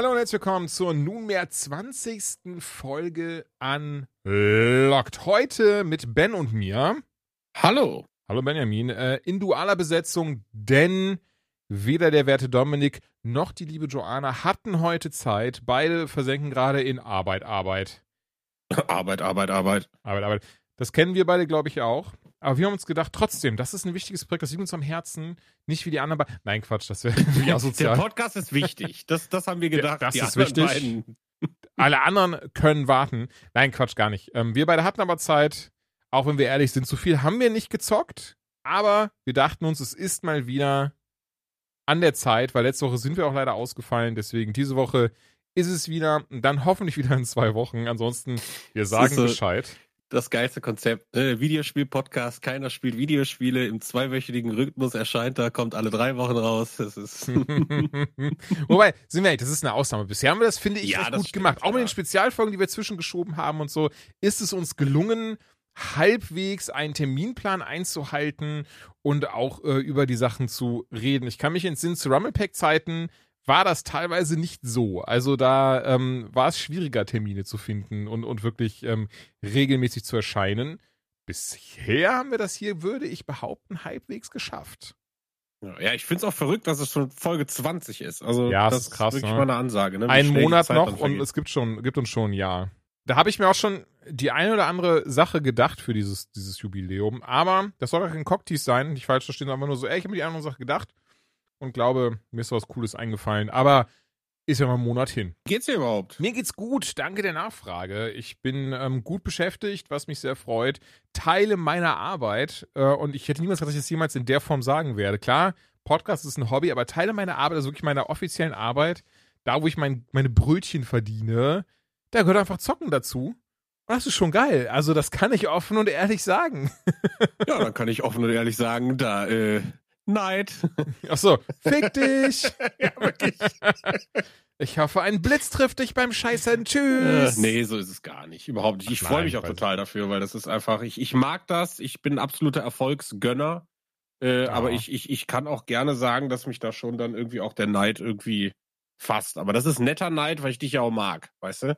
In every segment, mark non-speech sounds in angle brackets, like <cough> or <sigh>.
Hallo und herzlich willkommen zur nunmehr 20. Folge Unlocked. Heute mit Ben und mir. Hallo. Hallo Benjamin. Äh, in dualer Besetzung, denn weder der werte Dominik noch die liebe Joanna hatten heute Zeit. Beide versenken gerade in Arbeit, Arbeit. Arbeit, Arbeit, Arbeit. Arbeit, Arbeit. Das kennen wir beide, glaube ich, auch. Aber wir haben uns gedacht, trotzdem, das ist ein wichtiges Projekt, das liegt uns am Herzen, nicht wie die anderen beiden. Nein, Quatsch, das wäre <laughs> wie asozial. Der Podcast ist wichtig. Das, das haben wir gedacht. das die ist wichtig. beiden- Alle anderen können warten. Nein, Quatsch, gar nicht. Ähm, wir beide hatten aber Zeit, auch wenn wir ehrlich sind, so viel haben wir nicht gezockt. Aber wir dachten uns, es ist mal wieder an der Zeit, weil letzte Woche sind wir auch leider ausgefallen. Deswegen diese Woche ist es wieder und dann hoffentlich wieder in zwei Wochen. Ansonsten, wir sagen so- Bescheid. Das geilste Konzept. Äh, Videospiel-Podcast, keiner spielt Videospiele. Im zweiwöchigen Rhythmus erscheint er, kommt alle drei Wochen raus. Das ist. <laughs> <laughs> Wobei, sind wir ehrlich, das ist eine Ausnahme. Bisher haben wir das, finde ich, Ja, gut stimmt, gemacht. Auch mit ja. den Spezialfolgen, die wir zwischengeschoben haben und so, ist es uns gelungen, halbwegs einen Terminplan einzuhalten und auch äh, über die Sachen zu reden. Ich kann mich entsinnen, zu Rummelpack-Zeiten war das teilweise nicht so. Also da ähm, war es schwieriger, Termine zu finden und, und wirklich ähm, regelmäßig zu erscheinen. Bisher haben wir das hier, würde ich behaupten, halbwegs geschafft. ja, ich finde es auch verrückt, dass es schon Folge 20 ist. Also, Ja, das ist krass, wirklich ne? mal eine Ansage. Ne? Die Monat noch und es gibt schon, gibt uns schon ein Jahr. Da habe ich mir auch schon die eine oder andere Sache gedacht für dieses, dieses Jubiläum. Aber das soll doch kein Cocktease sein, nicht falsch verstehen, einfach nur so, ey, ich habe mir die eine oder andere Sache gedacht und glaube, mir ist was Cooles eingefallen. Aber ist ja mal einen Monat hin. Geht's dir überhaupt? Mir geht's gut, danke der Nachfrage. Ich bin ähm, gut beschäftigt, was mich sehr freut. Teile meiner Arbeit, äh, und ich hätte niemals gedacht, dass ich das jemals in der Form sagen werde. Klar, Podcast ist ein Hobby, aber Teile meiner Arbeit, also wirklich meiner offiziellen Arbeit, da wo ich mein, meine Brötchen verdiene, da gehört einfach Zocken dazu. Und das ist schon geil. Also, das kann ich offen und ehrlich sagen. Ja, dann kann ich offen und ehrlich sagen, da, äh, Neid. Ach so, fick dich. <laughs> ja, wirklich. Ich hoffe, ein Blitz trifft dich beim Scheißern. Äh, Tschüss. nee, so ist es gar nicht. Überhaupt nicht. Ich freue mich auch total dafür, weil das ist einfach, ich, ich mag das. Ich bin ein absoluter Erfolgsgönner. Äh, Ja. Aber ich, ich, ich kann auch gerne sagen, dass mich da schon dann irgendwie auch der Neid irgendwie fasst. Aber das ist netter Neid, weil ich dich ja auch mag, weißt du?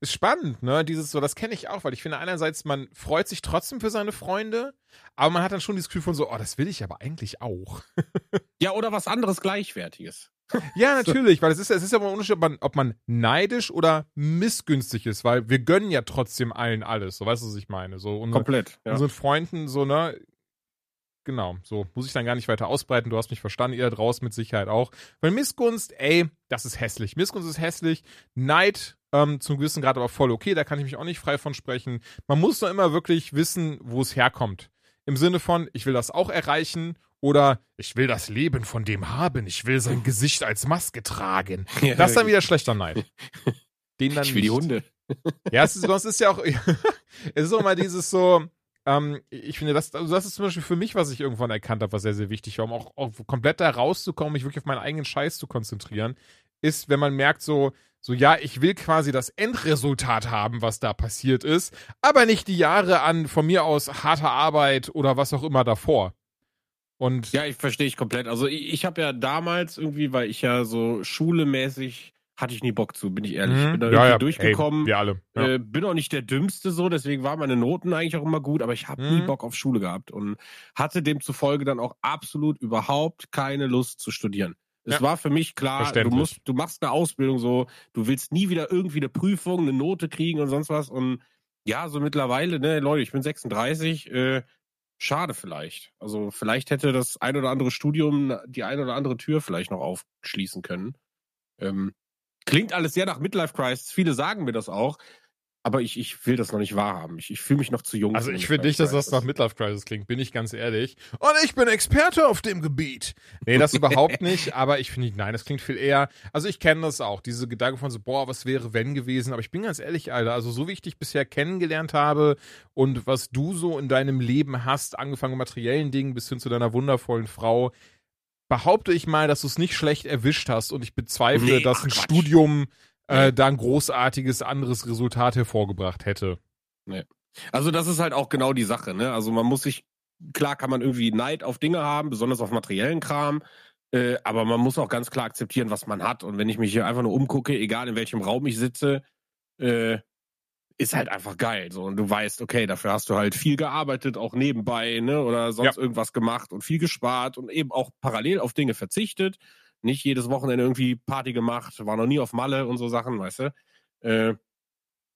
Ist spannend, ne? Dieses so, das kenne ich auch, weil ich finde einerseits, man freut sich trotzdem für seine Freunde, aber man hat dann schon dieses Gefühl von so, oh, das will ich aber eigentlich auch. <laughs> Ja, oder was anderes Gleichwertiges. <laughs> Ja, natürlich, weil es ist, es ist ja immer ein Unterschied, ob man, ob man neidisch oder missgünstig ist, weil wir gönnen ja trotzdem allen alles, so weißt du, was ich meine? So unsere, Komplett. Ja. unseren Freunden, so, ne? Genau, so muss ich dann gar nicht weiter ausbreiten. Du hast mich verstanden, ihr da draußen mit Sicherheit auch. Weil Missgunst, ey, das ist hässlich. Missgunst ist hässlich. Neid ähm, zum gewissen Grad aber voll okay, da kann ich mich auch nicht frei von sprechen. Man muss nur immer wirklich wissen, wo es herkommt. Im Sinne von, ich will das auch erreichen oder ich will das Leben von dem haben, ich will sein Gesicht als Maske tragen. <laughs> Das ist dann wieder schlechter Neid. <laughs> Den dann ich will die nicht. Hunde. Ja, es ist, sonst ist ja auch, <laughs> es ist auch mal dieses so, ähm, ich finde, das, also das ist zum Beispiel für mich, was ich irgendwann erkannt habe, was sehr, sehr wichtig war, um auch, auch komplett da rauszukommen, mich wirklich auf meinen eigenen Scheiß zu konzentrieren, ist, wenn man merkt so, so, ja, ich will quasi das Endresultat haben, was da passiert ist, aber nicht die Jahre an von mir aus harter Arbeit oder was auch immer davor. Und Ja, ich verstehe ich komplett. Also ich, ich habe ja damals irgendwie, weil ich ja so schulemäßig hatte ich nie Bock zu, bin ich ehrlich. Ich Mhm. bin da ja, ja, durchgekommen. Ey, wir alle. Ja. Äh, bin auch nicht der Dümmste so, deswegen waren meine Noten eigentlich auch immer gut, aber ich habe Mhm. nie Bock auf Schule gehabt und hatte demzufolge dann auch absolut überhaupt keine Lust zu studieren. Es Ja. war für mich klar, du musst, du machst eine Ausbildung so, du willst nie wieder irgendwie eine Prüfung, eine Note kriegen und sonst was und ja, so mittlerweile, ne, Leute, ich bin 36, äh, schade vielleicht. Also vielleicht hätte das ein oder andere Studium die ein oder andere Tür vielleicht noch aufschließen können. Ähm, klingt alles sehr nach Midlife Crisis. Viele sagen mir das auch. aber ich, ich will das noch nicht wahrhaben. Ich, ich fühle mich noch zu jung. Also ich finde nicht, dass das nach Midlife Crisis klingt, bin ich ganz ehrlich. Und ich bin Experte auf dem Gebiet. Nee, das überhaupt <laughs> nicht, aber ich finde, nein, das klingt viel eher. Also ich kenne das auch, diese Gedanke von so, boah, was wäre wenn gewesen, aber ich bin ganz ehrlich, Alter, also so wie ich dich bisher kennengelernt habe und was du so in deinem Leben hast, angefangen mit materiellen Dingen bis hin zu deiner wundervollen Frau, behaupte ich mal, dass du es nicht schlecht erwischt hast und ich bezweifle, Nee, dass ach, ein Quatsch. Studium äh, da ein großartiges anderes Resultat hervorgebracht hätte. Also das ist halt auch genau die Sache, ne? Also man muss sich, klar kann man irgendwie Neid auf Dinge haben, besonders auf materiellen Kram, äh, aber man muss auch ganz klar akzeptieren, was man hat. Und wenn ich mich hier einfach nur umgucke, egal in welchem Raum ich sitze, äh, ist halt einfach geil. So, und du weißt, okay, dafür hast du halt viel gearbeitet, auch nebenbei, ne? Oder sonst irgendwas gemacht und viel gespart und eben auch parallel auf Dinge verzichtet. Nicht jedes Wochenende irgendwie Party gemacht, war noch nie auf Malle und so Sachen, weißt du? Äh,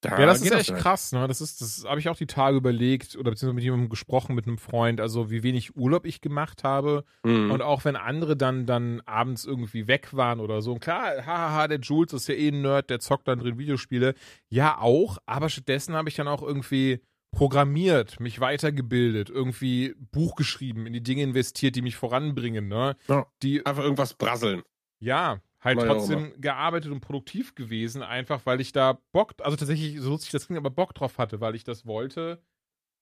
da Ja, das ist echt halt. krass, ne? Das ist, das habe ich auch die Tage überlegt oder beziehungsweise mit jemandem gesprochen, mit einem Freund, also wie wenig Urlaub ich gemacht habe. Mhm. Und auch wenn andere dann, dann abends irgendwie weg waren oder so. Und klar, hahaha, der Jules ist ja eh ein Nerd, der zockt dann drin Videospiele. Ja, auch, aber stattdessen habe ich dann auch irgendwie programmiert, mich weitergebildet, irgendwie Buch geschrieben, in die Dinge investiert, die mich voranbringen, ne? Ja. Die, Einfach irgendwas brasseln. ja, halt auch trotzdem gearbeitet und produktiv gewesen, einfach weil ich da Bock, also tatsächlich, so lustig das klingt, aber Bock drauf hatte, weil ich das wollte.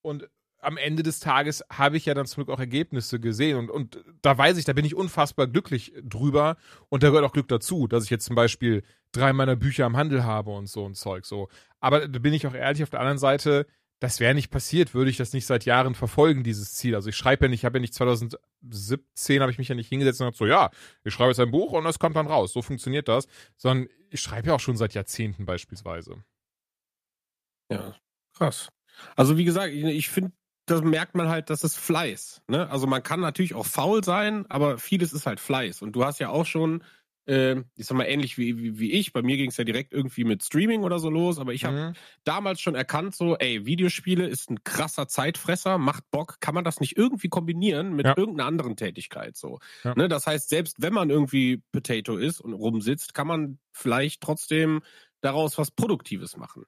Und am Ende des Tages habe ich ja dann zum Glück auch Ergebnisse gesehen. Und, und da weiß ich, da bin ich unfassbar glücklich drüber. Und da gehört auch Glück dazu, dass ich jetzt zum Beispiel drei meiner Bücher am Handel habe und so ein Zeug so. Aber da bin ich auch ehrlich auf der anderen Seite, das wäre nicht passiert, würde ich das nicht seit Jahren verfolgen, dieses Ziel. Also ich schreibe ja nicht, ich habe ja nicht 2017 habe ich mich ja nicht hingesetzt und gesagt, so ja, ich schreibe jetzt ein Buch und das kommt dann raus. So funktioniert das. Sondern ich schreibe ja auch schon seit Jahrzehnten beispielsweise. Ja, krass. Also wie gesagt, ich, ich finde, das merkt man halt, das ist Fleiß. Ne? Also man kann natürlich auch faul sein, aber vieles ist halt Fleiß. Und du hast ja auch schon, äh, ich sag mal, ähnlich wie, wie, wie ich, bei mir ging es ja direkt irgendwie mit Streaming oder so los, aber ich habe Mhm. damals schon erkannt, so, ey, Videospiele ist ein krasser Zeitfresser, macht Bock, kann man das nicht irgendwie kombinieren mit Ja. irgendeiner anderen Tätigkeit so. Ja. Ne, das heißt, selbst wenn man irgendwie Potato ist und rumsitzt, kann man vielleicht trotzdem daraus was Produktives machen.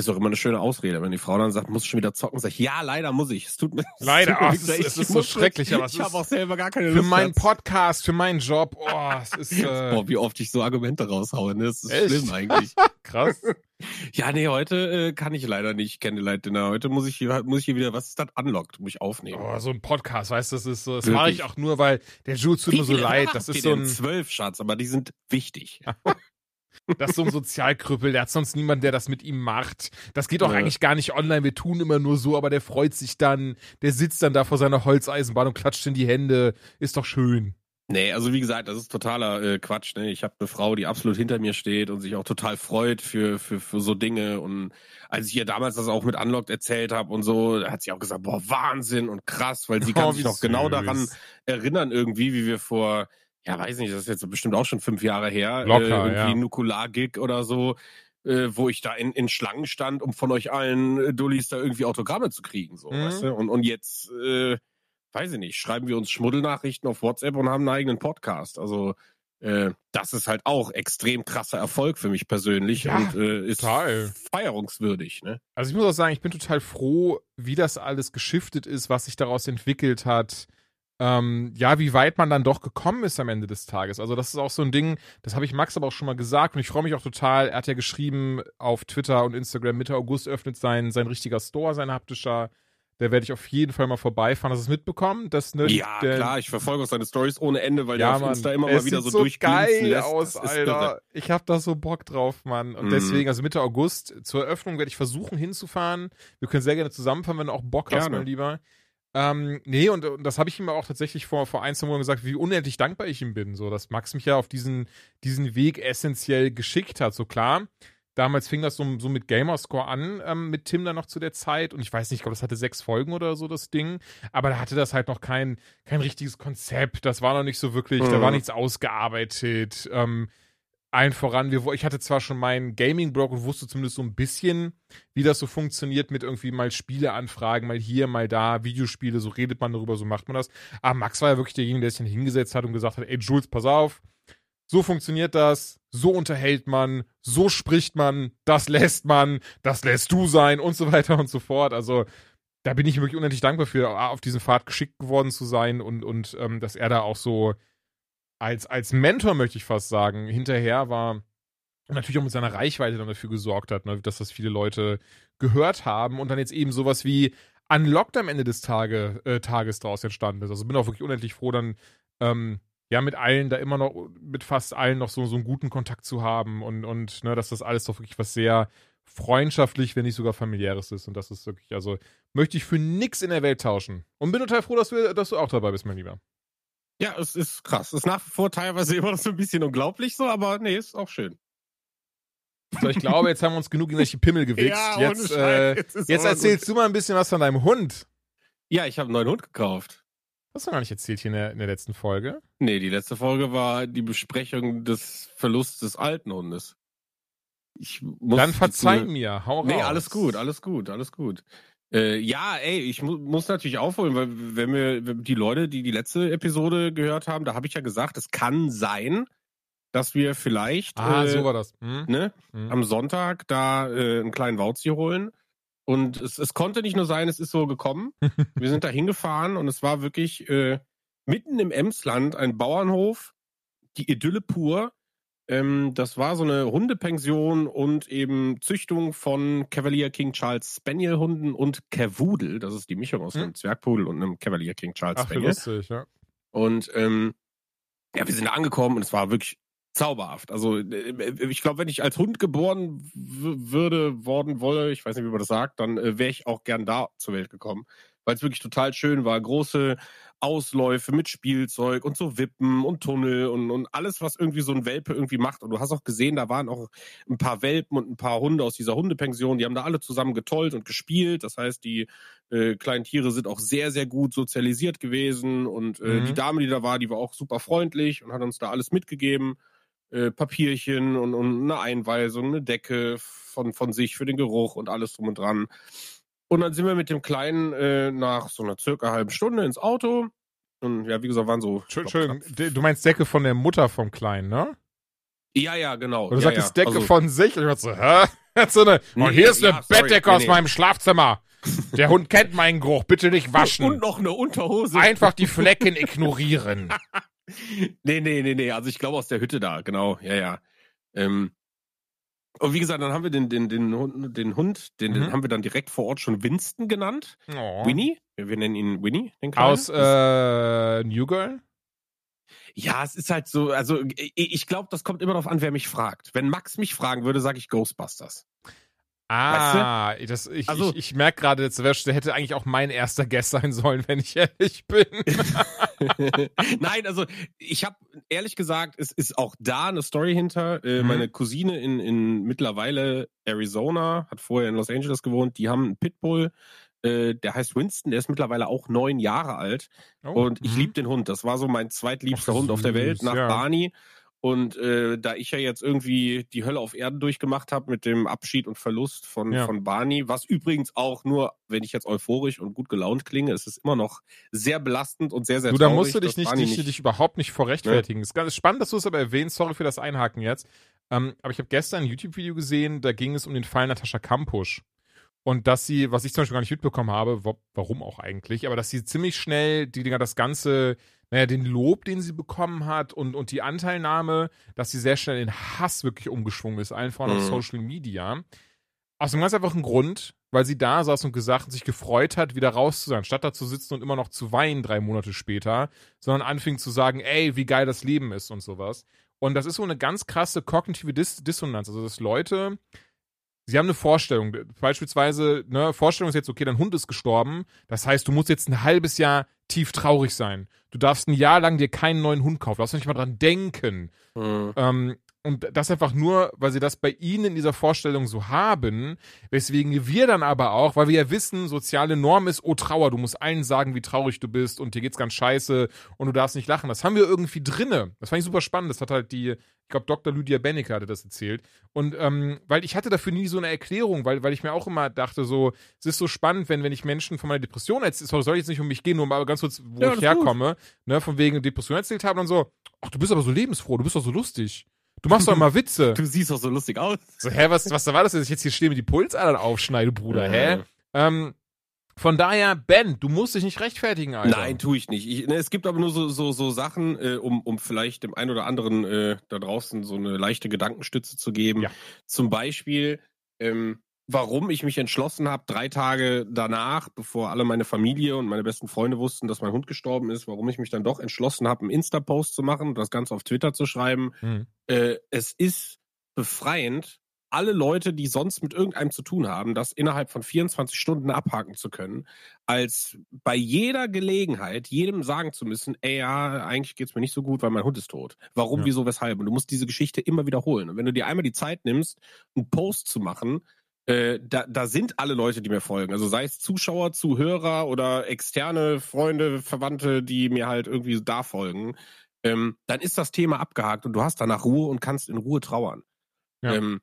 Ist auch immer eine schöne Ausrede, wenn die Frau dann sagt, muss schon wieder zocken, sag ich, ja, leider muss ich. Es tut mir <laughs> Leider, tut mir ach, es leid, ist- ich es ist so schrecklich, aber ich habe auch selber gar keine Für Lust meinen dazu. Podcast, für meinen Job, oh, es ist <laughs> äh, Boah, wie oft ich so Argumente raushaue, ne? Das ist Echt? schlimm eigentlich. <laughs> krass. Ja, nee, heute äh, kann ich leider nicht Candlelight Dinner. Heute muss ich hier, muss ich hier wieder, was ist das? Unlocked, muss ich aufnehmen. Oh, so ein Podcast, weißt du, das ist so, das mache ich auch nur, weil der Jules tut mir so leid. Das ist so ein, zwölf Schatz, aber die sind wichtig. Das ist so ein Sozialkrüppel, der hat sonst niemanden, der das mit ihm macht. Das geht auch Ja. eigentlich gar nicht online, wir tun immer nur so, aber der freut sich dann, der sitzt dann da vor seiner Holzeisenbahn und klatscht in die Hände. Ist doch schön. Nee, also wie gesagt, das ist totaler äh, Quatsch. Ne? Ich habe eine Frau, die absolut hinter mir steht und sich auch total freut für, für, für so Dinge. Und als ich ihr damals das auch mit Unlocked erzählt habe und so, hat sie auch gesagt, boah, Wahnsinn und krass, weil sie <laughs> kann Oh, sich wie noch genau daran erinnern irgendwie, wie wir vor, ja weiß nicht, das ist jetzt bestimmt auch schon fünf Jahre her, Locker, äh, irgendwie ja. Nukular-Gig oder so, äh, wo ich da in, in Schlangen stand, um von euch allen äh, Dullis da irgendwie Autogramme zu kriegen. So, Mhm. weißt du? Und, und jetzt, äh, weiß ich nicht, schreiben wir uns Schmuddelnachrichten auf WhatsApp und haben einen eigenen Podcast. Also äh, das ist halt auch extrem krasser Erfolg für mich persönlich Ja, und äh, ist total. feierungswürdig. Ne? Also ich muss auch sagen, ich bin total froh, wie das alles geschiftet ist, was sich daraus entwickelt hat. Ähm, ja, wie weit man dann doch gekommen ist am Ende des Tages. Also das ist auch so ein Ding, das habe ich Max aber auch schon mal gesagt und ich freue mich auch total. Er hat ja geschrieben auf Twitter und Instagram, Mitte August öffnet sein, sein richtiger Store, sein haptischer. Da werde ich auf jeden Fall mal vorbeifahren. Hast du es mitbekommen? Dass, ne, Ja, der, klar, ich verfolge auch seine Stories ohne Ende, weil ja, der auf Mann. Insta immer mal wieder so, so geil lässt. aus, Das. Alter. Ich hab da so Bock drauf, Mann. Und Mhm. deswegen, also Mitte August zur Eröffnung werde ich versuchen hinzufahren. Wir können sehr gerne zusammenfahren, wenn du auch Bock hast, Gerne. mein Lieber. Ähm, nee, und, und das habe ich ihm auch tatsächlich vor, vor ein, zwei Monaten gesagt, wie unendlich dankbar ich ihm bin. So, dass Max mich ja auf diesen, diesen Weg essentiell geschickt hat. So klar, damals fing das so, so mit Gamerscore an, ähm, mit Tim dann noch zu der Zeit. Und ich weiß nicht, ich glaube, das hatte sechs Folgen oder so, das Ding. Aber da hatte das halt noch kein, kein richtiges Konzept. Das war noch nicht so wirklich, da Mhm. war nichts ausgearbeitet. Ähm, allen voran, wir, ich hatte zwar schon meinen Gaming-Blog und wusste zumindest so ein bisschen, wie das so funktioniert mit irgendwie mal Spieleanfragen, mal hier, mal da, Videospiele, so redet man darüber, so macht man das. Aber Max war ja wirklich derjenige, der sich dann hingesetzt hat und gesagt hat, ey Jules, pass auf, so funktioniert das, so unterhält man, so spricht man, das lässt man, das lässt du sein und so weiter und so fort. Also da bin ich wirklich unendlich dankbar für, auf diesen Pfad geschickt geworden zu sein und, und ähm, dass er da auch so als, als Mentor, möchte ich fast sagen, hinterher war natürlich auch mit seiner Reichweite dann dafür gesorgt hat, ne, dass das viele Leute gehört haben und dann jetzt eben sowas wie Unlocked am Ende des Tage, äh, Tages daraus entstanden ist. Also bin auch wirklich unendlich froh, dann ähm, ja mit allen da immer noch, mit fast allen noch so, so einen guten Kontakt zu haben und, und ne, dass das alles doch wirklich was sehr freundschaftlich, wenn nicht sogar familiäres ist. Und das ist wirklich, also möchte ich für nix in der Welt tauschen. Und bin total froh, dass, wir, dass du auch dabei bist, mein Lieber. Ja, es ist krass. Es ist nach wie vor teilweise <laughs> immer noch so ein bisschen unglaublich so, aber nee, ist auch schön. So, ich glaube, jetzt haben wir uns genug in solche Pimmel <laughs> gewichst. Ja, jetzt äh, jetzt jetzt erzählst gut. du mal ein bisschen was von deinem Hund. Ja, ich habe einen neuen Hund gekauft. Hast du noch nicht erzählt hier in der, in der letzten Folge? Nee, die letzte Folge war die Besprechung des Verlusts des alten Hundes. Ich muss Dann verzeih mir, hau raus. Nee, alles gut, alles gut, alles gut. Äh, ja, ey, ich mu muss natürlich aufholen, weil wenn wir wenn die Leute, die die letzte Episode gehört haben, da habe ich ja gesagt, es kann sein, dass wir vielleicht Ah, äh, so war das. Hm? ne, Hm. am Sonntag da äh, einen kleinen Wauzi holen. Und es, es konnte nicht nur sein, es ist so gekommen. <laughs> Wir sind da hingefahren und es war wirklich äh, mitten im Emsland ein Bauernhof, die Idylle pur. Ähm, das war so eine Hundepension und eben Züchtung von Cavalier King Charles Spaniel Hunden und Cavoodle. Das ist die Mischung aus Hm. einem Zwergpudel und einem Cavalier King Charles Ach, Spaniel. lustig, ja. Und ähm, ja, wir sind da angekommen und es war wirklich zauberhaft. Also äh, ich glaube, wenn ich als Hund geboren würde, worden wolle, ich weiß nicht, wie man das sagt, dann äh, wäre ich auch gern da zur Welt gekommen. Weil es wirklich total schön war. Große Ausläufe mit Spielzeug und so Wippen und Tunnel und, und alles, was irgendwie so ein Welpe irgendwie macht. Und du hast auch gesehen, da waren auch ein paar Welpen und ein paar Hunde aus dieser Hundepension, die haben da alle zusammen getollt und gespielt. Das heißt, die äh, kleinen Tiere sind auch sehr, sehr gut sozialisiert gewesen. Und äh, Mhm. die Dame, die da war, die war auch super freundlich und hat uns da alles mitgegeben. Äh, Papierchen und, und eine Einweisung, eine Decke von, von sich für den Geruch und alles drum und dran. Und dann sind wir mit dem Kleinen äh, nach so einer circa halben Stunde ins Auto. Und ja, wie gesagt, waren so. Entschuldigung, d- du meinst Decke von der Mutter vom Kleinen, ne? Ja, ja, genau. Oder du ja, sagtest ja. Decke Also- von sich. Und ich war so, hä? <laughs> So eine, Nee, und hier ist eine sorry, Bettdecke nee, aus nee. meinem Schlafzimmer. Der Hund <laughs> kennt meinen Geruch, bitte nicht waschen. Und noch eine Unterhose. Einfach die <laughs> Flecken ignorieren. Nee, nee, nee, nee. Also ich glaube aus der Hütte da, genau. Ja, ja. Ähm, und wie gesagt, dann haben wir den, den, den Hund, den, Hund den, den Mhm. haben wir dann direkt vor Ort schon Winston genannt. Oh. Winnie. Wir, wir nennen ihn Winnie, den Kleinen. Aus äh, New Girl? Ja, es ist halt so, also ich, ich glaube, das kommt immer darauf an, wer mich fragt. Wenn Max mich fragen würde, sage ich Ghostbusters. Ah, das, ich, Also- ich, ich merke gerade, der hätte eigentlich auch mein erster Guest sein sollen, <laughs> wenn ich ehrlich bin. <laughs> Nein, also ich habe ehrlich gesagt, es ist auch da eine Story hinter. Äh, Mhm. Meine Cousine in, in mittlerweile Arizona hat vorher in Los Angeles gewohnt. Die haben einen Pitbull. Äh, der heißt Winston. Der ist mittlerweile auch neun Jahre alt. Oh, Und ich mhm. lieb den Hund. Das war so mein zweitliebster Ach, Hund auf der Welt nach ja. Barney. Und äh, da ich ja jetzt irgendwie die Hölle auf Erden durchgemacht habe mit dem Abschied und Verlust von, Ja. von Barney, was übrigens auch nur, wenn ich jetzt euphorisch und gut gelaunt klinge, es ist immer noch sehr belastend und sehr, sehr Du, da traurig, musst du dich nicht, dich, dich überhaupt nicht vorrechtfertigen. Ne? Es ist ganz spannend, dass du es aber erwähnst. Sorry für das Einhaken jetzt. Ähm, aber ich habe gestern ein YouTube-Video gesehen, da ging es um den Fall Natascha Kampusch. Und dass sie, was ich zum Beispiel gar nicht mitbekommen habe, wa warum auch eigentlich, aber dass sie ziemlich schnell die, die das ganze, naja, den Lob, den sie bekommen hat und, und die Anteilnahme, dass sie sehr schnell in Hass wirklich umgeschwungen ist, allen voran auf Mhm. Social Media. Aus einem ganz einfachen Grund, weil sie da saß und gesagt und sich gefreut hat, wieder raus zu sein, statt da zu sitzen und immer noch zu weinen drei Monate später, sondern anfing zu sagen, ey, wie geil das Leben ist und sowas. Und das ist so eine ganz krasse kognitive Dis Dissonanz. Also, dass Leute, sie haben eine Vorstellung. Beispielsweise, ne, Vorstellung ist jetzt, okay, dein Hund ist gestorben. Das heißt, du musst jetzt ein halbes Jahr tief traurig sein. Du darfst ein Jahr lang dir keinen neuen Hund kaufen. Du darfst nicht mal dran denken. Mhm. Ähm, und das einfach nur, weil sie das bei ihnen in dieser Vorstellung so haben, weswegen wir dann aber auch, weil wir ja wissen, soziale Norm ist, oh Trauer, du musst allen sagen, wie traurig du bist und dir geht's ganz scheiße und du darfst nicht lachen. Das haben wir irgendwie drinne. Das fand ich super spannend. Das hat halt die, ich glaube, Dr. Lydia Benneker hatte das erzählt. Und ähm, weil ich hatte dafür nie so eine Erklärung, weil, weil ich mir auch immer dachte, so, es ist so spannend, wenn, wenn ich Menschen von meiner Depression erzähle, soll jetzt nicht um mich gehen, nur mal ganz kurz, wo Ja, ich gut. herkomme, ne, von wegen Depression erzählt habe und so, ach, du bist aber so lebensfroh, du bist doch so lustig. Du machst doch immer Witze. <laughs> Du siehst doch so lustig aus. So, hä, was, was war das, dass ich jetzt hier stehe mit die Pulsadern aufschneide, Bruder, hä? Ähm, von daher, Ben, du musst dich nicht rechtfertigen, Alter. Nein, tue ich nicht. Ich, ne, es gibt aber nur so, so, so Sachen, äh, um, um vielleicht dem einen oder anderen äh, da draußen so eine leichte Gedankenstütze zu geben. Ja. Zum Beispiel, ähm, warum ich mich entschlossen habe, drei Tage danach, bevor alle meine Familie und meine besten Freunde wussten, dass mein Hund gestorben ist, warum ich mich dann doch entschlossen habe, einen Insta-Post zu machen und das Ganze auf Twitter zu schreiben. Hm. Äh, es ist befreiend, alle Leute, die sonst mit irgendeinem zu tun haben, das innerhalb von 24 Stunden abhaken zu können, als bei jeder Gelegenheit jedem sagen zu müssen, ey, ja, eigentlich geht's mir nicht so gut, weil mein Hund ist tot. Warum, Ja. wieso, weshalb? Und du musst diese Geschichte immer wiederholen. Und wenn du dir einmal die Zeit nimmst, einen Post zu machen, äh, da, da sind alle Leute, die mir folgen. Also sei es Zuschauer, Zuhörer oder externe Freunde, Verwandte, die mir halt irgendwie da folgen, ähm, dann ist das Thema abgehakt und du hast danach Ruhe und kannst in Ruhe trauern. Ja. Ähm,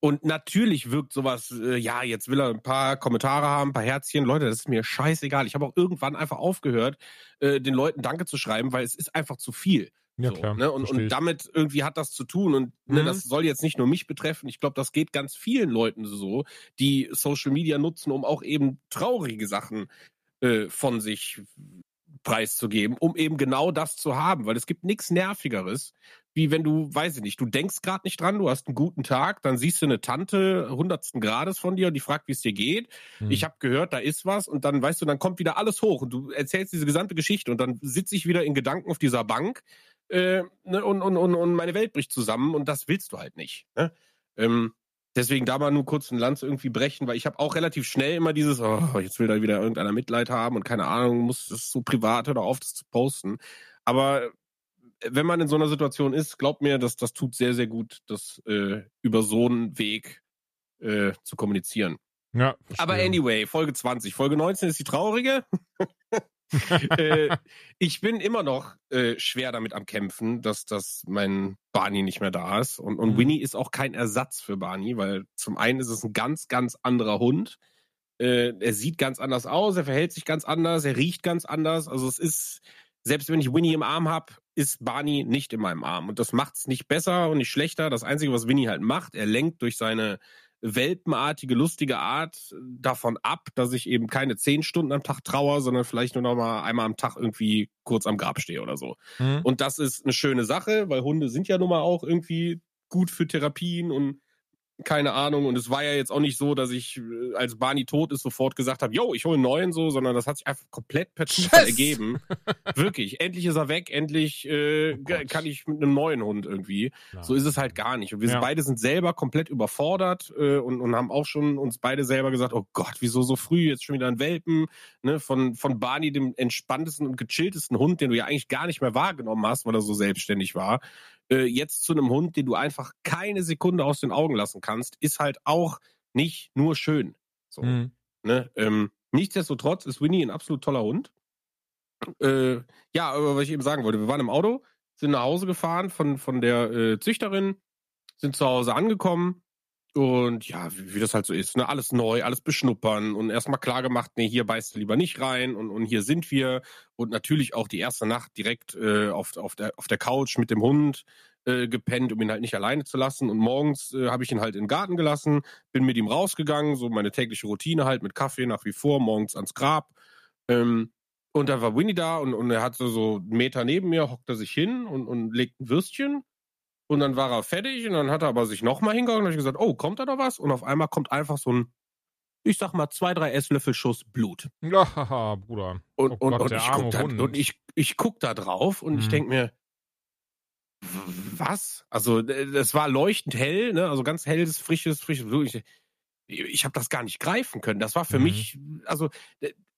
und natürlich wirkt sowas, äh, ja, jetzt will er ein paar Kommentare haben, ein paar Herzchen. Leute, das ist mir scheißegal. Ich habe auch irgendwann einfach aufgehört, äh, den Leuten Danke zu schreiben, weil es ist einfach zu viel. Ja, so, klar. Ne? Und, und damit irgendwie hat das zu tun. Und ne, Mhm. das soll jetzt nicht nur mich betreffen. Ich glaube, das geht ganz vielen Leuten so, die Social Media nutzen, um auch eben traurige Sachen äh, von sich preiszugeben, um eben genau das zu haben. Weil es gibt nichts Nervigeres, wie wenn du, weiß ich nicht, du denkst gerade nicht dran, du hast einen guten Tag, dann siehst du eine Tante hundertsten Grades von dir und die fragt, wie es dir geht. Hm. Ich habe gehört, da ist was und dann weißt du, dann kommt wieder alles hoch und du erzählst diese gesamte Geschichte und dann sitze ich wieder in Gedanken auf dieser Bank äh, ne, und, und, und, und meine Welt bricht zusammen und das willst du halt nicht. Ne? Ähm, deswegen da mal nur kurz ein Lanz irgendwie brechen, weil ich habe auch relativ schnell immer dieses, oh, jetzt will da wieder irgendeiner Mitleid haben und keine Ahnung, muss das so privat oder auf das zu posten. Aber wenn man in so einer Situation ist, glaubt mir, dass das tut sehr, sehr gut, das äh, über so einen Weg äh, zu kommunizieren. ja, Aber anyway, Folge 20. Folge 19 ist die traurige. <laughs> äh, ich bin immer noch äh, schwer damit am Kämpfen, dass, dass mein Barney nicht mehr da ist. Und, und Mhm. Winnie ist auch kein Ersatz für Barney, weil zum einen ist es ein ganz, ganz anderer Hund. Äh, er sieht ganz anders aus, er verhält sich ganz anders, er riecht ganz anders. Also es ist, selbst wenn ich Winnie im Arm habe, ist Barney nicht in meinem Arm. Und das macht es nicht besser und nicht schlechter. Das Einzige, was Winnie halt macht, er lenkt durch seine welpenartige, lustige Art davon ab, dass ich eben keine zehn Stunden am Tag trauer, sondern vielleicht nur noch mal einmal am Tag irgendwie kurz am Grab stehe oder so. Hm. Und das ist eine schöne Sache, weil Hunde sind ja nun mal auch irgendwie gut für Therapien und keine Ahnung. Und es war ja jetzt auch nicht so, dass ich, äh, als Barney tot ist, sofort gesagt habe, yo, ich hole einen neuen so, sondern das hat sich einfach komplett per Zufall ergeben. Wirklich. Endlich ist er weg, endlich äh, Oh kann ich mit einem neuen Hund irgendwie. Klar. So ist es halt gar nicht. Und wir Ja. beide sind selber komplett überfordert äh, und, und haben auch schon uns beide selber gesagt, oh Gott, wieso so früh, jetzt schon wieder ein Welpen, ne, von, von Barney, dem entspanntesten und gechilltesten Hund, den du ja eigentlich gar nicht mehr wahrgenommen hast, weil er so selbstständig war, äh, jetzt zu einem Hund, den du einfach keine Sekunde aus den Augen lassen kannst, ist halt auch nicht nur schön. So. Hm. Ne? Ähm, nichtsdestotrotz ist Winnie ein absolut toller Hund. Äh, ja, aber was ich eben sagen wollte, wir waren im Auto, sind nach Hause gefahren von, von der äh, Züchterin, sind zu Hause angekommen und ja, wie, wie das halt so ist, ne? alles neu, alles beschnuppern und erstmal klar gemacht, nee, hier beißt du lieber nicht rein und, und hier sind wir und natürlich auch die erste Nacht direkt äh, auf, auf, der, auf der Couch mit dem Hund äh, gepennt, um ihn halt nicht alleine zu lassen und morgens äh, habe ich ihn halt in den Garten gelassen, bin mit ihm rausgegangen, so meine tägliche Routine halt mit Kaffee nach wie vor, morgens ans Grab. Ähm, und dann war Winnie da und, und er hatte so einen Meter neben mir, hockt er sich hin und, und legt ein Würstchen. Und dann war er fertig und dann hat er aber sich nochmal hingehockt und ich gesagt, oh, kommt da noch was? Und auf einmal kommt einfach so ein, ich sag mal, zwei, drei Esslöffel Schuss Blut. Ja, haha, Bruder. Und, Oh und, Gott, und, ich guck da, und ich, ich guck da drauf und ich Mhm. denk mir, was? Also, das war leuchtend hell, ne? Also ganz helles, frisches, frisches Blut. Ich, ich habe das gar nicht greifen können. Das war für Mhm. mich, also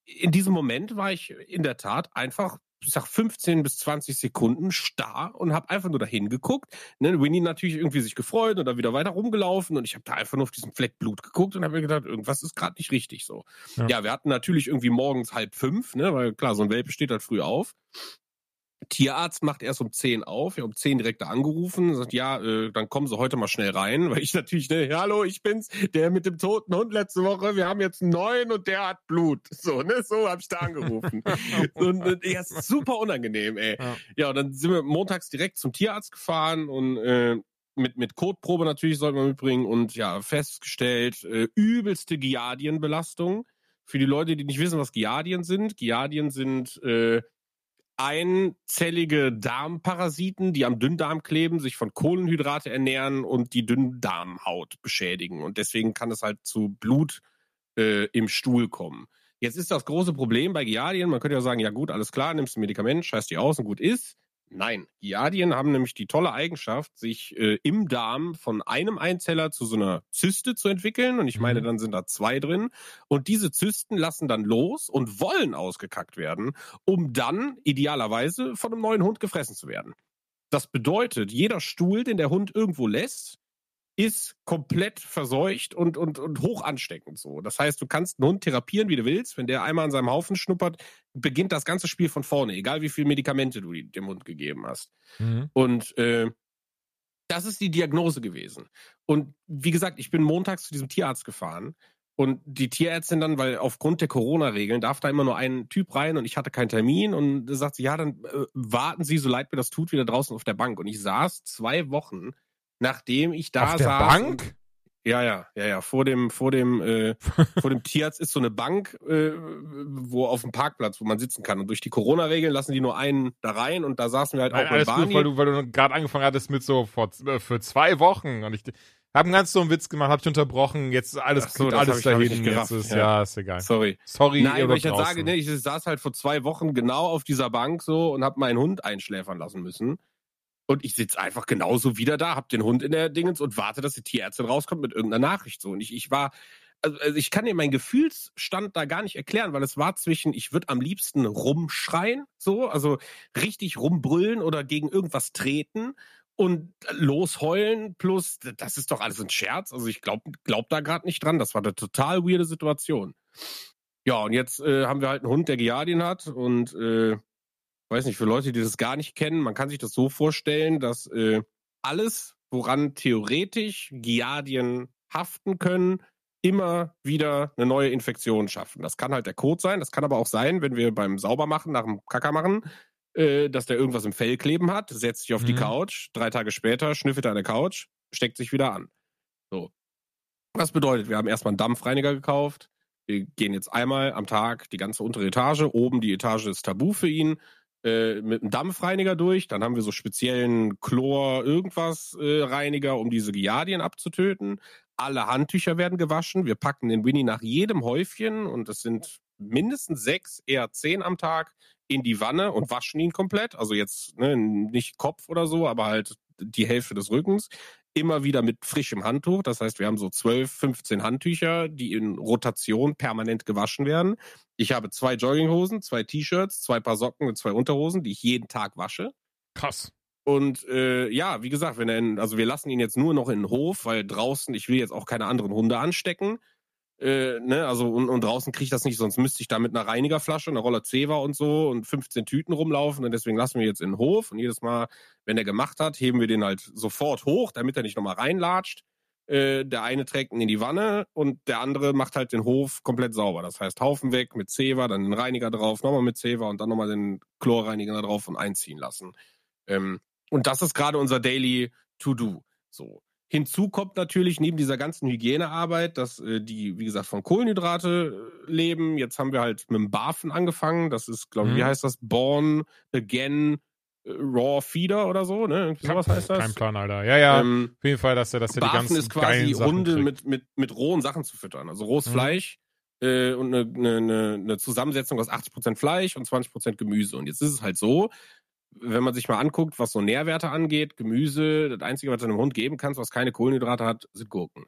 in diesem Moment war ich in der Tat einfach ich sag 15 bis 20 Sekunden starr und habe einfach nur dahin geguckt. Ne, Winnie natürlich irgendwie sich gefreut und dann wieder weiter rumgelaufen und ich habe da einfach nur auf diesen Fleck Blut geguckt und habe mir gedacht, irgendwas ist gerade nicht richtig so. Ja. ja. wir hatten natürlich irgendwie morgens halb fünf, ne, weil klar, so ein Welpe steht halt früh auf. Tierarzt macht erst um 10 auf, ja, um 10 direkt da angerufen, sagt, ja, äh, dann kommen Sie heute mal schnell rein, <laughs> weil ich natürlich, ne, hallo, ich bin's, der mit dem toten Hund letzte Woche, wir haben jetzt einen neuen und der hat Blut. <laughs> So, ne, so habe ich da angerufen. <laughs> und äh, ja, ist super unangenehm, ey. Ja. ja, und dann sind wir montags direkt zum Tierarzt gefahren und äh, mit, mit Kotprobe natürlich sollten wir mitbringen und ja, festgestellt, äh, übelste Giardienbelastung. Für die Leute, die nicht wissen, was Giardien sind, Giardien sind äh, einzellige Darmparasiten, die am Dünndarm kleben, sich von Kohlenhydrate ernähren und die Dünndarmhaut beschädigen. Und deswegen kann es halt zu Blut äh, im Stuhl kommen. Jetzt ist das große Problem bei Giardien, man könnte ja sagen, ja gut, alles klar, nimmst ein Medikament, scheiß die aus und gut ist. Nein, Giardien haben nämlich die tolle Eigenschaft, sich äh, im Darm von einem Einzeller zu so einer Zyste zu entwickeln. Und ich meine, mhm. dann sind da zwei drin. Und diese Zysten lassen dann los und wollen ausgekackt werden, um dann idealerweise von einem neuen Hund gefressen zu werden. Das bedeutet, jeder Stuhl, den der Hund irgendwo lässt, ist komplett verseucht und, und, und hoch ansteckend so. Das heißt, du kannst einen Hund therapieren, wie du willst. Wenn der einmal an seinem Haufen schnuppert, beginnt das ganze Spiel von vorne, egal wie viele Medikamente du dem Hund gegeben hast. Mhm. Und äh, das ist die Diagnose gewesen. Und wie gesagt, ich bin montags zu diesem Tierarzt gefahren. Und die Tierärztin dann, weil aufgrund der Corona-Regeln darf da immer nur ein Typ rein und ich hatte keinen Termin und da sagt sie, ja, dann äh, warten Sie, so leid mir das tut, wieder draußen auf der Bank. Und ich saß zwei Wochen nachdem ich da Auf der saß. Bank? Ja, ja, ja, ja. Vor dem, vor dem, äh, <laughs> vor dem Tierarzt ist so eine Bank, äh, wo auf dem Parkplatz, wo man sitzen kann. Und durch die Corona-Regeln lassen die nur einen da rein und da saßen wir halt Nein, auch alles Barney. Gut, weil du, weil du gerade angefangen hattest mit so vor, äh, für zwei Wochen und ich habe einen ganz so einen Witz gemacht, habe ich unterbrochen, jetzt alles so, alles ich, dahin. Jetzt ist, ja. ja. ist egal. Sorry. Sorry, Nein, weil ich jetzt sage, ne, ich saß halt vor zwei Wochen genau auf dieser Bank so und habe meinen Hund einschläfern lassen müssen. Und ich sitze einfach genauso wieder da, hab den Hund in der Dingens und warte, dass die Tierärztin rauskommt mit irgendeiner Nachricht. So. Und ich, ich war, also, also ich kann dir meinen Gefühlsstand da gar nicht erklären, weil es war zwischen, ich würde am liebsten rumschreien, so, also richtig rumbrüllen oder gegen irgendwas treten und losheulen, plus, das ist doch alles ein Scherz. Also ich glaube glaub da gerade nicht dran. Das war eine total weirde Situation. Ja, und jetzt äh, haben wir halt einen Hund, der Giardien hat und äh, weiß nicht, für Leute, die das gar nicht kennen, man kann sich das so vorstellen, dass äh, alles, woran theoretisch Giardien haften können, immer wieder eine neue Infektion schaffen. Das kann halt der Kot sein, das kann aber auch sein, wenn wir beim Saubermachen, nach dem Kacker machen, äh, dass der irgendwas im Fell kleben hat, setzt sich auf mhm. die Couch, drei Tage später schnüffelt er an der Couch, steckt sich wieder an. So. Was bedeutet, wir haben erstmal einen Dampfreiniger gekauft, wir gehen jetzt einmal am Tag die ganze untere Etage, oben die Etage ist tabu für ihn, äh, mit einem Dampfreiniger durch. Dann haben wir so speziellen Chlor-Irgendwas-Reiniger, äh, um diese Giardien abzutöten. Alle Handtücher werden gewaschen. Wir packen den Winnie nach jedem Häufchen und das sind mindestens sechs, eher zehn am Tag in die Wanne und waschen ihn komplett. Also jetzt ne, nicht Kopf oder so, aber halt die Hälfte des Rückens immer wieder mit frischem Handtuch. Das heißt, wir haben so 12, 15 Handtücher, die in Rotation permanent gewaschen werden. Ich habe zwei Jogginghosen, zwei T-Shirts, zwei Paar Socken und zwei Unterhosen, die ich jeden Tag wasche. Krass. Und äh, ja, wie gesagt, wenn er in, also wir lassen ihn jetzt nur noch in den Hof, weil draußen, ich will jetzt auch keine anderen Hunde anstecken. Äh, ne, also und, und draußen kriege ich das nicht, sonst müsste ich da mit einer Reinigerflasche, einer Roller Zewa und so und 15 Tüten rumlaufen und deswegen lassen wir jetzt in den Hof und jedes Mal, wenn er gemacht hat, heben wir den halt sofort hoch, damit er nicht nochmal reinlatscht. Äh, der eine trägt ihn in die Wanne und der andere macht halt den Hof komplett sauber. Das heißt, Haufen weg mit Zewa, dann den Reiniger drauf, nochmal mit Zewa und dann nochmal den Chlorreiniger drauf und einziehen lassen. Ähm, und das ist gerade unser Daily To-Do. So. Hinzu kommt natürlich neben dieser ganzen Hygienearbeit, dass äh, die, wie gesagt, von Kohlenhydrate äh, leben. Jetzt haben wir halt mit dem Barfen angefangen. Das ist, glaube ich, mhm. wie heißt das? Born Again äh, Raw Feeder oder so, ne? Irgendwie sowas heißt das. Kein Plan, Alter. Ja, ja. Ähm, auf jeden Fall, dass er, dass er die ganzen ist quasi Hunde mit, mit, mit rohen Sachen zu füttern. Also rohes mhm. Fleisch äh, und eine, eine, eine Zusammensetzung aus 80% Fleisch und 20% Gemüse. Und jetzt ist es halt so, wenn man sich mal anguckt, was so Nährwerte angeht, Gemüse, das Einzige, was du einem Hund geben kannst, was keine Kohlenhydrate hat, sind Gurken.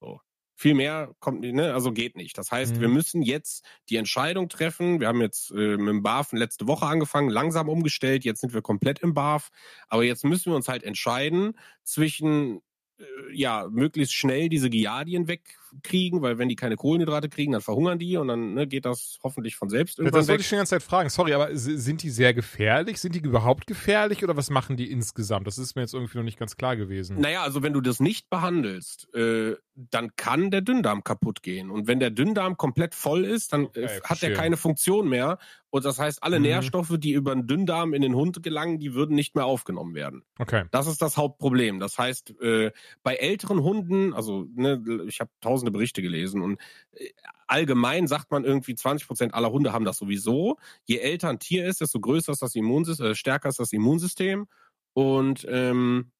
So. Viel mehr kommt, ne, also geht nicht. Das heißt, Mhm. wir müssen jetzt die Entscheidung treffen. Wir haben jetzt äh, mit dem BAF letzte Woche angefangen, langsam umgestellt. Jetzt sind wir komplett im BAF. Aber jetzt müssen wir uns halt entscheiden zwischen, äh, ja, möglichst schnell diese Giardien wegkriegen, weil wenn die keine Kohlenhydrate kriegen, dann verhungern die und dann ne, geht das hoffentlich von selbst irgendwann das wollte ich schon die ganze Zeit fragen. Sorry, aber sind die sehr gefährlich? Sind die überhaupt gefährlich oder was machen die insgesamt? Das ist mir jetzt irgendwie noch nicht ganz klar gewesen. Naja, also wenn du das nicht behandelst, äh, dann kann der Dünndarm kaputt gehen. Und wenn der Dünndarm komplett voll ist, dann Okay, äh, hat er keine Funktion mehr. Und das heißt, alle Mhm. Nährstoffe, die über den Dünndarm in den Hund gelangen, die würden nicht mehr aufgenommen werden. Okay. Das ist das Hauptproblem. Das heißt, äh, bei älteren Hunden, also ne, ich habe tausende Berichte gelesen und äh, allgemein sagt man irgendwie 20 Prozent aller Hunde haben das sowieso. Je älter ein Tier ist, desto größer ist das Immunsystem, äh, stärker ist das Immunsystem. Und ähm,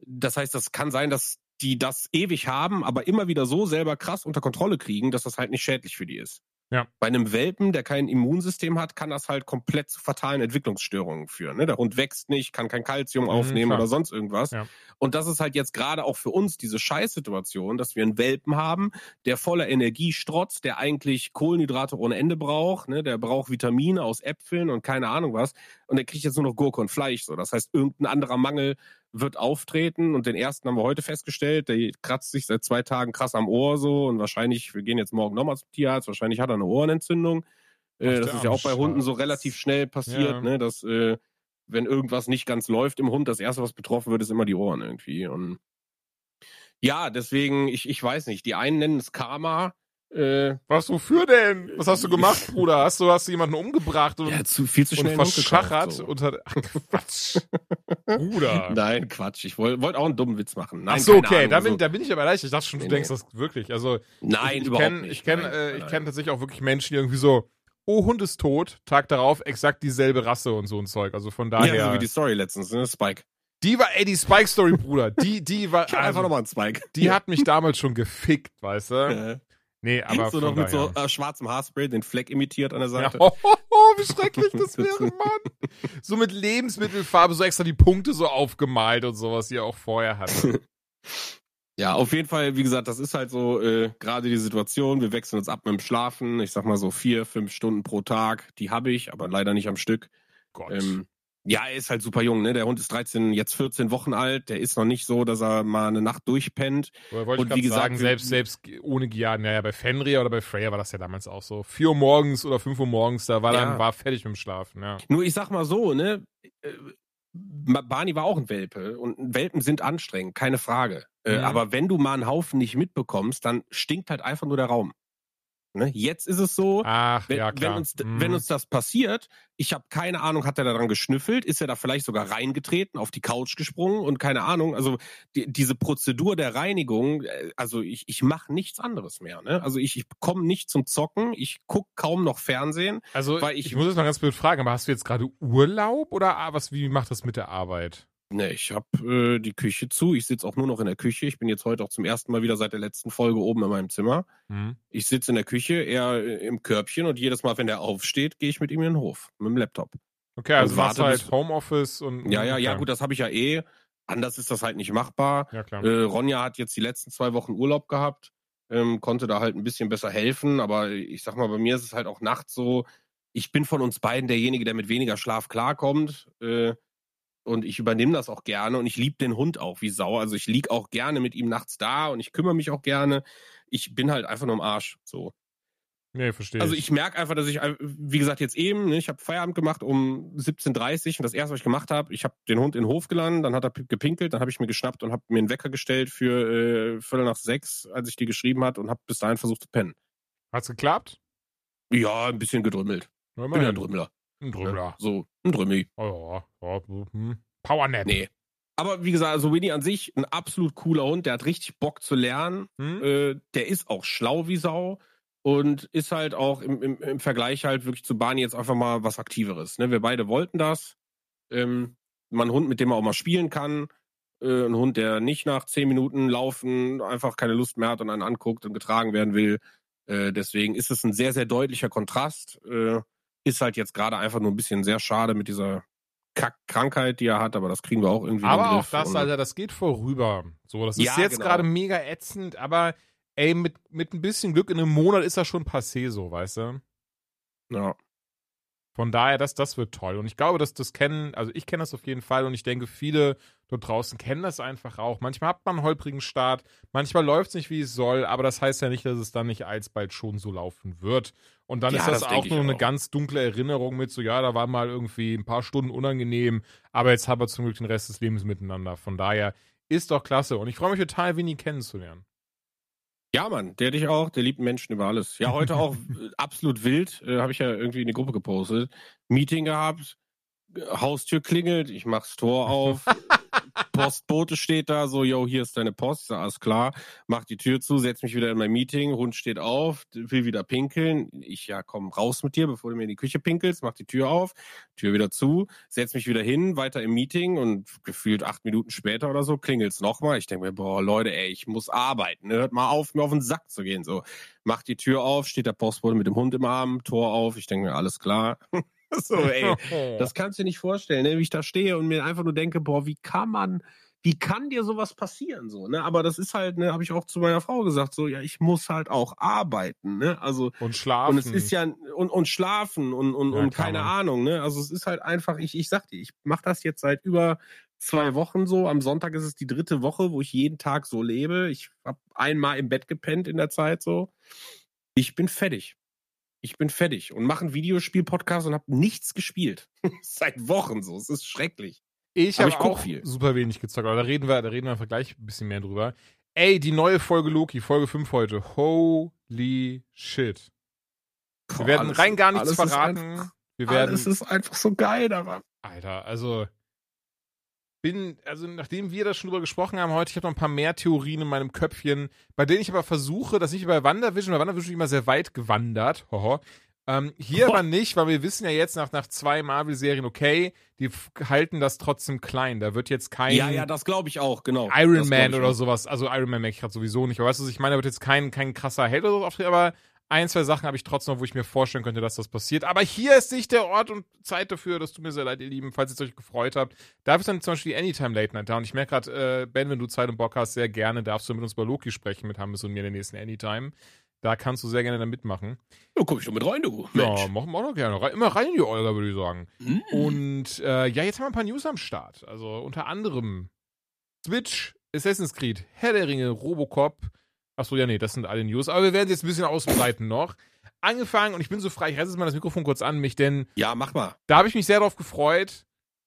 das heißt, das kann sein, dass die das ewig haben, aber immer wieder so selber krass unter Kontrolle kriegen, dass das halt nicht schädlich für die ist. Ja. Bei einem Welpen, der kein Immunsystem hat, kann das halt komplett zu fatalen Entwicklungsstörungen führen. Ne? Der Hund wächst nicht, kann kein Kalzium Mhm, aufnehmen klar. oder sonst irgendwas. Ja. Und das ist halt jetzt gerade auch für uns diese Scheißsituation, dass wir einen Welpen haben, der voller Energie strotzt, der eigentlich Kohlenhydrate ohne Ende braucht, ne? der braucht Vitamine aus Äpfeln und keine Ahnung was. Und der kriegt jetzt nur noch Gurke und Fleisch. So, das heißt, irgendein anderer Mangel wird auftreten. Und den ersten haben wir heute festgestellt, der kratzt sich seit zwei Tagen krass am Ohr so und wahrscheinlich, wir gehen jetzt morgen nochmal zum Tierarzt, wahrscheinlich hat er eine Ohrenentzündung. Äh, das ist ja auch bei Hunden so relativ schnell passiert, Ja. ne, dass äh, wenn irgendwas nicht ganz läuft im Hund, das erste, was betroffen wird, ist immer die Ohren irgendwie. Und ja, deswegen, ich, ich weiß nicht, die einen nennen es Karma. Äh, Was, wofür denn? Was hast du gemacht, Bruder? Hast du, hast du jemanden umgebracht und, ja, zu, viel zu und schnell Hund verschachert? so. Und hat, ach, Quatsch. <laughs> Bruder. Nein, Quatsch. Ich wollte wollt auch einen dummen Witz machen. Nein, Ach so, okay, Ahnung, da, bin, so. da bin ich aber leicht. Ich dachte schon, du Nee, denkst nee. das wirklich. Also, Nein, ich, ich überhaupt kenn, nicht. Ich kenne äh, ich kenn tatsächlich auch wirklich Menschen, die irgendwie so, oh, Hund ist tot, Tag darauf exakt dieselbe Rasse und so ein Zeug. Also von daher. Ja, so wie die Story letztens, ne? Spike. die war, ey, die Spike-Story, Bruder. Die, die <laughs> war, Ich hab einfach also, nochmal einen Spike. die <laughs> hat mich damals schon gefickt, weißt du? Nee, aber so noch mit so äh, schwarzem Haarspray den Fleck imitiert an der Ja, Seite. oh, oh, oh, wie schrecklich das wäre, Mann. So mit Lebensmittelfarbe, so extra die Punkte so aufgemalt und sowas, die er auch vorher hatte. <laughs> Ja, auf jeden Fall, wie gesagt, das ist halt so äh, gerade die Situation. Wir wechseln uns ab mit dem Schlafen. Ich sag mal so vier, fünf Stunden pro Tag. Die habe ich, aber leider nicht am Stück. Gott. Ähm, ja, er ist halt super jung, ne? Der Hund ist 13, jetzt 14 Wochen alt. Der ist noch nicht so, dass er mal eine Nacht durchpennt. Oder wollte und wie gesagt, sagen, selbst, selbst ohne Giarden, ja, ja, bei Fenrir oder bei Freya war das ja damals auch so. 4 Uhr morgens oder 5 Uhr morgens, da war Ja. dann, war fertig mit dem Schlafen, ja. Nur ich sag mal so, ne? äh, Barney war auch ein Welpe und Welpen sind anstrengend, keine Frage. Äh, Mhm. Aber wenn du mal einen Haufen nicht mitbekommst, dann stinkt halt einfach nur der Raum. Ne? Jetzt ist es so, Ach, wenn, ja, wenn, uns, Mhm. wenn uns das passiert, ich habe keine Ahnung, hat er daran geschnüffelt, ist er da vielleicht sogar reingetreten, auf die Couch gesprungen und keine Ahnung, also die, diese Prozedur der Reinigung, äh, also ich, ich mache nichts anderes mehr. Ne? Also ich, ich komme nicht zum Zocken, ich guck kaum noch Fernsehen. also, ich, ich- muss jetzt mal ganz blöd fragen, aber hast du jetzt gerade Urlaub oder ah, was, wie macht das mit der Arbeit? Ne, ich habe äh, die Küche zu. Ich sitze auch nur noch in der Küche. Ich bin jetzt heute auch zum ersten Mal wieder seit der letzten Folge oben in meinem Zimmer. Hm? Ich sitze in der Küche, er äh, im Körbchen und jedes Mal, wenn er aufsteht, gehe ich mit ihm in den Hof mit dem Laptop. Okay, also du warte, halt Homeoffice und. Ja, ja, okay. ja, gut, das habe ich ja eh. Anders ist das halt nicht machbar. Ja, klar. Äh, Ronja hat jetzt die letzten zwei Wochen Urlaub gehabt, ähm, konnte da halt ein bisschen besser helfen, aber ich sag mal, bei mir ist es halt auch nachts so, ich bin von uns beiden derjenige, der mit weniger Schlaf klarkommt. Äh, und ich übernehme das auch gerne und ich liebe den Hund auch wie Sau. Also ich lieg auch gerne mit ihm nachts da und ich kümmere mich auch gerne. Ich bin halt einfach nur im Arsch. So. Nee, verstehe. Also ich merke einfach, dass ich, äh, wie gesagt, jetzt eben, ne, ich habe Feierabend gemacht um 17.30 Uhr und das erste, was ich gemacht habe, ich habe den Hund in den Hof geladen, dann hat er gepinkelt, dann habe ich mir geschnappt und habe mir einen Wecker gestellt für äh, Viertel nach sechs, als ich die geschrieben hat und habe bis dahin versucht zu pennen. Hat's geklappt? Ja, ein bisschen gedrümmelt. Ja, Bin ja ein. Drümmler. Ne? So, ein Drümmi. Oh, ja, ja, hm. Powernap. Nee. Aber wie gesagt, also Winnie an sich, ein absolut cooler Hund, der hat richtig Bock zu lernen. Hm? Äh, der ist auch schlau wie Sau und ist halt auch im, im, im Vergleich halt wirklich zu Barney jetzt einfach mal was Aktiveres. Ne? Wir beide wollten das. Ähm, mal einen Hund, mit dem man auch mal spielen kann. Äh, ein Hund, der nicht nach zehn Minuten laufen einfach keine Lust mehr hat und einen anguckt und getragen werden will. Äh, deswegen ist es ein sehr, sehr deutlicher Kontrast. Äh, ist halt jetzt gerade einfach nur ein bisschen sehr schade mit dieser Kack-Krankheit, die er hat, aber das kriegen wir auch irgendwie Aber auch das, Alter, das geht vorüber. So, das ist Ja, jetzt genau. gerade mega ätzend, aber ey, mit, mit ein bisschen Glück in einem Monat ist das schon passé so, weißt du? Ja. Von daher, das, das wird toll. Und ich glaube, dass das kennen, also ich kenne das auf jeden Fall und ich denke, viele dort draußen kennen das einfach auch. Manchmal hat man einen holprigen Start, manchmal läuft es nicht, wie es soll, aber das heißt ja nicht, dass es dann nicht alsbald schon so laufen wird. Und dann Ja, ist das, das auch nur eine auch. ganz dunkle Erinnerung mit so, ja, da war mal irgendwie ein paar Stunden unangenehm, aber jetzt haben wir zum Glück den Rest des Lebens miteinander. Von daher ist doch klasse und ich freue mich total, Winnie kennenzulernen. Ja, Mann, der dich auch, der liebt Menschen über alles. Ja, heute auch <laughs> äh, absolut wild, äh, habe ich ja irgendwie in die Gruppe gepostet. Meeting gehabt, Haustür klingelt, ich mach's Tor auf, <laughs> Postbote steht da, so, yo, hier ist deine Post, sag, alles klar, mach die Tür zu, setz mich wieder in mein Meeting, Hund steht auf, will wieder pinkeln, ich, ja, komm, raus mit dir, bevor du mir in die Küche pinkelst, mach die Tür auf, Tür wieder zu, setz mich wieder hin, weiter im Meeting und gefühlt acht Minuten später oder so klingelt's nochmal. Ich denke mir, boah, Leute, ey, ich muss arbeiten. Ne? Hört mal auf, mir auf den Sack zu gehen. So, mach die Tür auf, steht der Postbote mit dem Hund im Arm, Tor auf. Ich denke mir, alles klar. <laughs> <laughs> so, ey, <laughs> das kannst du dir nicht vorstellen, ne? wie ich da stehe und mir einfach nur denke, boah, wie kann man, wie kann dir sowas passieren so, ne? Aber das ist halt, ne, habe ich auch zu meiner Frau gesagt, so, ja, ich muss halt auch arbeiten, ne? Also und schlafen. und es ist ja und, und schlafen und, und, Ja, und keine man. Ahnung, ne? Also es ist halt einfach, ich, ich sag dir, ich mache das jetzt seit über zwei Wochen so. Am Sonntag ist es die dritte Woche, wo ich jeden Tag so lebe. Ich habe einmal im Bett gepennt in der Zeit so. Ich bin fertig. Ich bin fertig und mache einen Videospiel-Podcast und habe nichts gespielt. <laughs> Seit Wochen so. Es ist schrecklich. Ich habe auch viel. super wenig gezockt, aber da reden wir, da reden wir einfach gleich ein bisschen mehr drüber. Ey, die neue Folge Loki, Folge 5 heute. Holy shit. Wir werden rein gar nichts ist verraten. einfach- Wir werden. Alles ist einfach so geil daran. Alter, also bin, also nachdem wir da schon drüber gesprochen haben heute, ich habe noch ein paar mehr Theorien in meinem Köpfchen, bei denen ich aber versuche, das nicht wie bei WandaVision, bei WandaVision bin ich immer sehr weit gewandert, hoho. Ähm, hier aber nicht, weil wir wissen ja jetzt nach, nach zwei Marvel-Serien, okay, die halten das trotzdem klein. Da wird jetzt kein Ja, ja, das glaube ich auch, genau. Iron Das Man ich oder auch. sowas. Also Iron Man merke ich gerade sowieso nicht. Aber weißt du, was ich meine? Da wird jetzt kein, kein krasser Held oder so auftreten, aber ein, zwei Sachen habe ich trotzdem noch, wo ich mir vorstellen könnte, dass das passiert. Aber hier ist nicht der Ort und Zeit dafür. Das tut mir sehr leid, ihr Lieben, falls ihr es euch gefreut habt. Dafür ist dann zum Beispiel die Anytime Late Night da. Und ich merke gerade, äh, Ben, wenn du Zeit und Bock hast, sehr gerne darfst du mit uns über Loki sprechen, mit Hammes und mir in der nächsten Anytime. Da kannst du sehr gerne da mitmachen. Ja, komm ich doch mit rein, du. Ja, machen wir auch noch gerne. Re- Immer rein in die Olga, würde ich sagen. Mhm. Und äh, ja, jetzt haben wir ein paar News am Start. Also unter anderem Switch, Assassin's Creed, Herr der Ringe, Robocop. Achso, ja, nee, das sind alle News. Aber wir werden sie jetzt ein bisschen ausbreiten noch. Angefangen, und ich bin so frei, ich reiße jetzt mal das Mikrofon kurz an mich, denn Ja, mach mal. da habe ich mich sehr drauf gefreut.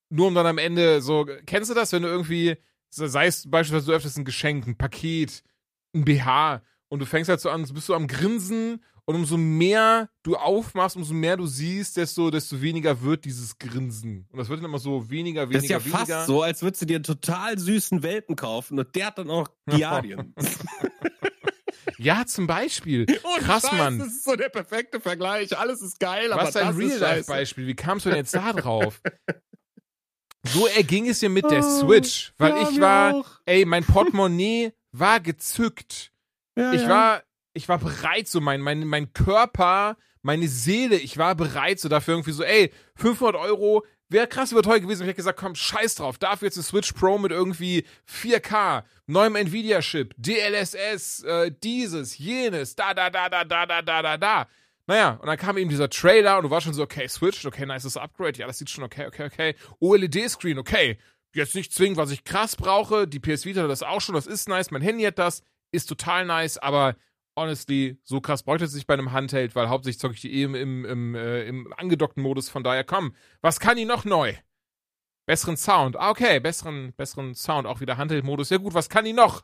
Nur um dann am Ende so, kennst du das, wenn du irgendwie, sei es beispielsweise, du öffnest ein Geschenk, ein Paket, ein BH und du fängst halt so an, bist du am Grinsen und umso mehr du aufmachst, umso mehr du siehst, desto, desto weniger wird dieses Grinsen. Und das wird dann immer so weniger, weniger, Das ist ja weniger. fast so, als würdest du dir einen total süßen Welpen kaufen und der hat dann auch <laughs> Giardien. <laughs> Ja, zum Beispiel. <laughs> Ohne Krass, Scheiß, Mann. Das ist so der perfekte Vergleich. Alles ist geil, aber Was ist ein das scheiße. Real-Life-Beispiel? Wie kamst du denn jetzt da <laughs> drauf? So erging es mir mit der Oh, Switch, weil ja, ich war, auch. ey, mein <laughs> Portemonnaie war gezückt. Ja, ich ja. war, ich war bereit, so mein, mein, mein Körper, meine Seele, ich war bereit, so dafür irgendwie so, ey, 500 Euro, wäre krass überteuert gewesen. Ich hätte gesagt, komm, scheiß drauf, dafür jetzt eine Switch Pro mit irgendwie 4K, neuem Nvidia-Chip, DLSS, äh, dieses, jenes, da, da, da, da, da, da, da, da, da. Naja, und dann kam eben dieser Trailer und du warst schon so, okay, Switch, okay, nices Upgrade, ja, das sieht schon okay, okay, okay. OLED-Screen, okay, jetzt nicht zwingend, was ich krass brauche. Die PS Vita hat das auch schon, das ist nice. Mein Handy hat das, ist total nice, aber honestly, so krass bräuchte es nicht bei einem Handheld, weil hauptsächlich zocke ich die eh im, im, äh, im angedockten Modus. Von daher, komm, was kann die noch neu? Besseren Sound. Ah, okay, besseren, besseren Sound. Auch wieder Handheld-Modus. Ja gut, was kann die noch?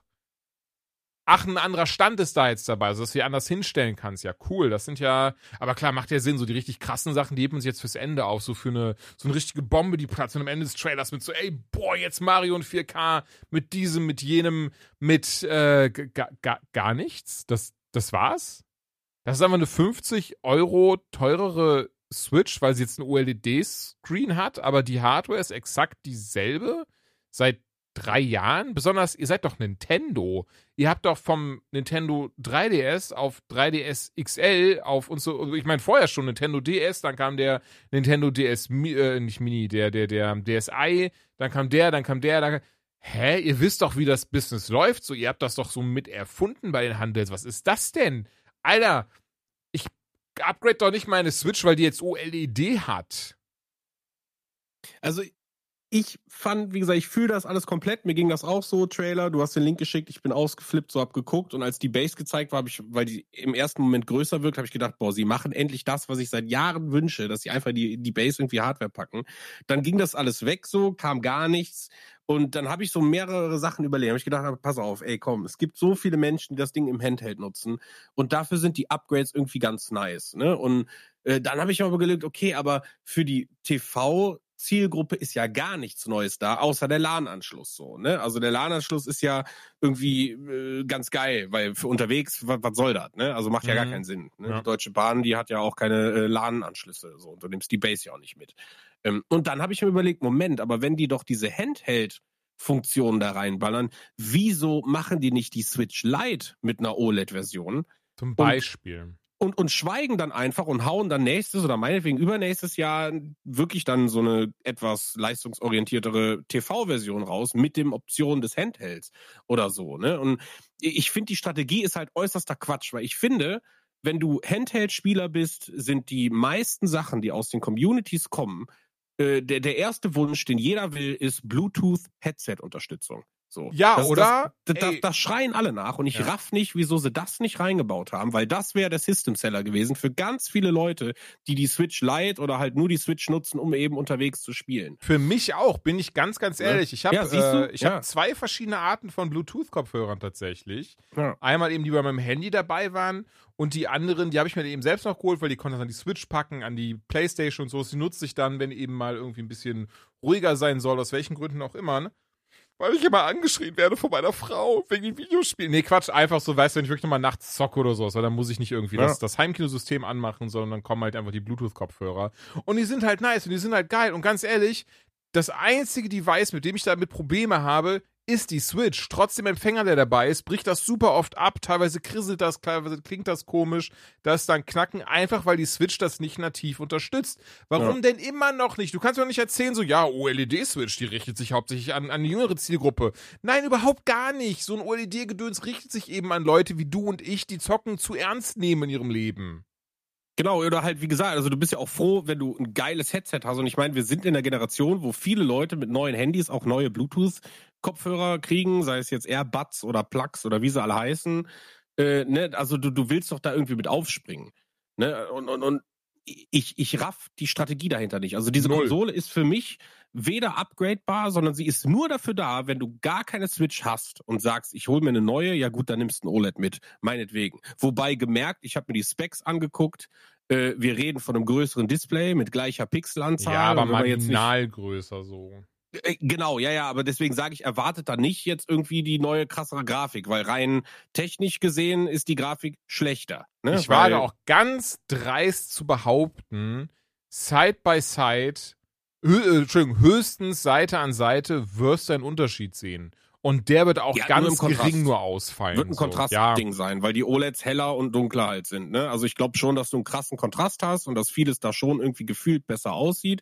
Ach, ein anderer Stand ist da jetzt dabei, also dass du die anders hinstellen kannst. Ja, cool. Das sind ja, aber klar, macht ja Sinn. So die richtig krassen Sachen, die hebt man sich jetzt fürs Ende auf. So für eine, so eine richtige Bombe, die platzt und am Ende des Trailers mit so, ey, boah, jetzt Mario in 4K, mit diesem, mit jenem, mit, äh, ga- ga- gar nichts. Das, das war's? Das ist einfach eine 50 Euro teurere Switch, weil sie jetzt einen OLED-Screen hat, aber die Hardware ist exakt dieselbe seit drei Jahren. Besonders, ihr seid doch Nintendo. Ihr habt doch vom Nintendo 3DS auf 3DS XL auf und so, ich meine vorher schon Nintendo DS, dann kam der Nintendo DS, äh, nicht Mini, der, der, der DSi, dann kam der, dann kam der, dann kam, hä, ihr wisst doch, wie das Business läuft, so, ihr habt das doch so mit erfunden bei den Handels. Was ist das denn? Alter, ich upgrade doch nicht meine Switch, weil die jetzt OLED hat. Also ich fand, wie gesagt, ich fühle das alles komplett. Mir ging das auch so, Trailer. Du hast den Link geschickt, ich bin ausgeflippt, so hab geguckt. Und als die Base gezeigt war, habe ich, weil die im ersten Moment größer wirkt, habe ich gedacht, boah, sie machen endlich das, was ich seit Jahren wünsche, dass sie einfach die, die Base irgendwie Hardware packen. Dann ging das alles weg so, kam gar nichts. Und dann habe ich so mehrere Sachen überlegt. Hab ich gedacht, pass auf, ey, komm, es gibt so viele Menschen, die das Ding im Handheld nutzen. Und dafür sind die Upgrades irgendwie ganz nice. Ne? Und äh, dann habe ich aber gelegt, okay, aber für die TV Zielgruppe ist ja gar nichts Neues da, außer der LAN-Anschluss so. Ne? Also der LAN-Anschluss ist ja irgendwie äh, ganz geil, weil für unterwegs, was, was soll das? Ne? Also macht ja mhm. gar keinen Sinn. Ne? Ja. Die Deutsche Bahn, die hat ja auch keine äh, LAN-Anschlüsse so und du nimmst die Base ja auch nicht mit. Ähm, und dann habe ich mir überlegt, Moment, aber wenn die doch diese Handheld Funktionen da reinballern, wieso machen die nicht die Switch Lite mit einer OLED-Version? Zum Beispiel. Und und, und schweigen dann einfach und hauen dann nächstes oder meinetwegen übernächstes Jahr wirklich dann so eine etwas leistungsorientiertere TV-Version raus mit dem Option des Handhelds oder so. Ne? Und ich finde, die Strategie ist halt äußerster Quatsch, weil ich finde, wenn du Handheld-Spieler bist, sind die meisten Sachen, die aus den Communities kommen, äh, der, der erste Wunsch, den jeder will, ist Bluetooth-Headset-Unterstützung. So. Ja, das, oder? Das, das, das, schreien alle nach und ich ja. raff nicht, wieso sie das nicht reingebaut haben, weil das wäre der System Seller gewesen für ganz viele Leute, die die Switch Lite oder halt nur die Switch nutzen, um eben unterwegs zu spielen. Für mich auch, bin ich ganz, ganz ehrlich. Ich habe ja, äh, ich ja. hab zwei verschiedene Arten von Bluetooth-Kopfhörern tatsächlich. Ja. Einmal eben, die bei meinem Handy dabei waren und die anderen, die habe ich mir eben selbst noch geholt, weil die konnte dann an die Switch packen, an die Playstation und so. Die nutze ich dann, wenn eben mal irgendwie ein bisschen ruhiger sein soll, aus welchen Gründen auch immer. Weil ich immer angeschrien werde von meiner Frau wegen den Videospielen. Nee, Quatsch, einfach so, weißt du, wenn ich wirklich nochmal nachts zocke oder so, weil dann muss ich nicht irgendwie ja. das, das Heimkinosystem anmachen, sondern dann kommen halt einfach die Bluetooth-Kopfhörer. Und die sind halt nice und die sind halt geil. Und ganz ehrlich, das einzige Device, mit dem ich damit Probleme habe, ist die Switch. Trotzdem Empfänger, der dabei ist, bricht das super oft ab. Teilweise krisselt das, teilweise klingt das komisch. Das dann Knacken, einfach weil die Switch das nicht nativ unterstützt. Warum ja. denn immer noch nicht? Du kannst doch nicht erzählen, so, ja, OLED-Switch, die richtet sich hauptsächlich an, an die jüngere Zielgruppe. Nein, überhaupt gar nicht. So ein OLED-Gedöns richtet sich eben an Leute wie du und ich, die Zocken zu ernst nehmen in ihrem Leben. Genau, oder halt, wie gesagt, also du bist ja auch froh, wenn du ein geiles Headset hast. Und ich meine, wir sind in der Generation, wo viele Leute mit neuen Handys auch neue Bluetooth-Kopfhörer kriegen, sei es jetzt AirBuds oder Plugs oder wie sie alle heißen. Äh, ne? Also du, du willst doch da irgendwie mit aufspringen. Ne? Und, und, und ich, ich raff die Strategie dahinter nicht. Also diese Null. Konsole ist für mich weder upgradebar, sondern sie ist nur dafür da, wenn du gar keine Switch hast und sagst, ich hole mir eine neue, ja gut, dann nimmst du ein OLED mit, meinetwegen. Wobei gemerkt, ich habe mir die Specs angeguckt, äh, wir reden von einem größeren Display mit gleicher Pixelanzahl. Ja, aber marginal größer so. Äh, genau, ja, ja, aber deswegen sage ich, erwartet da nicht jetzt irgendwie die neue krassere Grafik, weil rein technisch gesehen ist die Grafik schlechter. Ne? Ich wage auch ganz dreist zu behaupten, Side by Side Hö Entschuldigung, höchstens Seite an Seite wirst du einen Unterschied sehen. Und der wird auch ja, ganz nur gering nur ausfallen. Wird ein Kontrastding so. ja. sein, weil die OLEDs heller und dunkler halt sind. Ne? Also ich glaube schon, dass du einen krassen Kontrast hast und dass vieles da schon irgendwie gefühlt besser aussieht.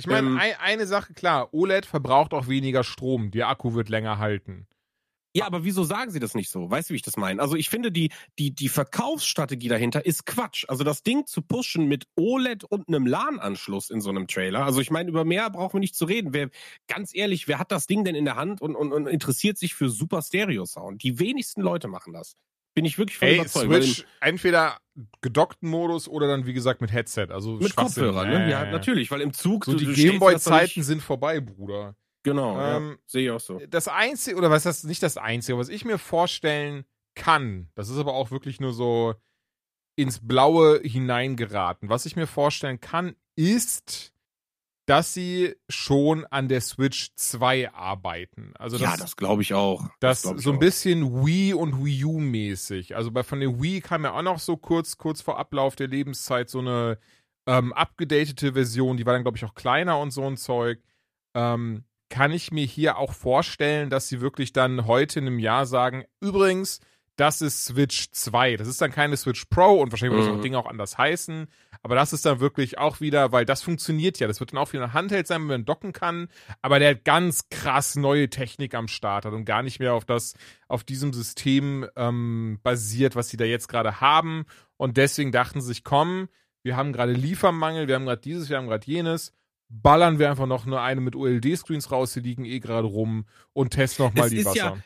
Ich meine, ähm, ein, eine Sache klar, OLED verbraucht auch weniger Strom. Der Akku wird länger halten. Ja, aber wieso sagen sie das nicht so? Weißt du, wie ich das meine? Also ich finde, die, die, die Verkaufsstrategie dahinter ist Quatsch. Also das Ding zu pushen mit OLED und einem LAN-Anschluss in so einem Trailer. Also ich meine, über mehr brauchen wir nicht zu reden. Wer, ganz ehrlich, wer hat das Ding denn in der Hand und, und, und interessiert sich für super Stereo-Sound? Die wenigsten Leute machen das. Bin ich wirklich von Ey, überzeugt. Switch, entweder gedockten Modus oder dann, wie gesagt, mit Headset. Also mit Kopfhörer, ne? Ja, natürlich, weil im Zug. So, die Gameboy-Zeiten sind vorbei, Bruder. Genau, ähm, ja, sehe ich auch so. Das Einzige, oder was ist das, nicht das Einzige, was ich mir vorstellen kann, das ist aber auch wirklich nur so ins Blaue hineingeraten. Was ich mir vorstellen kann, ist, dass sie schon an der Switch 2 arbeiten. Also das, ja, das glaube ich auch. Das, das so ein auch. bisschen Wii und Wii U mäßig. Also bei von der Wii kam ja auch noch so kurz kurz vor Ablauf der Lebenszeit so eine ähm, abgedatete Version, die war dann glaube ich auch kleiner und so ein Zeug. Ähm, kann ich mir hier auch vorstellen, dass sie wirklich dann heute in einem Jahr sagen, übrigens, das ist Switch 2. Das ist dann keine Switch Pro und wahrscheinlich wird das Mhm. Ding auch anders heißen. Aber das ist dann wirklich auch wieder, weil das funktioniert ja. Das wird dann auch wieder ein Handheld sein, wenn man docken kann. Aber der hat ganz krass neue Technik am Start hat und gar nicht mehr auf das, auf diesem System ähm, basiert, was sie da jetzt gerade haben. Und deswegen dachten sie sich, komm, wir haben gerade Liefermangel, wir haben gerade dieses, wir haben gerade jenes. Ballern wir einfach noch nur eine mit OLD-Screens raus, die liegen eh gerade rum und testen noch mal Es die ist Wasser. ja-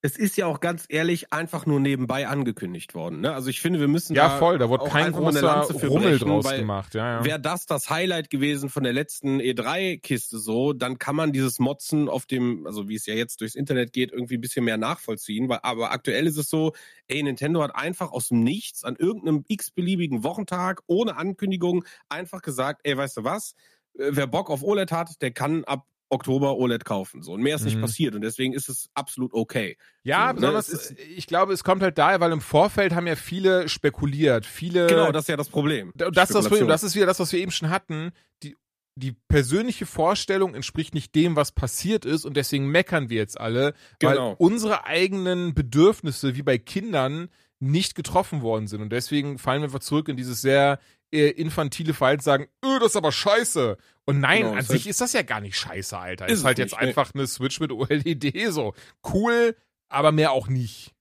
Es ist ja auch ganz ehrlich einfach nur nebenbei angekündigt worden. Ne? Also ich finde, wir müssen Ja, da voll, da wurde kein großer Rummel brechen, draus gemacht. Ja, ja. Wäre das das Highlight gewesen von der letzten E3-Kiste so, dann kann man dieses Motzen auf dem, also wie es ja jetzt durchs Internet geht, irgendwie ein bisschen mehr nachvollziehen. Weil, aber aktuell ist es so, ey, Nintendo hat einfach aus dem Nichts an irgendeinem x-beliebigen Wochentag ohne Ankündigung einfach gesagt, ey, weißt du was? Äh, Wer Bock auf OLED hat, der kann ab Oktober OLED kaufen. So. Und mehr ist nicht Mhm. passiert. Und deswegen ist es absolut okay. Ja, So, ne, besonders, es ist- ich glaube, es kommt halt daher, weil im Vorfeld haben ja viele spekuliert. Viele. Genau, das ist ja das Problem. Das ist das Problem. Das ist wieder das, was wir eben schon hatten. Die, die persönliche Vorstellung entspricht nicht dem, was passiert ist und deswegen meckern wir jetzt alle, weil Genau. unsere eigenen Bedürfnisse, wie bei Kindern, nicht getroffen worden sind. Und deswegen fallen wir einfach zurück in dieses sehr infantile Verhalten, sagen, öh, das ist aber scheiße. Und nein, Genau, an sich halt- ist das ja gar nicht scheiße, Alter. Ist Ist, halt jetzt nee. einfach eine Switch mit OLED so. Cool, aber mehr auch nicht.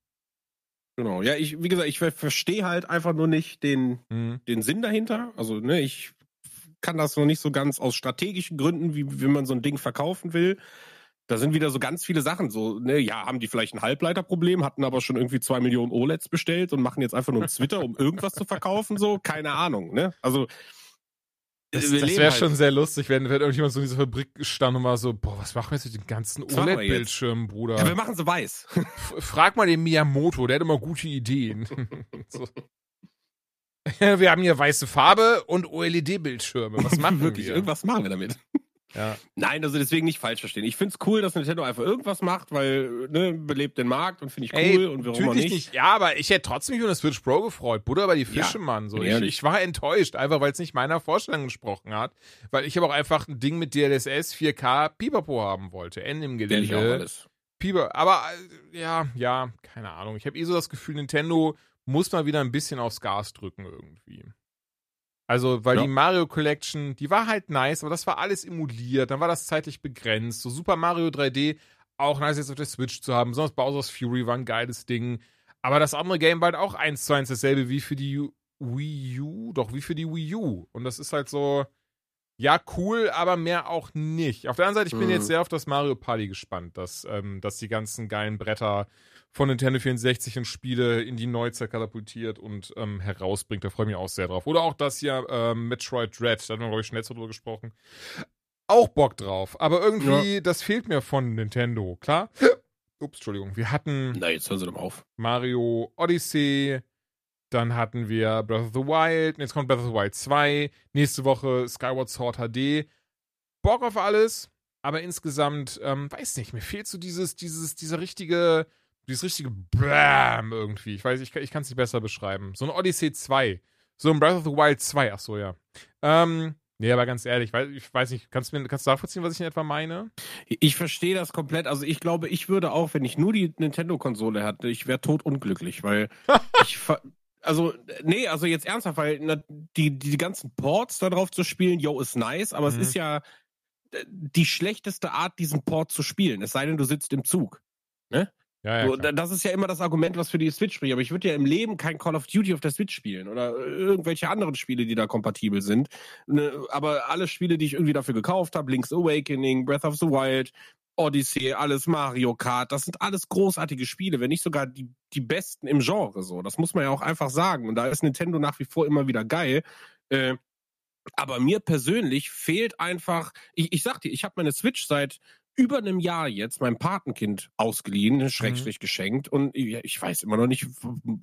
Genau. Ja, ich, wie gesagt, ich ver verstehe halt einfach nur nicht den, Mhm. den Sinn dahinter. Also, ne, ich kann das noch nicht so ganz aus strategischen Gründen, wie, wie man so ein Ding verkaufen will. Da sind wieder so ganz viele Sachen. So, ne, ja, haben die vielleicht ein Halbleiterproblem, hatten aber schon irgendwie zwei Millionen OLEDs bestellt und machen jetzt einfach nur einen Twitter, um irgendwas zu verkaufen, so, keine Ahnung, ne? Also, Das, das wäre halt- schon sehr lustig, wenn, wenn irgendjemand so in dieser Fabrik stand und war so, boah, was machen wir jetzt mit den ganzen? OLED-Bildschirmen, Bruder? Ja, wir machen sie weiß. F- Frag mal den Miyamoto, der hat immer gute Ideen. <laughs> so. <laughs> Wir haben hier weiße Farbe und OLED-Bildschirme. Was <laughs> machen Wirklich, wir? irgendwas machen wir damit. Ja. Nein, also deswegen nicht falsch verstehen. Ich find's cool, dass Nintendo einfach irgendwas macht, weil, ne, belebt den Markt und finde ich cool Ey, und warum auch nicht. nicht. Ja, aber ich hätte trotzdem mich über eine Switch Pro gefreut. Butter bei die Fische, Ja, Mann. So, ich, ich war enttäuscht, einfach weil es nicht meiner Vorstellung gesprochen hat. Weil ich aber auch einfach ein Ding mit DLSS 4K Pipapo haben wollte. Ende im Will ich auch Gelände. alles. Piper, aber äh, ja, ja, keine Ahnung. Ich habe eh so das Gefühl, Nintendo muss mal wieder ein bisschen aufs Gas drücken irgendwie. Also, weil Ja. die Mario Collection, die war halt nice, aber das war alles emuliert, dann war das zeitlich begrenzt. So Super Mario 3D, auch nice jetzt auf der Switch zu haben. Besonders Bowser's Fury war ein geiles Ding. Aber das andere Game war halt auch eins zu eins dasselbe wie für die Wii U, doch wie für die Wii U. Und das ist halt so, ja, cool, aber mehr auch nicht. Auf der anderen Seite, ich bin Mhm. jetzt sehr auf das Mario Party gespannt, dass, ähm, dass die ganzen geilen Bretter von Nintendo 64 und Spiele in die Neuzeit katapultiert und ähm, herausbringt. Da freue ich mich auch sehr drauf. Oder auch das hier, ähm, Metroid Dread, da hatten wir, glaube ich, Mal drüber gesprochen. Auch Bock drauf. Aber irgendwie, das fehlt mir von Nintendo, klar? <laughs> Ups, Entschuldigung. Wir hatten Na, jetzt hören sie doch mal auf. Mario Odyssey, dann hatten wir Breath of the Wild, und jetzt kommt Breath of the Wild 2, nächste Woche Skyward Sword HD. Bock auf alles, aber insgesamt, ähm, weiß nicht, mir fehlt so dieses, dieses, dieser richtige, dieses richtige Bam irgendwie. Ich weiß, ich, ich kann es nicht besser beschreiben. So ein Odyssey 2, so ein Breath of the Wild 2, ach so, ja. Ähm, nee, aber ganz ehrlich, ich weiß, ich weiß nicht, kannst du mir, kannst du nachvollziehen, was ich in etwa meine? Ich verstehe das komplett. Also ich glaube, ich würde auch, wenn ich nur die Nintendo-Konsole hätte, ich wäre totunglücklich, weil <laughs> ich also nee, also jetzt ernsthaft, weil na, die, die ganzen Ports da drauf zu spielen, yo, ist nice, aber Mhm. es ist ja äh, die schlechteste Art, diesen Port zu spielen. Es sei denn, du sitzt im Zug. Ja, ja. so, das ist ja immer das Argument, was für die Switch spricht. Aber ich würde ja im Leben kein Call of Duty auf der Switch spielen oder irgendwelche anderen Spiele, die da kompatibel sind. Ne, aber alle Spiele, die ich irgendwie dafür gekauft habe, Link's Awakening, Breath of the Wild, Odyssey, alles Mario Kart, das sind alles großartige Spiele, wenn nicht sogar die, die besten im Genre. So, das muss man ja auch einfach sagen. Und da ist Nintendo nach wie vor immer wieder geil. Äh, aber mir persönlich fehlt einfach, ich, ich sag dir, ich habe meine Switch seit über einem Jahr jetzt meinem Patenkind ausgeliehen, Schrägstrich geschenkt und ich, weiß immer noch nicht,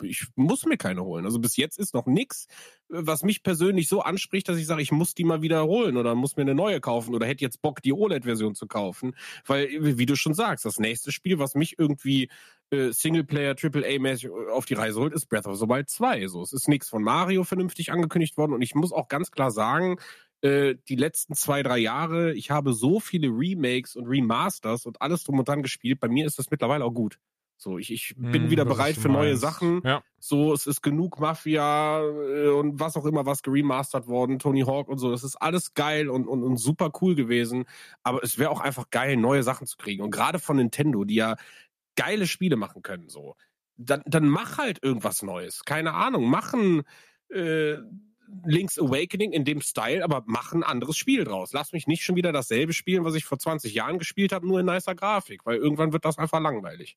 ich muss mir keine holen. Also bis jetzt ist noch nix, was mich persönlich so anspricht, dass ich sage, ich muss die mal wieder holen oder muss mir eine neue kaufen oder hätte jetzt Bock, die OLED-Version zu kaufen. Weil, wie du schon sagst, das nächste Spiel, was mich irgendwie äh, Singleplayer, AAA-mäßig auf die Reise holt, ist Breath of the Wild 2. So, es ist nichts von Mario vernünftig angekündigt worden und ich muss auch ganz klar sagen, äh, die letzten zwei, drei Jahre, ich habe so viele Remakes und Remasters und alles drum und dran gespielt. Bei mir ist das mittlerweile auch gut. So, ich, ich bin Hm, wieder bereit für neue. Sachen. Ja. So, es ist genug Mafia äh, und was auch immer was geremastert worden, Tony Hawk und so. Das ist alles geil und, und, und super cool gewesen. Aber es wäre auch einfach geil, neue Sachen zu kriegen. Und gerade von Nintendo, die ja geile Spiele machen können, so. Dann, dann mach halt irgendwas Neues. Keine Ahnung. Machen äh, Link's Awakening in dem Style, aber mach ein anderes Spiel draus. Lass mich nicht schon wieder dasselbe spielen, was ich vor 20 Jahren gespielt habe, nur in nicer Grafik, weil irgendwann wird das einfach langweilig.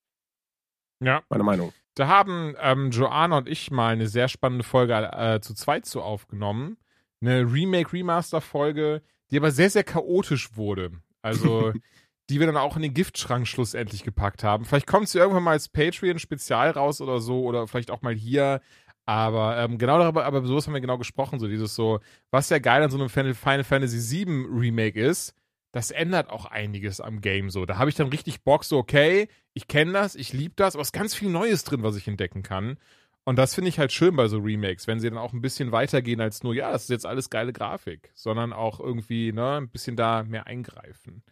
Ja. Meine Meinung. Da haben ähm, Joanna und ich mal eine sehr spannende Folge äh, zu zweit zu aufgenommen. Eine Remake-Remaster-Folge, die aber sehr, sehr chaotisch wurde. Also, <laughs> die wir dann auch in den Giftschrank schlussendlich gepackt haben. Vielleicht kommt sie irgendwann mal als Patreon-Spezial raus oder so, oder vielleicht auch mal hier. Aber ähm, genau darüber, aber sowas haben wir genau gesprochen. So dieses so, was ja geil an so einem Final Final Fantasy VII Remake ist, das ändert auch einiges am Game so. Da habe ich dann richtig Bock, so, okay, ich kenne das, ich liebe das, aber es ist ganz viel Neues drin, was ich entdecken kann. Und das finde ich halt schön bei so Remakes, wenn sie dann auch ein bisschen weitergehen als nur, ja, das ist jetzt alles geile Grafik, sondern auch irgendwie, ne, ein bisschen da mehr eingreifen.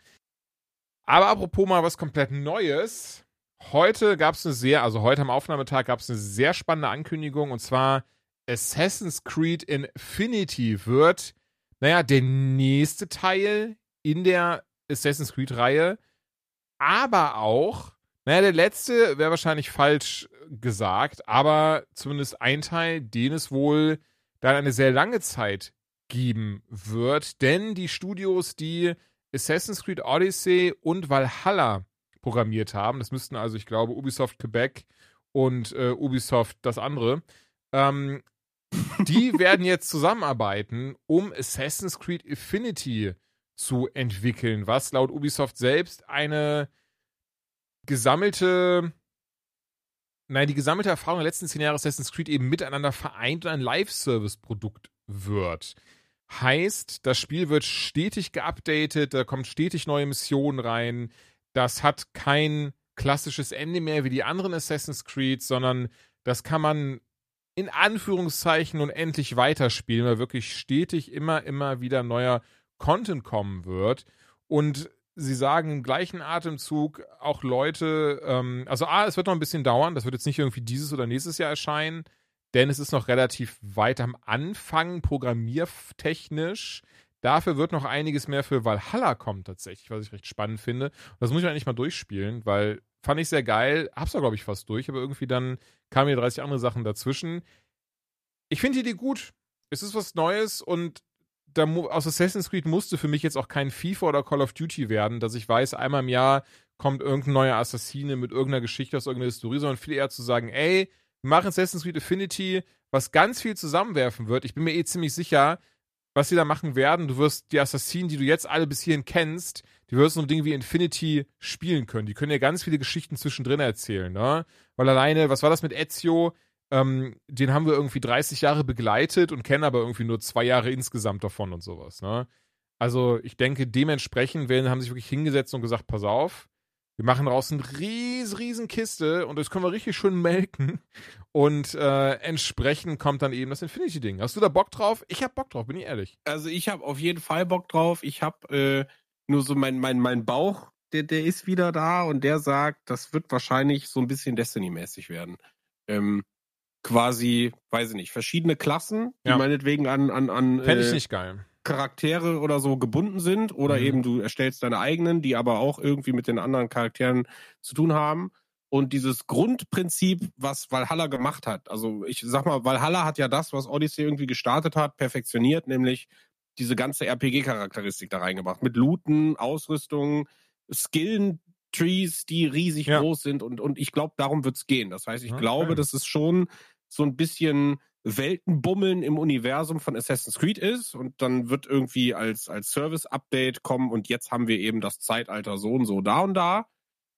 Aber apropos mal was komplett Neues. Heute gab es eine sehr, also heute am Aufnahmetag gab es eine sehr spannende Ankündigung und zwar Assassin's Creed Infinity wird, naja, der nächste Teil in der Assassin's Creed-Reihe, aber auch, naja, der letzte wäre wahrscheinlich falsch gesagt, aber zumindest ein Teil, den es wohl dann eine sehr lange Zeit geben wird, denn die Studios, die Assassin's Creed Odyssey und Valhalla programmiert haben, das müssten also, ich glaube, Ubisoft Quebec und äh, Ubisoft das andere, ähm, die <laughs> werden jetzt zusammenarbeiten, um Assassin's Creed Infinity zu entwickeln, was laut Ubisoft selbst eine gesammelte, nein, die gesammelte Erfahrung der letzten zehn Jahre Assassin's Creed eben miteinander vereint und ein Live-Service-Produkt wird. Heißt, das Spiel wird stetig geupdatet, da kommt stetig neue Missionen rein. Das hat kein klassisches Ende mehr wie die anderen Assassin's Creed, sondern das kann man in Anführungszeichen unendlich weiterspielen, weil wirklich stetig immer, immer wieder neuer Content kommen wird. Und sie sagen im gleichen Atemzug auch Leute, ähm, also A, es wird noch ein bisschen dauern, das wird jetzt nicht irgendwie dieses oder nächstes Jahr erscheinen, denn es ist noch relativ weit am Anfang, programmiertechnisch. Dafür wird noch einiges mehr für Valhalla kommen tatsächlich, was ich recht spannend finde. Das muss ich eigentlich mal durchspielen, weil fand ich sehr geil, hab's auch, glaube ich, fast durch, aber irgendwie dann kamen hier 30 andere Sachen dazwischen. Ich finde die Idee gut. Es ist was Neues und da aus Assassin's Creed musste für mich jetzt auch kein FIFA oder Call of Duty werden, dass ich weiß, einmal im Jahr kommt irgendein neuer Assassine mit irgendeiner Geschichte aus irgendeiner Historie, sondern viel eher zu sagen, ey, wir machen Assassin's Creed Affinity, was ganz viel zusammenwerfen wird. Ich bin mir eh ziemlich sicher, was sie da machen werden. Du wirst die Assassinen, die du jetzt alle bis hierhin kennst, die wirst du so Dinge wie Infinity spielen können. Die können ja ganz viele Geschichten zwischendrin erzählen, ne? Weil alleine, was war das mit Ezio? Ähm, den haben wir irgendwie 30 Jahre begleitet und kennen aber irgendwie nur zwei Jahre insgesamt davon und sowas, ne? Also ich denke, dementsprechend werden, haben sich wirklich hingesetzt und gesagt, pass auf, wir machen daraus eine ries, riesen Kiste und das können wir richtig schön melken. Und äh, entsprechend kommt dann eben das Infinity-Ding. Hast du da Bock drauf? Ich hab Bock drauf, bin ich ehrlich. Also ich habe auf jeden Fall Bock drauf. Ich habe äh, nur so mein, mein, mein Bauch, der, der ist wieder da und der sagt, das wird wahrscheinlich so ein bisschen Destiny-mäßig werden. Ähm, quasi, weiß ich nicht, verschiedene Klassen, die Ja. meinetwegen an, an, an Fände ich äh, nicht geil. Charaktere oder so gebunden sind oder Mhm. eben du erstellst deine eigenen, die aber auch irgendwie mit den anderen Charakteren zu tun haben. Und dieses Grundprinzip, was Valhalla gemacht hat, also ich sag mal, Valhalla hat ja das, was Odyssey irgendwie gestartet hat, perfektioniert, nämlich diese ganze RPG-Charakteristik da reingebracht. Mit Looten, Ausrüstung, Skill-Trees, die riesig Ja. groß sind. Und, und ich glaube, darum wird's gehen. Das heißt, ich Okay. glaube, dass es schon so ein bisschen Weltenbummeln im Universum von Assassin's Creed ist. Und dann wird irgendwie als, als Service-Update kommen und jetzt haben wir eben das Zeitalter so und so da und da.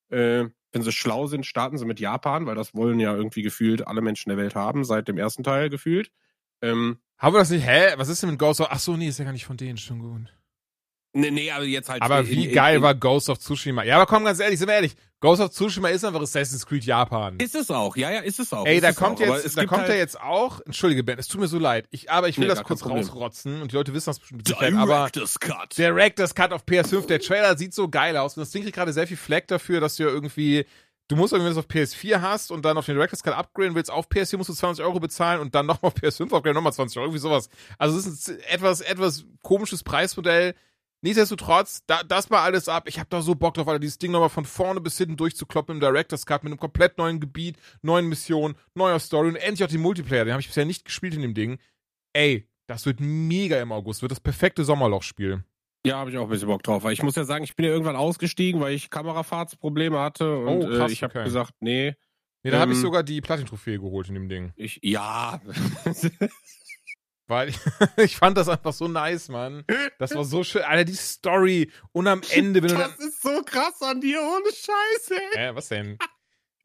Äh, wenn sie schlau sind, starten sie mit Japan, weil das wollen ja irgendwie gefühlt alle Menschen der Welt haben, seit dem ersten Teil gefühlt. Ähm, Haben wir das nicht? Hä? Was ist denn mit Ghost of... Ach so, nee, ist ja gar nicht von denen, schon gut. Nee, nee, aber jetzt halt. Aber in- wie in- geil in- war Ghost of Tsushima? Ja, aber komm, ganz ehrlich, sind wir ehrlich. Ghost of Tsushima ist einfach Assassin's Creed Japan. Ist es auch, ja, ja, ist es auch. Ey, ist da kommt auch. Jetzt, da kommt halt ja jetzt auch, entschuldige Ben, es tut mir so leid. Ich, aber ich will Nee, das kurz rausrotzen und die Leute wissen das bestimmt mit Sicherheit, aber Director's Cut. Director's Cut auf PS5, der Trailer sieht so geil aus und das Ding kriegt gerade sehr viel Fleck dafür, dass du ja irgendwie du musst irgendwie, wenn du es auf PS4 hast und dann auf den Director's Cut upgraden willst, auf PS4 musst du 20 Euro bezahlen und dann nochmal auf PS5 upgraden, nochmal 20 Euro, irgendwie sowas. Also es ist ein etwas, etwas komisches Preismodell. Nichtsdestotrotz, da, das war alles ab. Ich habe da so Bock drauf, Alter, dieses Ding nochmal von vorne bis hinten durchzukloppen im Director's Cut mit einem komplett neuen Gebiet, neuen Missionen, neuer Story und endlich auch den Multiplayer. Den habe ich bisher nicht gespielt in dem Ding. Ey, das wird mega im August. Wird das perfekte Sommerlochspiel. Ja, habe ich auch ein bisschen Bock drauf. Weil ich muss ja sagen, ich bin ja irgendwann ausgestiegen, weil ich Kamerafahrtsprobleme hatte. Und Oh, krass, äh, ich habe okay. gesagt, nee. Nee, da habe ich Ähm, sogar die Platin-Trophäe geholt in dem Ding. Ich, ja. <laughs> Weil <laughs> ich, fand das einfach so nice, Mann. Das war so schön. Alter, die Story. Und am Ende, wenn du das ist so krass an dir, ohne Scheiße. Äh, was denn?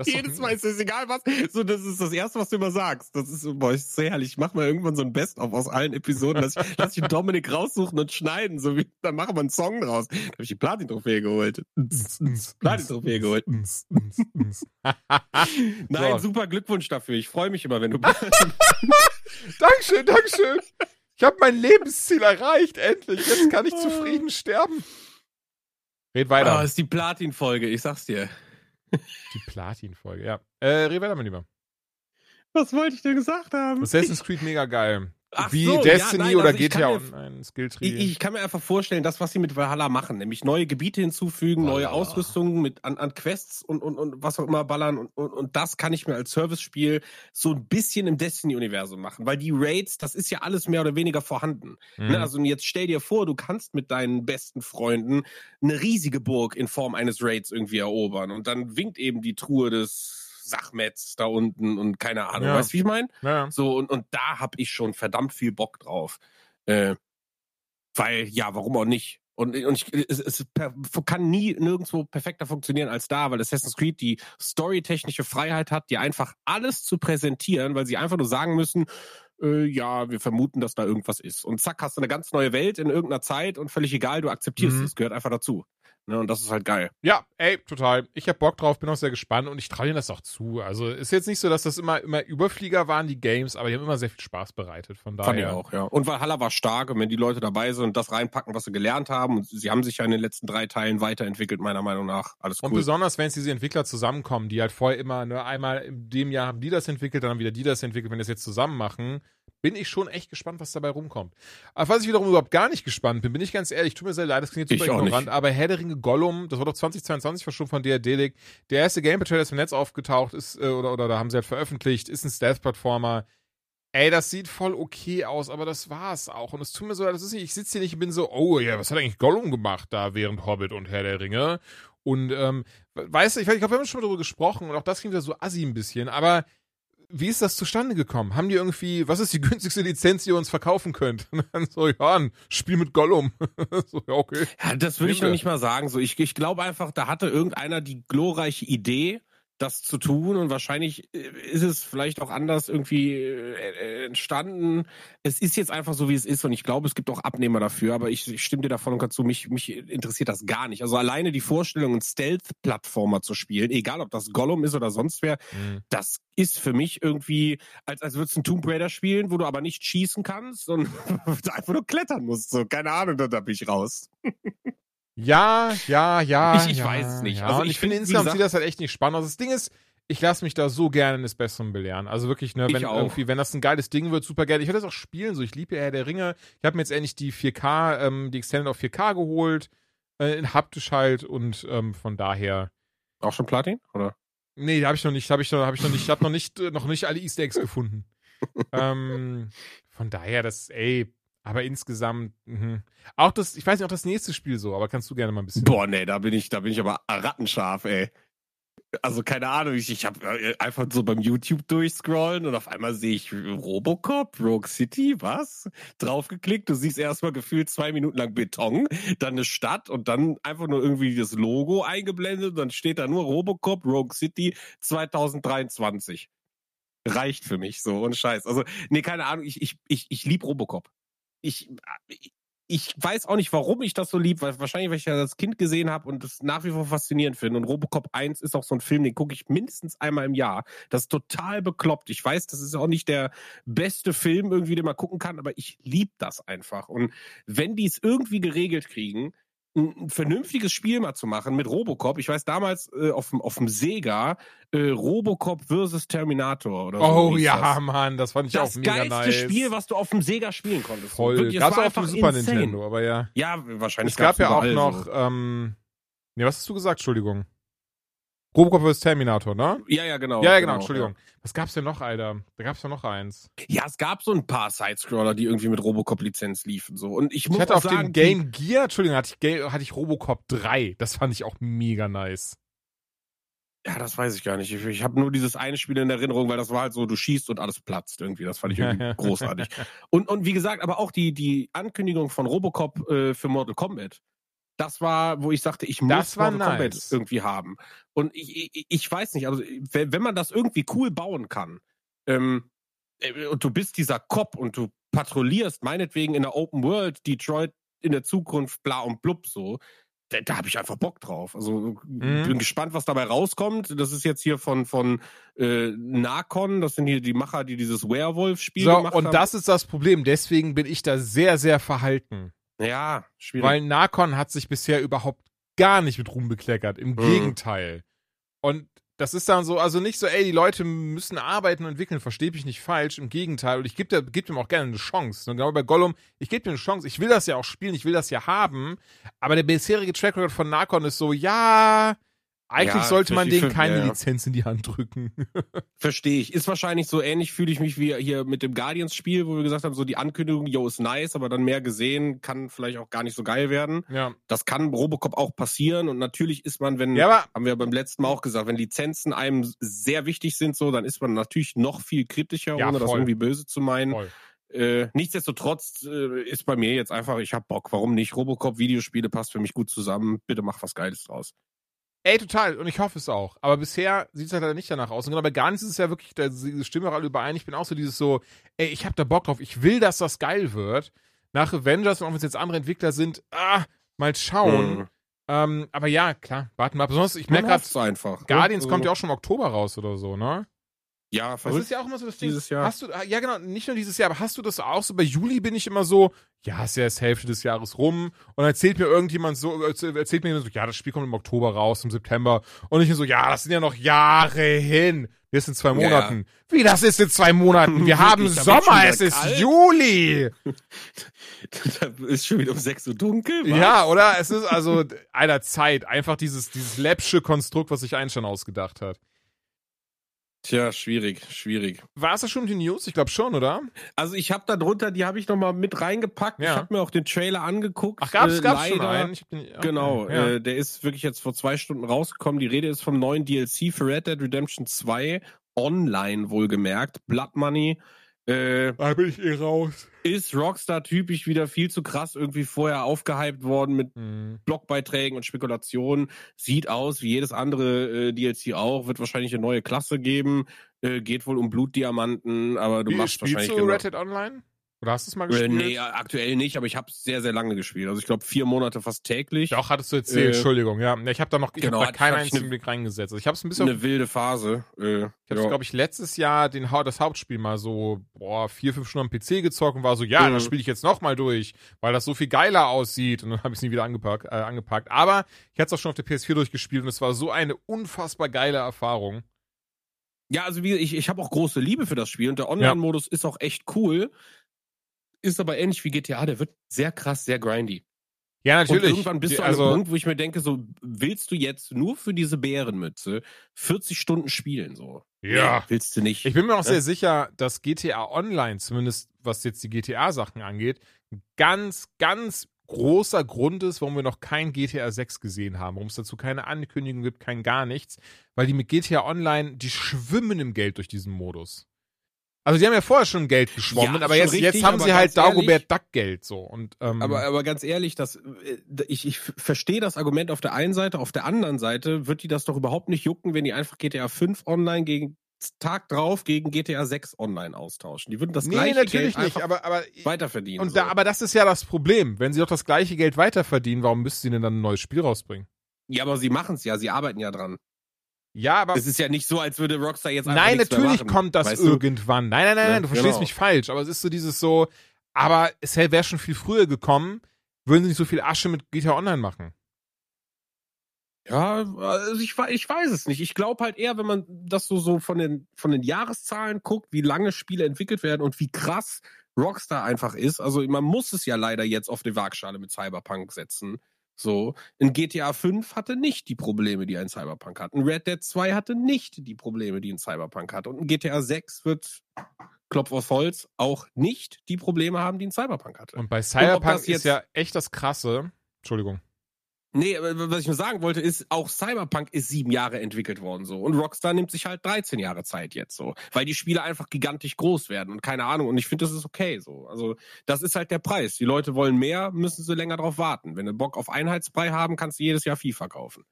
Jedes Mal ist es egal was. So, das ist das Erste, was du immer sagst. Das ist, boah, ist sehr herrlich. Ich mach mal irgendwann so ein Best-of aus allen Episoden. Lass ich, lass ich Dominik raussuchen und schneiden. So wie, dann machen wir einen Song draus. Da habe ich die Platin-Trophäe geholt. Platin-Trophäe geholt. <laughs> Nein, So. super Glückwunsch dafür. Ich freue mich immer, wenn du. <laughs> Dankeschön, Dankeschön. Ich habe mein Lebensziel erreicht, endlich. Jetzt kann ich zufrieden sterben. Red weiter. Ah, ist die Platin-Folge, ich sag's dir. Die Platin-Folge, ja. Äh, weiter, mein Lieber. Was wollte ich denn gesagt haben? Assassin's Creed mega geil. Ach Wie so, ja, Destiny nein, oder also GTA mir-. Ich, ich kann mir einfach vorstellen, das, was sie mit Valhalla machen, nämlich neue Gebiete hinzufügen, neue Valhalla. Ausrüstungen mit an, an Quests und, und, und was auch immer ballern und, und, und das kann ich mir als Servicespiel so ein bisschen im Destiny-Universum machen, weil die Raids, das ist ja alles mehr oder weniger vorhanden. Mhm. Ne? Also jetzt stell dir vor, du kannst mit deinen besten Freunden eine riesige Burg in Form eines Raids irgendwie erobern und dann winkt eben die Truhe des Sachmets da unten und keine Ahnung, Ja. weißt du, wie ich meine? ja. So, und, und da hab ich schon verdammt viel Bock drauf. Äh, weil, ja, warum auch nicht? Und, und ich, es, es kann nie nirgendwo perfekter funktionieren als da, weil Assassin's Creed die storytechnische Freiheit hat, dir einfach alles zu präsentieren, weil sie einfach nur sagen müssen, äh, ja, wir vermuten, dass da irgendwas ist. Und zack, hast du eine ganz neue Welt in irgendeiner Zeit und völlig egal, du akzeptierst Mhm. es, gehört einfach dazu. Ne, und das ist halt geil. Ja, ey, total. Ich hab Bock drauf, bin auch sehr gespannt und ich traue ihnen das auch zu. Also ist jetzt nicht so, dass das immer, immer Überflieger waren, die Games, aber die haben immer sehr viel Spaß bereitet. Von daher. Fand ich auch, ja. Und Valhalla war stark und wenn die Leute dabei sind und das reinpacken, was sie gelernt haben, und sie haben sich ja in den letzten drei Teilen weiterentwickelt, meiner Meinung nach. Alles Und cool. besonders, wenn jetzt diese Entwickler zusammenkommen, die halt vorher immer, ne, einmal in dem Jahr haben die das entwickelt, dann haben wieder die das entwickelt, wenn die das jetzt zusammen machen, bin ich schon echt gespannt, was dabei rumkommt. Auf was ich wiederum überhaupt gar nicht gespannt bin, bin ich ganz ehrlich, tut mir sehr leid, das klingt jetzt super auch ignorant, aber Herr der Ringe Gollum, das war doch 2022 war schon von DRD, der erste Gameplay-Trailer ist im Netz aufgetaucht, ist, äh, oder, oder da haben sie halt veröffentlicht, ist ein Stealth-Plattformer. Ey, das sieht voll okay aus, aber das war's auch. Und es tut mir so, leid, das ist nicht, ich sitze hier nicht und bin so, oh ja, was hat eigentlich Gollum gemacht da während Hobbit und Herr der Ringe? Und ähm, weißt du, ich, weiß- ich glaube, wir haben schon mal darüber gesprochen und auch das klingt ja so assi ein bisschen, aber wie ist das zustande gekommen? Haben die irgendwie, was ist die <laughs> günstigste Lizenz, die ihr uns verkaufen könnt? <laughs> Und dann so, ja, ein Spiel mit Gollum. <laughs> so, ja, okay. Ja, das würde ich noch nicht mal sagen. So, ich, ich glaube einfach, da hatte irgendeiner die glorreiche Idee, das zu tun und wahrscheinlich äh, ist es vielleicht auch anders irgendwie äh, entstanden. Es ist jetzt einfach so, wie es ist und ich glaube, es gibt auch Abnehmer dafür, aber ich, ich stimme dir davon und ganz zu, mich, mich interessiert das gar nicht. Also alleine die Vorstellung, einen Stealth-Plattformer zu spielen, egal ob das Gollum ist oder sonst wer, das ist für mich irgendwie, als, als würdest du einen Tomb Raider spielen, wo du aber nicht schießen kannst und <laughs> einfach nur klettern musst. So, keine Ahnung, da bin ich raus. <laughs> Ja, ja, ja. Ich- ich ja, weiß es nicht. Ja. Also und ich ich finde, find, insgesamt sieht das halt echt nicht spannend aus. Das Ding ist, ich lasse mich da so gerne eines Besseren belehren. Also wirklich, ne, wenn irgendwie, wenn das ein geiles Ding wird, super geil. Ich werde das auch spielen, so ich liebe ja Herr der Ringe. Ich habe mir jetzt endlich die 4K, ähm, die Extended auf 4K geholt, äh, in haptisch halt und ähm, von daher. Auch schon Platin? Oder? Nee, habe ich noch nicht, habe ich noch, habe ich noch nicht, ich habe noch nicht, äh, noch nicht alle Easter Eggs gefunden. <laughs> ähm, von daher, das, ey, aber insgesamt, mhm. auch das, ich weiß nicht, auch das nächste Spiel so, aber kannst du gerne mal ein bisschen. Boah, nee, da bin ich, da bin ich aber rattenscharf, ey. Also keine Ahnung, ich, ich habe einfach so beim YouTube durchscrollen und auf einmal sehe ich Robocop, Rogue City, was? Draufgeklickt, du siehst erstmal gefühlt zwei Minuten lang Beton, dann eine Stadt und dann einfach nur irgendwie das Logo eingeblendet und dann steht da nur Robocop, Rogue City 2023. Reicht für mich so und Scheiß. Also, nee, keine Ahnung, ich, ich, ich, ich lieb Robocop. Ich, ich weiß auch nicht, warum ich das so lieb, weil wahrscheinlich, weil ich ja das Kind gesehen habe und das nach wie vor faszinierend finde. Und Robocop 1 ist auch so ein Film, den gucke ich mindestens einmal im Jahr. Das ist total bekloppt. Ich weiß, das ist auch nicht der beste Film irgendwie, den man gucken kann, aber ich lieb das einfach. Und wenn die es irgendwie geregelt kriegen, ein, vernünftiges Spiel mal zu machen mit Robocop. Ich weiß damals äh, auf, dem- auf dem Sega äh, Robocop versus Terminator oder so. Oh ja, das. Mann, das fand ich Das auch mega geilste nice. Spiel, was du auf dem Sega spielen konntest. Voll. Gab's war auch auf dem Super insane. Nintendo, aber ja. Ja, wahrscheinlich Es gab ja auch noch, So. ähm, nee, was hast du gesagt? Entschuldigung. Robocop vs. Terminator, ne? Ja, ja, genau. ja, ja, genau, Entschuldigung. Was gab's denn noch, Alter? Da gab's doch noch eins. Ja, es gab so ein paar Sidescroller, die irgendwie mit Robocop-Lizenz liefen. So. Und ich muss Ich hatte auf sagen, dem Game Gear, Entschuldigung, hatte ich, hatte ich Robocop 3. Das fand ich auch mega nice. Ja, das weiß ich gar nicht. Ich, ich habe nur dieses eine Spiel in Erinnerung, weil das war halt so, du schießt und alles platzt irgendwie. Das fand ich irgendwie <laughs> großartig. Und, und wie gesagt, aber auch die, die Ankündigung von Robocop äh, für Mortal Kombat. Das war, wo ich sagte, ich muss Das war Mortal Kombat nice. irgendwie haben. Und ich, ich, ich weiß nicht, also wenn, man das irgendwie cool bauen kann, ähm, äh, und du bist dieser Cop und du patrouillierst, meinetwegen in der Open World, Detroit in der Zukunft, bla und blub so, da, da habe ich einfach Bock drauf. Also Mhm. bin gespannt, was dabei rauskommt. Das ist jetzt hier von, von äh, Narcon, das sind hier die Macher, die dieses Werewolf-Spiel So, gemacht und haben. das ist das Problem. Deswegen bin ich da sehr, sehr verhalten. Ja, schwierig. Weil Narcon hat sich bisher überhaupt gar nicht mit Ruhm bekleckert. Im Mhm. Gegenteil. Und das ist dann so, also nicht so, ey, die Leute müssen arbeiten und entwickeln, verstehe mich nicht falsch. Im Gegenteil. Und ich gebe geb dem auch gerne eine Chance. Und genau bei Gollum, ich gebe ihm eine Chance. Ich will das ja auch spielen, ich will das ja haben. Aber der bisherige Track Record von Narcon ist so, ja, eigentlich Ja, sollte man denen keine ja. Lizenz in die Hand drücken. <laughs> Verstehe ich. Ist wahrscheinlich so ähnlich, fühle ich mich wie hier mit dem Guardians-Spiel, wo wir gesagt haben, so die Ankündigung, yo, ist nice, aber dann mehr gesehen, kann vielleicht auch gar nicht so geil werden. ja. Das kann Robocop auch passieren und natürlich ist man, wenn, Ja, haben wir beim letzten Mal auch gesagt, wenn Lizenzen einem sehr wichtig sind, so, dann ist man natürlich noch viel kritischer, ohne das voll. irgendwie böse zu meinen. voll. Äh, nichtsdestotrotz äh, ist bei mir jetzt einfach, ich hab Bock. Warum nicht? Robocop Videospiele passt für mich gut zusammen. Bitte mach was Geiles draus. Ey, total. Und ich hoffe es auch. Aber bisher sieht es halt leider nicht danach aus. Und genau bei Guardians ist es ja wirklich, da stimmen wir alle überein. Ich bin auch so dieses so, ey, ich hab da Bock drauf. Ich will, dass das geil wird. Nach Avengers, und auch wenn es jetzt andere Entwickler sind, ah, mal schauen. Mhm. Ähm, aber ja, klar, warten wir ab. Besonders, ich merke gerade, einfach. Guardians ne? kommt ja Also, auch schon im Oktober raus oder so, ne? Ja, Das verrückt. ist ja auch immer so das Ding. Dieses Jahr. Hast du, ah, ja genau, nicht nur dieses Jahr, aber hast du das auch so? Bei Juli bin ich immer so, ja, ist ja erst Hälfte des Jahres rum. Und dann erzählt mir irgendjemand so, erzähl- erzählt mir jemand so, ja, das Spiel kommt im Oktober raus, im September. Und ich bin so, ja, das sind ja noch Jahre hin. Das ist in zwei Ja, Monaten. Wie, das ist in zwei Monaten? Wir <laughs> haben schon Sommer, es ist kalt. Juli. <laughs> da ist schon wieder um 6 Uhr dunkel. was? Ja, oder? Es ist also einer Zeit. Einfach dieses, dieses läppsche Konstrukt, was sich Einstein ausgedacht hat. Tja, schwierig, schwierig. War es das schon mit den News? Ich glaube schon, oder? Also ich habe da drunter, die habe ich noch mal mit reingepackt. Ja. Ich habe mir auch den Trailer angeguckt. Ach, gab's, Äh, gab's schon einen? Den, okay, Genau, Ja. äh, der ist wirklich jetzt vor zwei Stunden rausgekommen. Die Rede ist vom neuen DLC für Red Dead Redemption 2, online wohlgemerkt. Blood Money. Äh, da bin ich eh raus. ist Rockstar typisch wieder viel zu krass irgendwie vorher aufgehypt worden mit Hm. Blogbeiträgen und Spekulationen. Sieht aus wie jedes andere äh, DLC auch. Wird wahrscheinlich eine neue Klasse geben. Äh, geht wohl um Blutdiamanten, aber du Wie, machst spielst wahrscheinlich du genau- Red Dead Online? Oder hast du es mal Äh, gespielt? nee, aktuell nicht, aber ich habe sehr, sehr lange gespielt. Also ich glaube vier Monate fast täglich. Doch, hattest du erzählt, Äh, Entschuldigung, ja. Ich habe da noch, ich genau, hab da keinen einzigen ne- Blick reingesetzt. Also ich habe es ein bisschen, Eine wilde Phase. Äh, ich habe ja. glaube ich letztes Jahr den, das Hauptspiel mal so, boah, vier, fünf Stunden am PC gezockt und war so, ja, Mhm. das spiele ich jetzt nochmal durch, weil das so viel geiler aussieht und dann habe ich es nie wieder angepackt, äh, angepackt. Aber ich hatte es auch schon auf der PS4 durchgespielt und es war so eine unfassbar geile Erfahrung. Ja, also wie, ich, ich habe auch große Liebe für das Spiel und der Online-Modus ist auch echt cool. Ist aber ähnlich wie GTA, der wird sehr krass, sehr grindy. Ja, Und natürlich. irgendwann bist du an also, einem Punkt, wo ich mir denke, so, willst du jetzt nur für diese Bärenmütze 40 Stunden spielen, so? Ja. Nee, willst du nicht. Ich bin mir auch Ne? sehr sicher, dass GTA Online, zumindest was jetzt die GTA-Sachen angeht, ein ganz, ganz großer Grund ist, warum wir noch kein GTA 6 gesehen haben, warum es dazu keine Ankündigung gibt, kein gar nichts, weil die mit GTA Online, die schwimmen im Geld durch diesen Modus. Also die haben ja vorher schon Geld geschwommen, Ja, aber jetzt, jetzt richtig, haben aber sie halt Dagobert Duck Geld so und ähm, Aber, aber ganz ehrlich, das, äh, ich, ich verstehe das Argument auf der einen Seite, auf der anderen Seite wird die das doch überhaupt nicht jucken, wenn die einfach GTA 5 online gegen Tag drauf gegen GTA 6 online austauschen. Die würden das nee, gleiche natürlich Geld nicht, aber aber weiterverdienen. und so. da, aber das ist ja das Problem, wenn sie doch das gleiche Geld weiterverdienen, warum müssten sie denn dann ein neues Spiel rausbringen? ja, aber sie machen es ja, sie arbeiten ja dran. Ja, aber Es ist ja nicht so, als würde Rockstar jetzt einfach Nein, natürlich machen, kommt das irgendwann. Nein, nein, nein, Ja, nein, du verstehst genau. mich falsch. Aber es ist so dieses so, aber es wäre schon viel früher gekommen. würden sie nicht so viel Asche mit GTA Online machen. Ja, also ich, ich weiß es nicht. Ich glaube halt eher, wenn man das so, so von, den, von den Jahreszahlen guckt, wie lange Spiele entwickelt werden und wie krass Rockstar einfach ist. Also man muss es ja leider jetzt auf die Waagschale mit Cyberpunk setzen. So, in GTA 5 hatte nicht die Probleme, die ein Cyberpunk hat. In Red Dead 2 hatte nicht die Probleme, die ein Cyberpunk hat. Und in GTA 6 wird Klopf auf Holz auch nicht die Probleme haben, die ein Cyberpunk hatte. Und bei Cyberpunk das ist jetzt- ja echt das Krasse. Entschuldigung. Nee, was ich nur sagen wollte, ist, auch Cyberpunk ist sieben Jahre entwickelt worden so. Und Rockstar nimmt sich halt 13 Jahre Zeit jetzt so. Weil die Spiele einfach gigantisch groß werden und keine Ahnung. Und ich finde, das ist okay so. Also, das ist halt der Preis. Die Leute wollen mehr, müssen sie länger drauf warten. Wenn du Bock auf Einheitsbrei haben, kannst du jedes Jahr FIFA kaufen.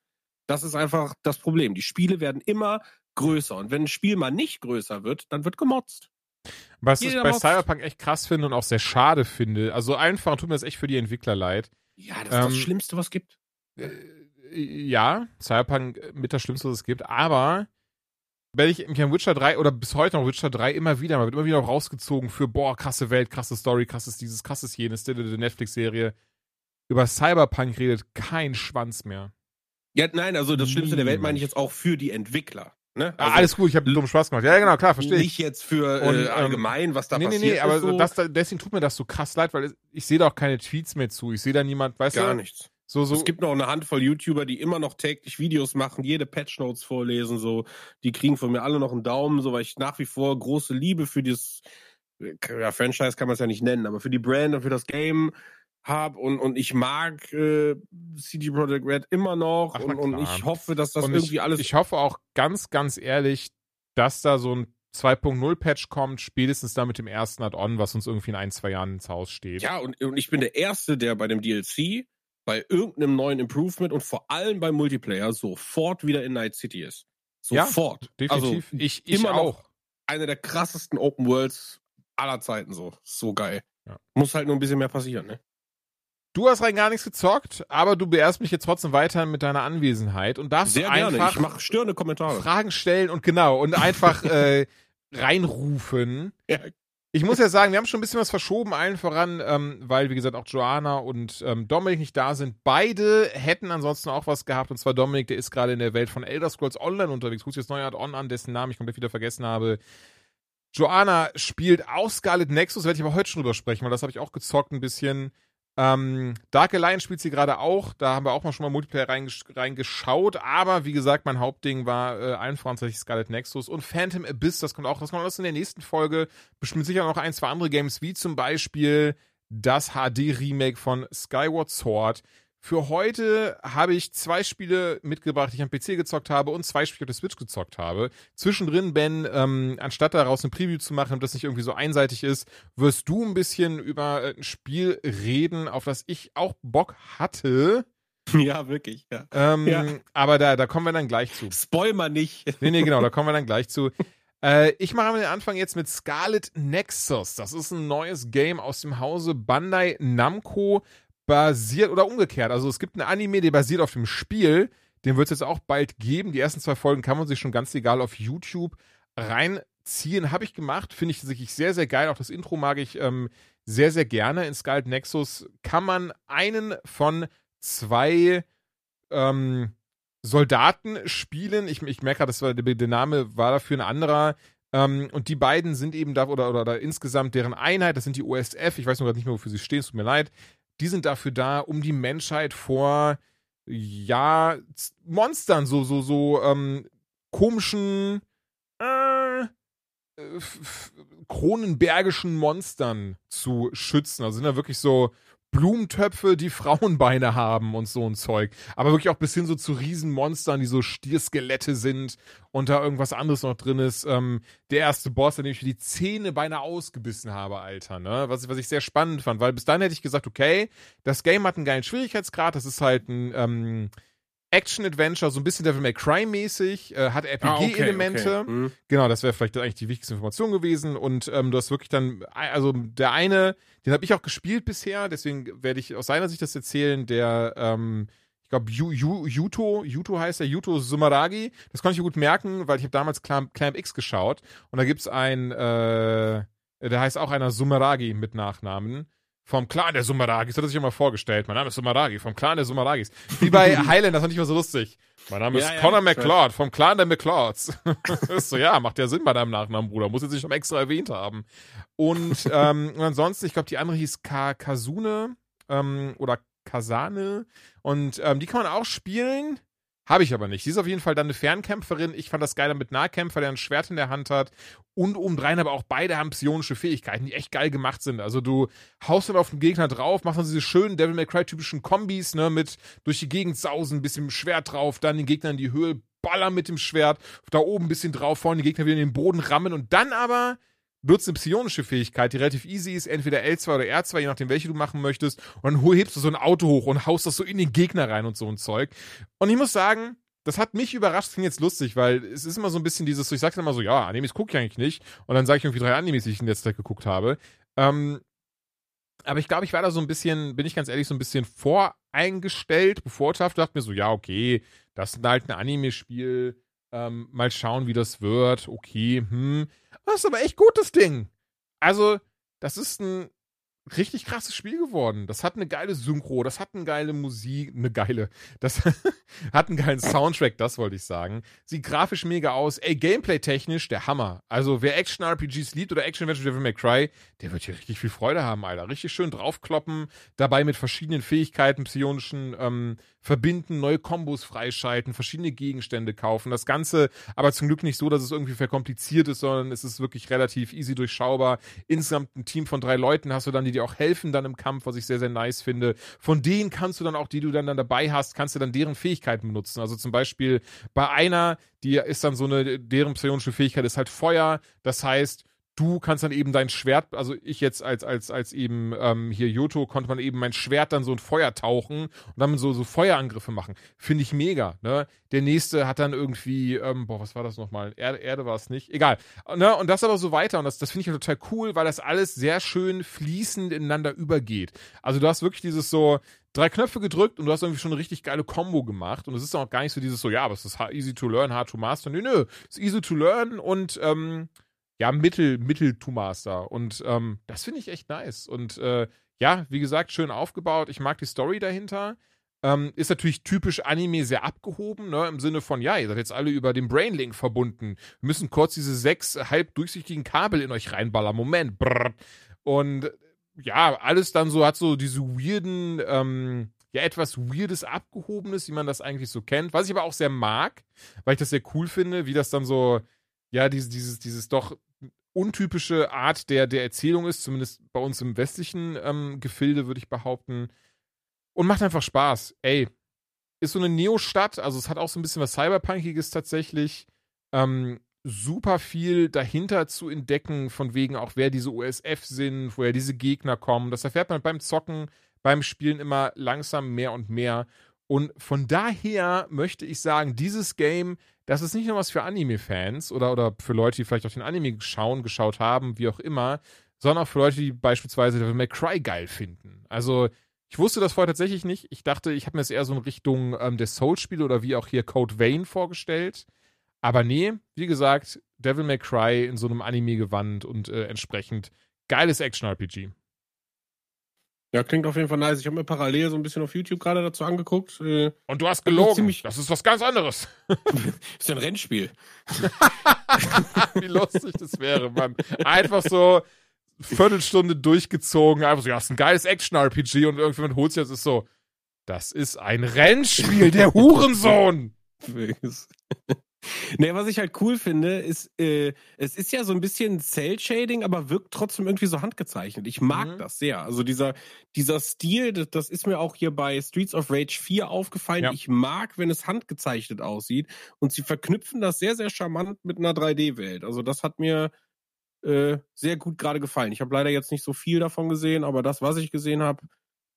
Das ist einfach das Problem. Die Spiele werden immer größer. Und wenn ein Spiel mal nicht größer wird, dann wird gemotzt. Was ich Jeder bei motzt. Cyberpunk echt krass finde und auch sehr schade finde. Also einfach tut mir das echt für die Entwickler leid. Ja, das ist das Ähm, Schlimmste, was gibt. Äh, ja, Cyberpunk mit das Schlimmste, was es gibt, aber wenn ich mich an Witcher 3 oder bis heute noch Witcher 3 immer wieder, man wird immer wieder rausgezogen für, boah, krasse Welt, krasse Story, krasses dieses, krasses jenes, die, Netflix-Serie. Über Cyberpunk redet kein Schwanz mehr. Ja, nein, also das Schlimmste der Welt meine ich jetzt auch für die Entwickler. Ne? Ah, Also alles gut, ich habe dummen Spaß gemacht. Ja, genau, klar, verstehe ich. Nicht jetzt für Und, äh, allgemein, was da Nee, nee, passiert nee, aber. So. das, da- deswegen tut mir das so krass leid, weil ich sehe da auch keine Tweets mehr zu. Ich sehe da niemand, weißt gar du? nichts. So, so, Es gibt noch eine Handvoll YouTuber, die immer noch täglich Videos machen, jede Patch Notes vorlesen, so. Die kriegen von mir alle noch einen Daumen, so, weil ich nach wie vor große Liebe für dieses, ja, Franchise kann man es ja nicht nennen, aber für die Brand und für das Game habe und, und ich mag äh, CD Projekt Red immer noch Ach, und, und ich hoffe, dass das Und irgendwie ich, alles Ich hoffe auch ganz, ganz ehrlich, dass da so ein 2.0-Patch kommt, spätestens da mit dem ersten Add-on, was uns irgendwie in ein, zwei Jahren ins Haus steht. Ja, und, und ich bin der Erste, der bei dem DLC, bei irgendeinem neuen Improvement und vor allem beim Multiplayer sofort wieder in Night City ist. Ja, Sofort. Definitiv. Also, ich ich immer auch. noch eine der krassesten Open Worlds aller Zeiten so. So geil. Ja. Muss halt nur ein bisschen mehr passieren, ne? Du hast rein gar nichts gezockt, aber du beehrst mich jetzt trotzdem weiter mit deiner Anwesenheit und darfst Sehr gerne. einfach Ich mache störende Kommentare. Fragen stellen und genau und einfach <laughs> äh, reinrufen. Ja. Ich muss ja sagen, wir haben schon ein bisschen was verschoben, allen voran, ähm, weil, wie gesagt, auch Joanna und ähm, Dominik nicht da sind. Beide hätten ansonsten auch was gehabt, und zwar Dominik, der ist gerade in der Welt von Elder Scrolls Online unterwegs, guckt sich das neue Add-on an, dessen Namen ich komplett wieder vergessen habe. Joanna spielt auch Scarlet Nexus, werde ich aber heute schon drüber sprechen, weil das habe ich auch gezockt ein bisschen. Ähm, Dark Alliance spielt sie gerade auch, da haben wir auch mal schon mal Multiplayer reingesch reingeschaut, aber wie gesagt, mein Hauptding war äh, allen voran tatsächlich Scarlet Nexus und Phantom Abyss, das kommt auch, das kommt alles in der nächsten Folge, bestimmt sicher noch ein, zwei andere Games, wie zum Beispiel das HD-Remake von Skyward Sword. Für heute habe ich zwei Spiele mitgebracht, die ich am PC gezockt habe und zwei Spiele auf der Switch gezockt habe. Zwischendrin, Ben, ähm, anstatt daraus eine Preview zu machen, das nicht irgendwie so einseitig ist, wirst du ein bisschen über äh, ein Spiel reden, auf das ich auch Bock hatte. <laughs> Ja, wirklich. Ja. Ähm, Ja. Aber da, da kommen wir dann gleich zu. Spoil mal nicht. Nee, nee, genau, da kommen wir dann gleich zu. Äh, ich mache den Anfang jetzt mit Scarlet Nexus. Das ist ein neues Game aus dem Hause Bandai Namco, basiert oder umgekehrt. Also es gibt ein Anime, der basiert auf dem Spiel. Den wird es jetzt auch bald geben. Die ersten zwei Folgen kann man sich schon ganz egal auf YouTube reinziehen. Habe ich gemacht. Finde ich wirklich sehr, sehr geil. Auch das Intro mag ich ähm, sehr, sehr gerne. In Scarlet Nexus kann man einen von zwei ähm, Soldaten spielen. Ich, ich merke gerade, war, der, Name war dafür ein anderer. Ähm, und die beiden sind eben da, oder, oder, oder insgesamt deren Einheit, das sind die OSF, ich weiß nur gerade nicht mehr, wofür sie stehen, es tut mir leid. Die sind dafür da, um die Menschheit vor, ja, Monstern, so, so, so, ähm, komischen, äh, f- kronenbergischen Monstern zu schützen. Also sind da wirklich so Blumentöpfe, die <laughs> Frauenbeine haben und so ein Zeug. Aber wirklich auch bis hin so zu Riesenmonstern, die so Stierskelette sind und da irgendwas anderes noch drin ist. Ähm, der erste Boss, an dem ich die Zähne beinahe ausgebissen habe, Alter, ne? Was, was ich sehr spannend fand, weil bis dann hätte ich gesagt, okay, das Game hat einen geilen Schwierigkeitsgrad, das ist halt ein, ähm, Action-Adventure, so ein bisschen Devil May Cry-mäßig, äh, hat RPG-Elemente. Ah, okay. Hm. Genau, das wäre vielleicht eigentlich die wichtigste Information gewesen. Und ähm, du hast wirklich dann, also der eine, den habe ich auch gespielt bisher, deswegen werde ich aus seiner Sicht das erzählen, der, ähm, ich glaube, Yu, Yu, Yuto, Yuto heißt er, Yuto Sumaragi. Das konnte ich mir gut merken, weil ich habe damals Clamp, Clamp X geschaut und da gibt's ein, äh, der heißt auch einer Sumaragi mit Nachnamen. Vom Clan der Sumaragis, hat er sich immer vorgestellt. Mein Name ist Sumaragi, vom Clan der Sumaragis. Wie bei <laughs> Highlander, das fand ich immer so lustig. Mein Name ist Ja, ja, Connor. McCloud, vom Clan der McClouds. <laughs> ist so, ja, macht ja Sinn bei deinem Nachnamen, Bruder. Muss jetzt nicht noch extra erwähnt haben. Und, <laughs> ähm, und ansonsten, ich glaube, die andere hieß Ka Kasune ähm, oder Kasane. Und ähm, die kann man auch spielen. Habe ich aber nicht. Sie ist auf jeden Fall dann eine Fernkämpferin. Ich fand das geiler mit Nahkämpfer, der ein Schwert in der Hand hat. Und obendrein aber auch beide haben psionische Fähigkeiten, die echt geil gemacht sind. Also du haust dann auf den Gegner drauf, machst dann diese schönen Devil May Cry typischen Kombis, ne, mit durch die Gegend sausen, bisschen mit dem Schwert drauf, dann den Gegner in die Höhe ballern mit dem Schwert, da oben ein bisschen drauf, vorne die Gegner wieder in den Boden rammen und dann aber nutzt eine psionische Fähigkeit, die relativ easy ist, entweder L2 oder R2, je nachdem, welche du machen möchtest. Und dann hebst du so ein Auto hoch und haust das so in den Gegner rein und so ein Zeug. Und ich muss sagen, das hat mich überrascht, klingt jetzt lustig, weil es ist immer so ein bisschen dieses, ich sag's immer so, ja, Animes gucke ich eigentlich nicht. Und dann sage ich irgendwie drei Animes, die ich in letzter Zeit geguckt habe. Ähm, aber ich glaube, ich war da so ein bisschen, bin ich ganz ehrlich, so ein bisschen voreingestellt, bevorteilt, dachte mir so, ja, okay, das ist halt ein Anime-Spiel, ähm, mal schauen, wie das wird, okay, hm. Das ist aber echt gut, das Ding. Also, das ist ein richtig krasses Spiel geworden. Das hat eine geile Synchro, das hat eine geile Musik, eine geile, das <laughs> hat einen geilen Soundtrack, das wollte ich sagen. Sieht grafisch mega aus. Ey, Gameplay-technisch der Hammer. Also, wer Action-RPGs liebt oder Action-Adventure Devil May Cry, der wird hier richtig viel Freude haben, Alter. Richtig schön draufkloppen, dabei mit verschiedenen Fähigkeiten, psionischen, ähm, verbinden, neue Kombos freischalten, verschiedene Gegenstände kaufen. Das Ganze aber zum Glück nicht so, dass es irgendwie verkompliziert ist, sondern es ist wirklich relativ easy durchschaubar. Insgesamt ein Team von drei Leuten hast du dann, die dir auch helfen dann im Kampf, was ich sehr, sehr nice finde. Von denen kannst du dann auch, die du dann, dann dabei hast, kannst du dann deren Fähigkeiten benutzen. Also zum Beispiel bei einer, die ist dann so eine, deren psionische Fähigkeit ist halt Feuer. Das heißt, du kannst dann eben dein Schwert, also ich jetzt als, als, als eben ähm, hier Yoto, konnte man eben mein Schwert dann so in Feuer tauchen und dann so, so Feuerangriffe machen. Finde ich mega, ne? Der nächste hat dann irgendwie, ähm, boah, was war das nochmal? Erde, Erde war es nicht. Egal. Ne? Und das aber so weiter. Und das, das finde ich ja total cool, weil das alles sehr schön fließend ineinander übergeht. Also du hast wirklich dieses so, drei Knöpfe gedrückt und du hast irgendwie schon eine richtig geile Combo gemacht. Und es ist auch gar nicht so dieses so, ja, aber es ist easy to learn, hard to master. Nö, nö. Es ist easy to learn und ähm, ja, mittel, mittel to master. Und ähm, das finde ich echt nice. Und äh, ja, wie gesagt, schön aufgebaut. Ich mag die Story dahinter. Ähm, ist natürlich typisch Anime sehr abgehoben, ne? Im Sinne von, ja, ihr seid jetzt alle über den Brainlink verbunden. Wir müssen kurz diese sechs halb durchsichtigen Kabel in euch reinballern. Moment. Brrr. Und ja, alles dann so, hat so diese weirden, ähm, ja, etwas weirdes, abgehobenes, wie man das eigentlich so kennt. Was ich aber auch sehr mag, weil ich das sehr cool finde, wie das dann so, ja, dieses, dieses, dieses doch untypische Art der, der Erzählung ist, zumindest bei uns im westlichen ähm, Gefilde, würde ich behaupten. Und macht einfach Spaß. Ey, ist so eine Neo-Stadt, also es hat auch so ein bisschen was Cyberpunkiges tatsächlich. Ähm, super viel dahinter zu entdecken, von wegen auch, wer diese USF sind, woher diese Gegner kommen. Das erfährt man beim Zocken, beim Spielen immer langsam mehr und mehr. Und von daher möchte ich sagen, dieses Game, das ist nicht nur was für Anime-Fans oder, oder für Leute, die vielleicht auch den Anime schauen, geschaut haben, wie auch immer, sondern auch für Leute, die beispielsweise Devil May Cry geil finden. Also, ich wusste das vorher tatsächlich nicht. Ich dachte, ich habe mir das eher so in Richtung ähm, des Souls-Spiele oder wie auch hier Code Vein vorgestellt. Aber nee, wie gesagt, Devil May Cry in so einem Anime-Gewand und äh, entsprechend geiles Action-RPG. Ja, klingt auf jeden Fall nice. Ich habe mir parallel so ein bisschen auf YouTube gerade dazu angeguckt. Äh, Und du hast Also gelogen. das ist was ganz anderes. <laughs> ist ja ein Rennspiel. <laughs> Wie lustig das wäre, Mann. Einfach so Viertelstunde durchgezogen, einfach so, ja, ist ein geiles Action-RPG und irgendjemand holt sich das, ist so, das ist ein Rennspiel, der <laughs> Hurensohn. Nee, was ich halt cool finde, ist, äh, es ist ja so ein bisschen Cell-Shading, aber wirkt trotzdem irgendwie so handgezeichnet. Ich mag Mhm. das sehr. Also dieser, dieser Stil, das, das ist mir auch hier bei Streets of Rage 4 aufgefallen. Ja. Ich mag, wenn es handgezeichnet aussieht. Und sie verknüpfen das sehr, sehr charmant mit einer 3D-Welt. Also das hat mir äh, sehr gut gerade gefallen. Ich habe leider jetzt nicht so viel davon gesehen, aber das, was ich gesehen habe,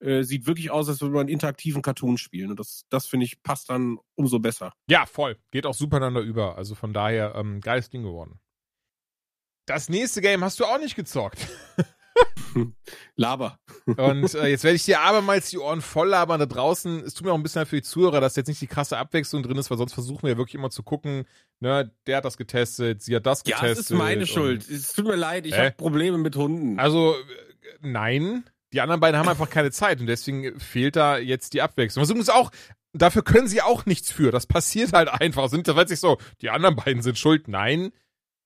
äh, sieht wirklich aus, als würde man einen interaktiven Cartoon spielen. Und das, das finde ich, passt dann umso besser. Ja, voll. Geht auch super einander über. Also von daher, ähm, geiles Ding geworden. Das nächste Game hast du auch nicht gezockt. <laughs> Laber. Und äh, jetzt werde ich dir abermals die Ohren voll labern da draußen. Es tut mir auch ein bisschen für die Zuhörer, dass jetzt nicht die krasse Abwechslung drin ist, weil sonst versuchen wir ja wirklich immer zu gucken, ne, der hat das getestet, sie hat das Ja, getestet. es ist meine Schuld. Es tut mir leid, ich Hä? habe Probleme mit Hunden. Also, äh, nein, Die anderen beiden haben einfach keine Zeit und deswegen fehlt da jetzt die Abwechslung. Was übrigens auch, dafür können sie auch nichts für. Das passiert halt einfach. Sind das sich so, die anderen beiden sind schuld. Nein,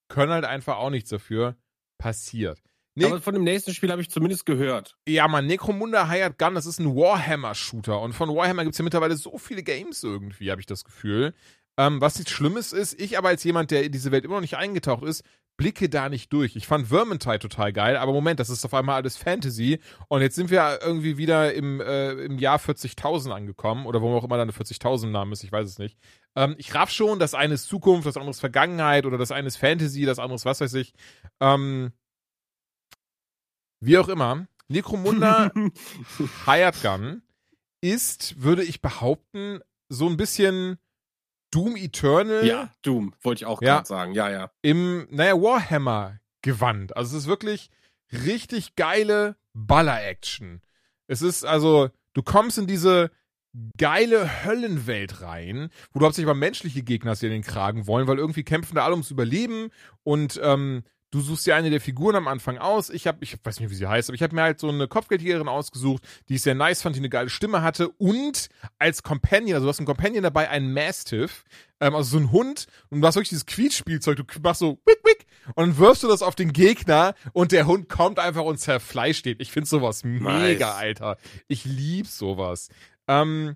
können halt einfach auch nichts dafür. Passiert. Nee. Aber von dem nächsten Spiel habe ich zumindest gehört. Ja, man, Necromunda Hired Gun, das ist ein Warhammer-Shooter. Und von Warhammer gibt's ja mittlerweile so viele Games irgendwie, habe ich das Gefühl. Ähm, was nichts Schlimmes ist, ich aber als jemand, der in diese Welt immer noch nicht eingetaucht ist, blicke da nicht durch. Ich fand Vermintide total geil, aber Moment, das ist auf einmal alles Fantasy. Und jetzt sind wir irgendwie wieder im, äh, im Jahr 40.000 angekommen. Oder wo auch immer dann 40.000 Namen ist, ich weiß es nicht. Ähm, ich raff schon, das eine ist Zukunft, das andere ist Vergangenheit oder das eine ist Fantasy, das andere ist was weiß ich. Ähm, wie auch immer, Necromunda <laughs> Hired Gun ist, würde ich behaupten, so ein bisschen Doom Eternal. Ja, Doom, wollte ich auch ja, gerade sagen. Ja, ja. Im, naja, Warhammer Gewand. Also es ist wirklich richtig geile Baller-Action. Es ist also, du kommst in diese geile Höllenwelt rein, wo du hauptsächlich mal menschliche Gegner die den Kragen wollen, weil irgendwie kämpfen da alle ums Überleben und ähm, Du suchst dir eine der Figuren am Anfang aus. Ich habe, ich weiß nicht, wie sie heißt, aber ich habe mir halt so eine Kopfgeldjägerin ausgesucht, die ich sehr nice fand, die eine geile Stimme hatte und als Companion, also du hast einen Companion dabei, einen Mastiff, ähm, also so ein Hund und du hast wirklich dieses Quietspielzeug, du machst so wick wick und dann wirfst du das auf den Gegner und der Hund kommt einfach und zerfleischt den. Ich finde sowas nice. mega, Alter. Ich lieb sowas. Ähm,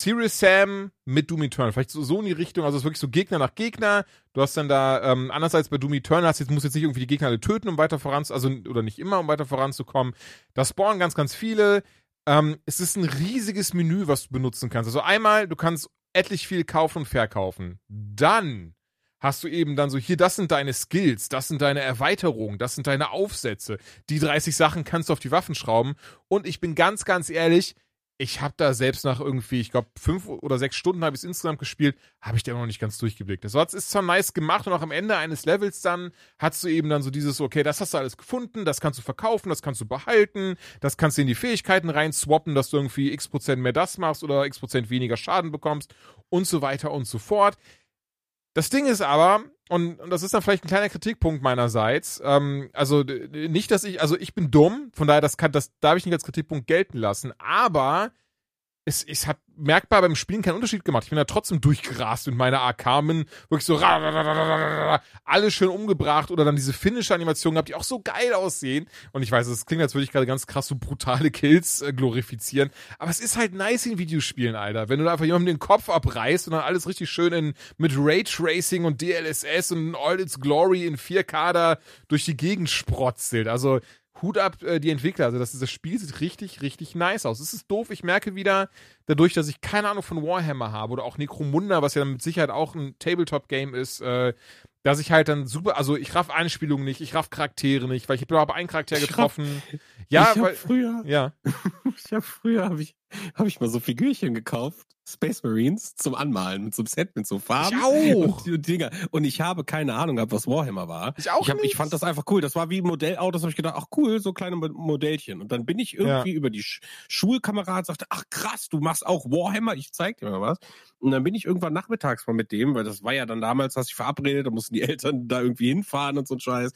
Serious Sam mit Doom Eternal. Vielleicht so, so in die Richtung, also es ist wirklich so Gegner nach Gegner. Du hast dann da, ähm, anders als bei Doom Eternal, hast jetzt, musst jetzt nicht irgendwie die Gegner alle töten, um weiter voran, also, oder nicht immer, um weiter voranzukommen. Da spawnen ganz, ganz viele. Ähm, es ist ein riesiges Menü, was du benutzen kannst. Also einmal, du kannst etlich viel kaufen und verkaufen. Dann hast du eben dann so, hier, das sind deine Skills, das sind deine Erweiterungen, das sind deine Aufsätze. Die 30 Sachen kannst du auf die Waffen schrauben. Und ich bin ganz, ganz ehrlich, ich habe da selbst nach irgendwie, ich glaube, fünf oder sechs Stunden habe ich es insgesamt gespielt, habe ich da noch nicht ganz durchgeblickt. Das ist zwar nice gemacht und auch am Ende eines Levels dann hast du eben dann so dieses, okay, das hast du alles gefunden, das kannst du verkaufen, das kannst du behalten, das kannst du in die Fähigkeiten rein swappen, dass du irgendwie x Prozent mehr das machst oder x Prozent weniger Schaden bekommst und so weiter und so fort. Das Ding ist aber, und, und das ist dann vielleicht ein kleiner Kritikpunkt meinerseits, ähm, also nicht, dass ich, also ich bin dumm, von daher, das kann, das darf ich nicht als Kritikpunkt gelten lassen, aber es, es hat merkbar beim Spielen keinen Unterschied gemacht. Ich bin da trotzdem durchgerast mit meiner bin wirklich so alles schön umgebracht oder dann diese Finish-Animationen gehabt, die auch so geil aussehen. Und ich weiß, es klingt, als würde ich gerade ganz krass so brutale Kills äh, glorifizieren. Aber es ist halt nice in Videospielen, Alter. Wenn du da einfach jemandem den Kopf abreißt und dann alles richtig schön in, mit Raytracing und DLSS und All Its Glory in 4K da durch die Gegend sprotzelt. Also Hut ab äh, die Entwickler. Also das, das Spiel sieht richtig, richtig nice aus. Es ist doof. Ich merke wieder, dadurch, dass ich keine Ahnung von Warhammer habe oder auch Necromunda, was ja mit Sicherheit auch ein Tabletop-Game ist, äh, dass ich halt dann super, also ich raff Einspielungen nicht, ich raff Charaktere nicht, weil ich habe aber einen Charakter getroffen. Ich raff, ja, ich weil früher, ja, <laughs> ich habe früher habe ich habe ich mal so Figürchen gekauft, Space Marines zum Anmalen mit so einem Set mit so Farben ich auch. und, und Dinger und ich habe keine Ahnung gehabt, was Warhammer war. Ich auch ich, hab, nicht. ich fand das einfach cool. Das war wie Modellautos, habe ich gedacht, ach cool, so kleine Modellchen und dann bin ich irgendwie ja. über die Sch Schulkameraden sagte, ach krass, du machst auch Warhammer, ich zeig dir mal was. Und dann bin ich irgendwann nachmittags mal mit dem, weil das war ja dann damals, hast du verabredet, da mussten die <laughs> Eltern da irgendwie hinfahren und so ein Scheiß.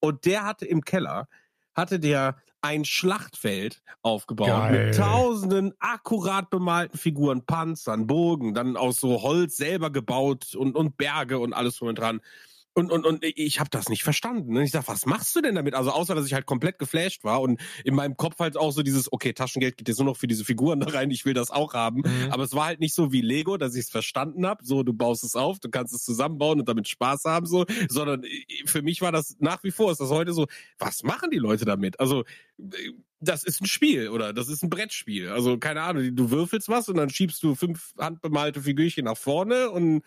Und der hatte im Keller hatte der ein Schlachtfeld aufgebaut Geil. mit tausenden akkurat bemalten Figuren, Panzern, Bogen, dann aus so Holz selber gebaut und, und Berge und alles drum und dran. Und, und, und ich habe das nicht verstanden. Ne? Ich sag, was machst du denn damit? Also außer, dass ich halt komplett geflasht war und in meinem Kopf halt auch so dieses, okay, Taschengeld geht jetzt nur noch für diese Figuren <laughs> da rein, ich will das auch haben. Mhm. Aber es war halt nicht so wie Lego, dass ich es verstanden habe. So, du baust es auf, du kannst es zusammenbauen und damit Spaß haben, so. Sondern äh, für mich war das nach wie vor, ist das heute so, was machen die Leute damit? Also äh, das ist ein Spiel oder das ist ein Brettspiel. Also keine Ahnung, du würfelst was und dann schiebst du fünf handbemalte Figürchen nach vorne und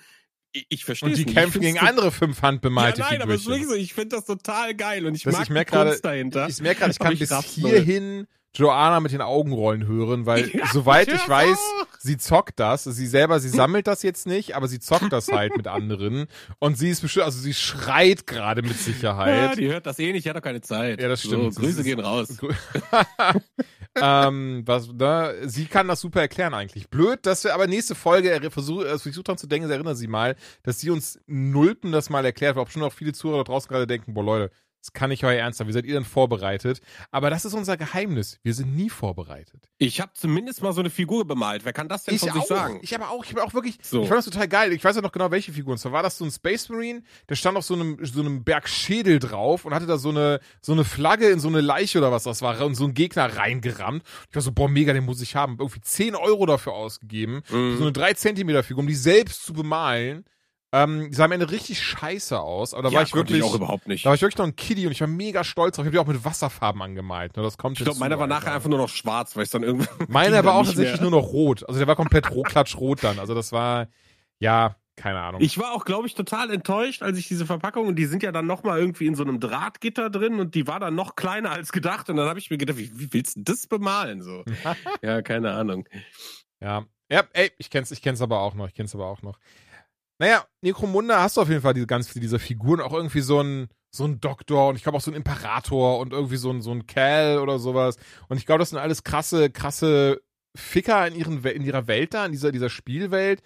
ich verstehe Und die kämpfen gegen andere fünf handbemalte ja, nein, aber ist wirklich so, ich finde das total geil und ich das mag ich merk die Kunst dahinter. Ich merke gerade, ich <laughs> kann bis hierhin Joanna mit den Augenrollen hören, weil <laughs> ja, soweit ich, ich weiß, auch. sie zockt das. Sie selber, sie <laughs> sammelt das jetzt nicht, aber sie zockt das halt mit anderen. Und sie ist bestimmt, also sie schreit gerade mit Sicherheit. Ja, die hört das eh nicht, die hat doch keine Zeit. Ja, das stimmt. So, Grüße das gehen raus. <laughs> ähm, was, ne, sie kann das super erklären eigentlich. Blöd, dass wir aber nächste Folge versucht, also versucht dran zu denken, erinnern Sie mal, dass sie uns Nulpen das mal erklärt, weil auch schon auch viele Zuhörer da draußen gerade denken, boah Leute, Das kann nicht euer Ernst sein. Wie seid ihr denn vorbereitet? Aber das ist unser Geheimnis. Wir sind nie vorbereitet. Ich habe zumindest mal so eine Figur bemalt. Wer kann das denn Ich von sich auch. sagen? Ich aber auch. Ich habe auch wirklich. So. Ich fand das total geil. Ich weiß ja noch genau, welche Figur. Und zwar war das so ein Space Marine, der stand auf so einem, so einem Berg Schädel drauf und hatte da so eine, so eine Flagge in so eine Leiche oder was das war und so einen Gegner reingerammt. Ich war so, boah, mega, den muss ich haben. Irgendwie 10 Euro dafür ausgegeben. Mhm. So eine 3 Zentimeter Figur, um die selbst zu bemalen. Ähm, die sah am Ende richtig scheiße aus, aber da war ich wirklich. auch überhaupt nicht. Da war ich wirklich noch ein Kiddie und ich war mega stolz drauf. Ich habe die auch mit Wasserfarben angemalt. Ne? Das kommt Ich glaube, meiner war nachher einfach nur noch schwarz, weil es dann irgendwann. <laughs> Meiner war auch tatsächlich mehr. nur noch rot. Also der war komplett ro klatschrot dann. Also das war, ja, keine Ahnung. Ich war auch, glaube ich, total enttäuscht, als ich diese Verpackung und die sind ja dann noch mal irgendwie in so einem Drahtgitter drin und die war dann noch kleiner als gedacht und dann habe ich mir gedacht, wie, wie willst du das bemalen so? <laughs> ja, keine Ahnung. ja. Ja, ey, ich kenn's, ich kenn's aber auch noch. Ich kenn's aber auch noch. Naja, Necromunda hast du auf jeden Fall diese ganz viele dieser Figuren, auch irgendwie so ein, so ein Doktor und ich glaube auch so ein Imperator und irgendwie so ein, so ein Cal oder sowas. Und ich glaube, das sind alles krasse, krasse Ficker in, ihren, in ihrer Welt da, in dieser, dieser Spielwelt.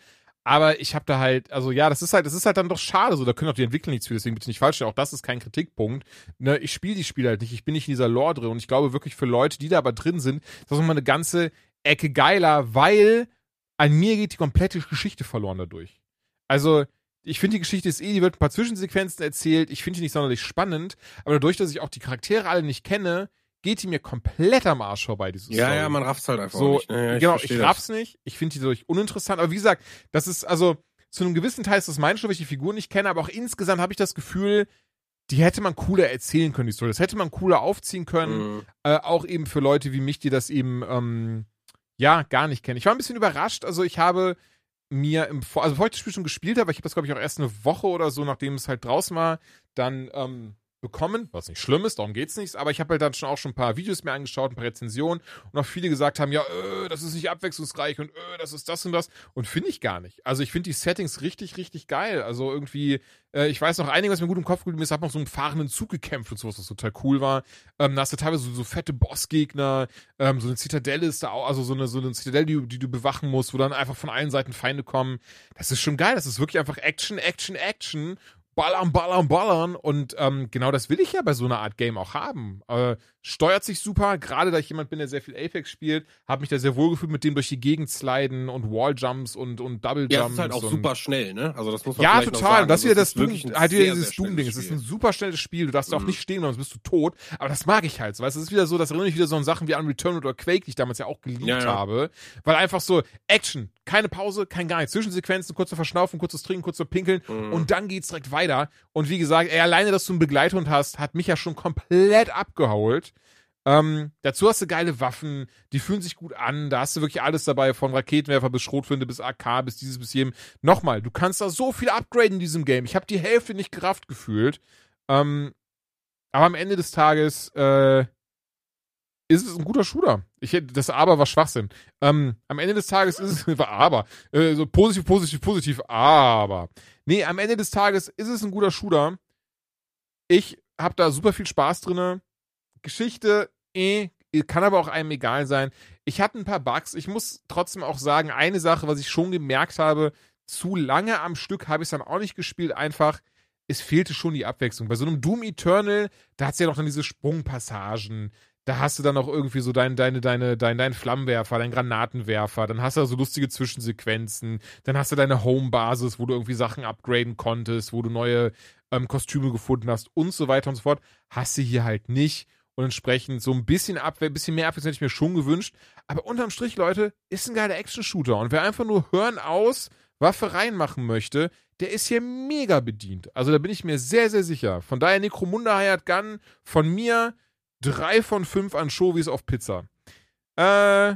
Aber ich habe da halt, also ja, das ist halt, das ist halt dann doch schade, so da können auch die Entwickler nichts für, deswegen bitte nicht falsch. Auch das ist kein Kritikpunkt. Ne, ich spiele die Spiele halt nicht, ich bin nicht in dieser Lore drin und ich glaube wirklich für Leute, die da aber drin sind, ist das nochmal eine ganze Ecke geiler, weil an mir geht die komplette Geschichte verloren dadurch. Also, ich finde, die Geschichte ist eh, die wird ein paar Zwischensequenzen erzählt. Ich finde die nicht sonderlich spannend, aber dadurch, dass ich auch die Charaktere alle nicht kenne, geht die mir komplett am Arsch vorbei, diese Ja, Story. ja, man rafft's halt einfach So, nicht. Ja, ja, genau, ich das. raff's nicht. Ich finde die dadurch uninteressant. Aber wie gesagt, das ist also zu einem gewissen Teil ist das mein Schuld, weil ich die Figur nicht kenne, aber auch insgesamt habe ich das Gefühl, die hätte man cooler erzählen können, die Story. Das hätte man cooler aufziehen können. Mhm. Äh, auch eben für Leute wie mich, die das eben ähm, ja gar nicht kennen. Ich war ein bisschen überrascht. Also ich habe mir im Vor also bevor ich das Spiel schon gespielt habe, ich habe das glaube ich auch erst eine Woche oder so, nachdem es halt draußen war, dann ähm, bekommen, was nicht schlimm ist, darum geht's nicht, aber ich habe halt dann schon auch schon ein paar Videos mir angeschaut, ein paar Rezensionen und auch viele gesagt haben, ja, äh, das ist nicht abwechslungsreich und äh, das ist das und das und finde ich gar nicht. Also ich finde die Settings richtig, richtig geil. Also irgendwie, äh, ich weiß noch einiges, was mir gut im Kopf geblieben ist, hab noch so einen fahrenden Zug gekämpft und sowas, was total cool war. Ähm, da hast du teilweise so, so fette Bossgegner, ähm, so eine Zitadelle ist da auch, also so eine, so eine Zitadelle, die, die du bewachen musst, wo dann einfach von allen Seiten Feinde kommen. Das ist schon geil. Das ist wirklich einfach Action, Action, Action. Ballern, ballern, ballern. Und ähm, genau das will ich ja bei so einer Art Game auch haben. Äh, steuert sich super, gerade da ich jemand bin, der sehr viel Apex spielt, habe mich da sehr wohl gefühlt mit dem durch die Gegend sliden und Walljumps und, und Double Jumps. Ja, es ist halt auch super schnell, ne? Also das muss man ja, total. sagen. Und das ist Also wieder das Doom, wirklich ein halt wieder dieses Doom-Ding. Es ist ein super schnelles Spiel. Du darfst auch Mhm. nicht stehen, sonst bist du tot. Aber das mag ich halt so. Weißt es ist wieder so, das erinnert mich wieder so an Sachen wie an Return oder Quake, die ich damals ja auch geliebt Ja, ja. habe. Weil einfach so Action, keine Pause, kein gar nichts. Zwischensequenzen, kurzer Verschnaufen, kurzes Trinken, kurzer Pinkeln Mhm. und dann geht's direkt weiter. Und wie gesagt, ey, alleine, dass du einen Begleithund hast, hat mich ja schon komplett abgehault. Ähm, dazu hast du geile Waffen, die fühlen sich gut an, da hast du wirklich alles dabei, von Raketenwerfer bis Schrotflinte bis AK bis dieses bis jedem. Nochmal, du kannst da so viel upgraden in diesem Game. Ich habe die Hälfte nicht gerafft gefühlt. Ähm, aber am Ende des Tages äh, ist es ein guter Shooter. Ich das Aber war Schwachsinn. Ähm, am Ende des Tages ist es, <laughs> war Aber, äh, so positiv, positiv, positiv, aber. Nee, am Ende des Tages ist es ein guter Shooter. Ich habe da super viel Spaß drinne. Geschichte, eh, kann aber auch einem egal sein. Ich hatte ein paar Bugs. Ich muss trotzdem auch sagen, eine Sache, was ich schon gemerkt habe, zu lange am Stück habe ich es dann auch nicht gespielt, einfach, es fehlte schon die Abwechslung. Bei so einem Doom Eternal, da hat es ja noch dann diese Sprungpassagen. Da hast du dann auch irgendwie so dein, deine, deine, dein, dein Flammenwerfer, dein Granatenwerfer, dann hast du da so lustige Zwischensequenzen, dann hast du deine Homebasis, wo du irgendwie Sachen upgraden konntest, wo du neue ähm, Kostüme gefunden hast und so weiter und so fort. Hast du hier halt nicht. Und entsprechend so ein bisschen Abwehr, bisschen mehr Abwechslung hätte ich mir schon gewünscht. Aber unterm Strich, Leute, ist ein geiler Action-Shooter. Und wer einfach nur Hören aus, Waffe reinmachen möchte, der ist hier mega bedient. Also da bin ich mir sehr, sehr sicher. Von daher Necromunda Hired Gun von mir drei von fünf Anchovies auf Pizza. Äh,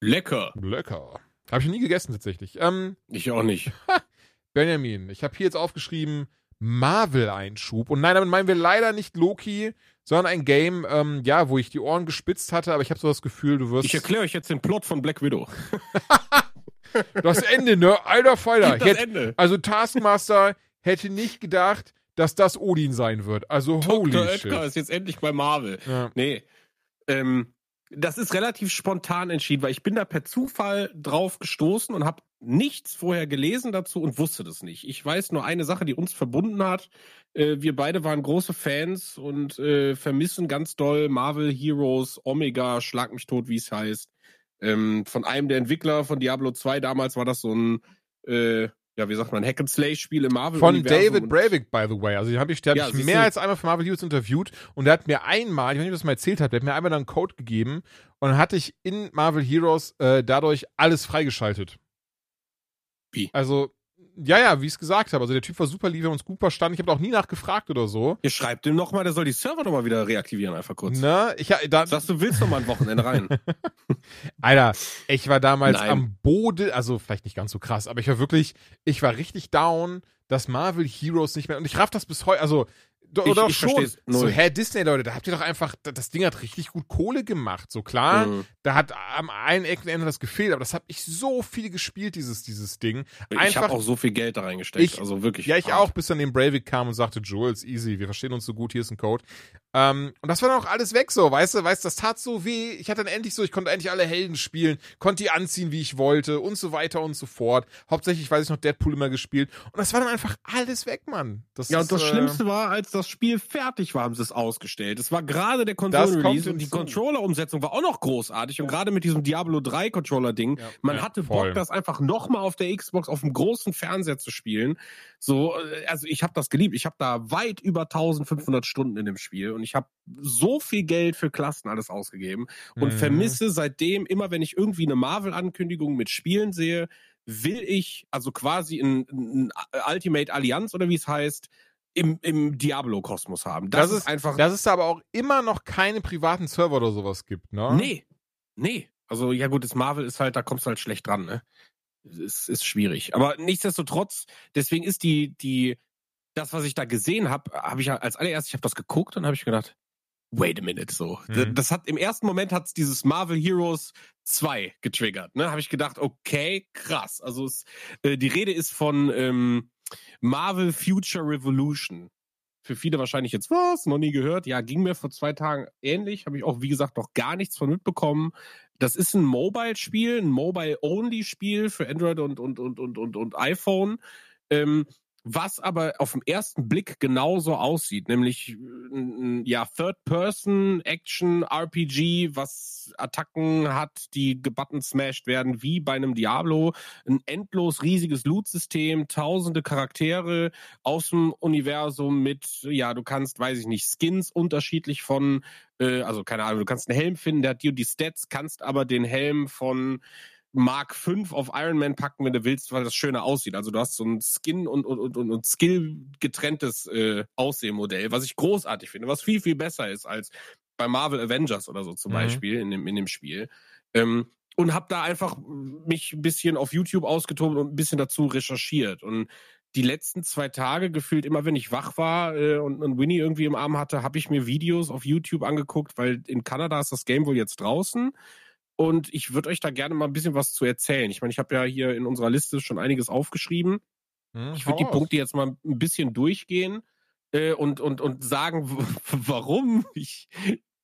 Lecker. lecker. Habe ich noch nie gegessen tatsächlich. Ähm, Ich auch nicht. <laughs> Benjamin, ich habe hier jetzt aufgeschrieben Marvel-Einschub. Und nein, damit meinen wir leider nicht Loki, sondern ein Game, ähm, ja, wo ich die Ohren gespitzt hatte, aber ich habe so das Gefühl, du wirst. Ich erkläre euch jetzt den Plot von Black Widow. <laughs> das Ende, ne? Alter Falter. Das Ende. also Taskmaster hätte nicht gedacht, dass das Odin sein wird. Also holy Dr. shit. Oetker ist jetzt endlich bei Marvel. Ja. Nee. Ähm, das ist relativ spontan entschieden, weil ich bin da per Zufall drauf gestoßen und habe nichts vorher gelesen dazu und wusste das nicht. Ich weiß nur eine Sache, die uns verbunden hat. Äh, wir beide waren große Fans und äh, vermissen ganz doll Marvel Heroes, Omega, Schlag mich tot, wie es heißt. Ähm, von einem der Entwickler von Diablo 2 damals war das so ein, äh, ja, wie sagt man, Hack and Slay Spiel im Marvel Von David Breivik, by the way. Also, den habe ich, der Ja, hab ich mehr als einmal für Marvel Heroes interviewt und der hat mir einmal, ich weiß nicht, ob ich das mal erzählt habe, der hat mir einmal dann einen Code gegeben und dann hatte ich in Marvel Heroes äh, dadurch alles freigeschaltet. Wie? Also, ja, ja, wie ich es gesagt habe. Also, der Typ war super lieb, wir haben uns gut verstanden. Ich habe auch nie nachgefragt oder so. Ihr schreibt ihm nochmal, der soll die Server nochmal wieder reaktivieren, einfach kurz. Ne? Ich, ja, da, Sagst du, willst noch mal ein Wochenende rein? <laughs> <laughs> Alter, ich war damals Nein. am Boden, also vielleicht nicht ganz so krass, aber ich war wirklich, ich war richtig down, dass Marvel Heroes nicht mehr, und ich raff das bis heute, also, do, Ich- oder auch ich schon, so, hä, Disney, Leute, da habt ihr doch einfach, das Ding hat richtig gut Kohle gemacht, so klar, Mhm. da hat am einen Eckenende das gefehlt, aber das hab ich so viel gespielt, dieses, dieses Ding. ich Einfach, habe auch so viel Geld da reingesteckt, Ich- also wirklich. ja, ich hart. auch, bis dann den Breivik kam und sagte, Jules, easy, wir verstehen uns so gut, hier ist ein Code. Ähm, und das war dann auch alles weg so, weißt du, weißt du, das tat so weh. Ich hatte dann endlich so, ich konnte endlich alle Helden spielen, konnte die anziehen, wie ich wollte und so weiter und so fort. Hauptsächlich weiß ich noch Deadpool immer gespielt. Und das war dann einfach alles weg, Mann. Das Ja, ist, und das äh, Schlimmste war, als das Spiel fertig war, haben sie es ausgestellt. Es war gerade der Konsolen-Release und die. Controller-Umsetzung war auch noch großartig. Und gerade mit diesem Diablo 3 Controller-Ding, Ja. man Ja, hatte voll. Bock, das einfach nochmal auf der Xbox auf dem großen Fernseher zu spielen. So, äh, also ich habe das geliebt. Ich habe da weit über 1500 Stunden in dem Spiel und ich habe so viel Geld für Klassen alles ausgegeben und Mhm. vermisse seitdem immer, wenn ich irgendwie eine Marvel-Ankündigung mit Spielen sehe, will ich also quasi ein, ein Ultimate Allianz oder wie es heißt, im, im Diablo-Kosmos haben. Das, Das ist einfach. Dass es da aber auch immer noch keine privaten Server oder sowas gibt, ne? nee, nee. Also ja gut, das Marvel ist halt, da kommst du halt schlecht dran, ne? Es ist schwierig. Aber nichtsdestotrotz, deswegen ist die, die, das, was ich da gesehen habe, habe ich ja als allererstes, ich habe das geguckt und habe ich gedacht, wait a minute, so. Mhm. Das hat im ersten Moment hat's dieses Marvel Heroes 2 getriggert, ne? Habe ich gedacht, okay, krass. Also es, äh, die Rede ist von ähm, Marvel Future Revolution. Für viele wahrscheinlich jetzt, was, noch nie gehört. Ja, ging mir vor zwei Tagen ähnlich. Habe ich auch, wie gesagt, noch gar nichts von mitbekommen. Das ist ein Mobile-Spiel, ein Mobile-Only-Spiel für Android und, und, und, und, und, und iPhone. Ähm, was aber auf den ersten Blick genauso aussieht, nämlich äh, ja Third-Person-Action-RPG, was Attacken hat, die gebutton smashed werden, wie bei einem Diablo, ein endlos riesiges Loot-System, tausende Charaktere aus dem Universum mit, ja, du kannst, weiß ich nicht, Skins unterschiedlich von, äh, also keine Ahnung, du kannst einen Helm finden, der hat die die Stats, kannst aber den Helm von Mark 5 auf Iron Man packen, wenn du willst, weil das schöner aussieht. Also du hast so ein Skin und, und, und, und, Skill getrenntes äh, Aussehmodell, was ich großartig finde, was viel, viel besser ist als bei Marvel Avengers oder so zum Mhm. Beispiel in dem, in dem Spiel. Ähm, und habe da einfach mich ein bisschen auf YouTube ausgetobt und ein bisschen dazu recherchiert. Und die letzten zwei Tage gefühlt immer, wenn ich wach war äh, und, und Winnie irgendwie im Arm hatte, habe ich mir Videos auf YouTube angeguckt, weil in Kanada ist das Game wohl jetzt draußen. Und ich würde euch da gerne mal ein bisschen was zu erzählen. Ich meine, ich habe ja hier in unserer Liste schon einiges aufgeschrieben. Hm, Ich würde die. Punkte jetzt mal ein bisschen durchgehen äh, und, und, und sagen, warum ich,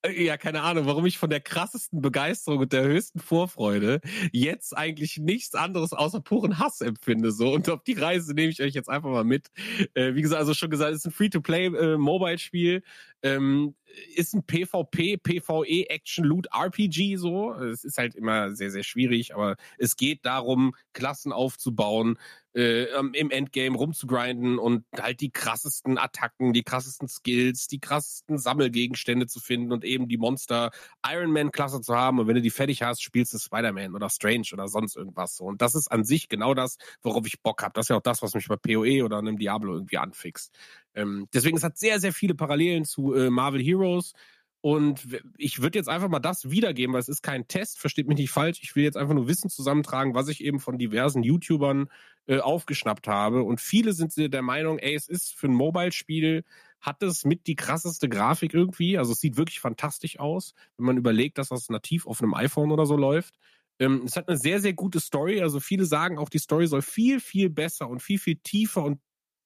äh, ja, keine Ahnung, warum ich von der krassesten Begeisterung und der höchsten Vorfreude jetzt eigentlich nichts anderes außer puren Hass empfinde. So. Und auf die Reise nehme ich euch jetzt einfach mal mit. Äh, wie gesagt, also schon gesagt, es ist ein Free-to-Play-Mobile-Spiel. Ähm, ist ein PvP, PvE Action Loot RPG so. Es ist halt immer sehr, sehr schwierig, aber es geht darum, Klassen aufzubauen, äh, im Endgame rumzugrinden und halt die krassesten Attacken, die krassesten Skills, die krassesten Sammelgegenstände zu finden und eben die Monster Iron Man Klasse zu haben. Und wenn du die fertig hast, spielst du Spider-Man oder Strange oder sonst irgendwas so. Und das ist an sich genau das, worauf ich Bock habe. Das ist ja auch das, was mich bei PoE oder einem Diablo irgendwie anfixt. Ähm, deswegen, es hat sehr, sehr viele Parallelen zu äh, Marvel Heroes. Und ich würde jetzt einfach mal das wiedergeben, weil es ist kein Test, versteht mich nicht falsch. Ich will jetzt einfach nur Wissen zusammentragen, was ich eben von diversen YouTubern äh, aufgeschnappt habe. Und viele sind der Meinung, ey, es ist für ein Mobile-Spiel, hat es mit die krasseste Grafik irgendwie. Also es sieht wirklich fantastisch aus, wenn man überlegt, dass das nativ auf einem iPhone oder so läuft. Ähm, es hat eine sehr, sehr gute Story. Also viele sagen auch, die Story soll viel, viel besser und viel, viel tiefer und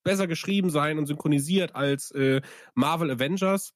besser geschrieben sein und synchronisiert als äh, Marvel Avengers.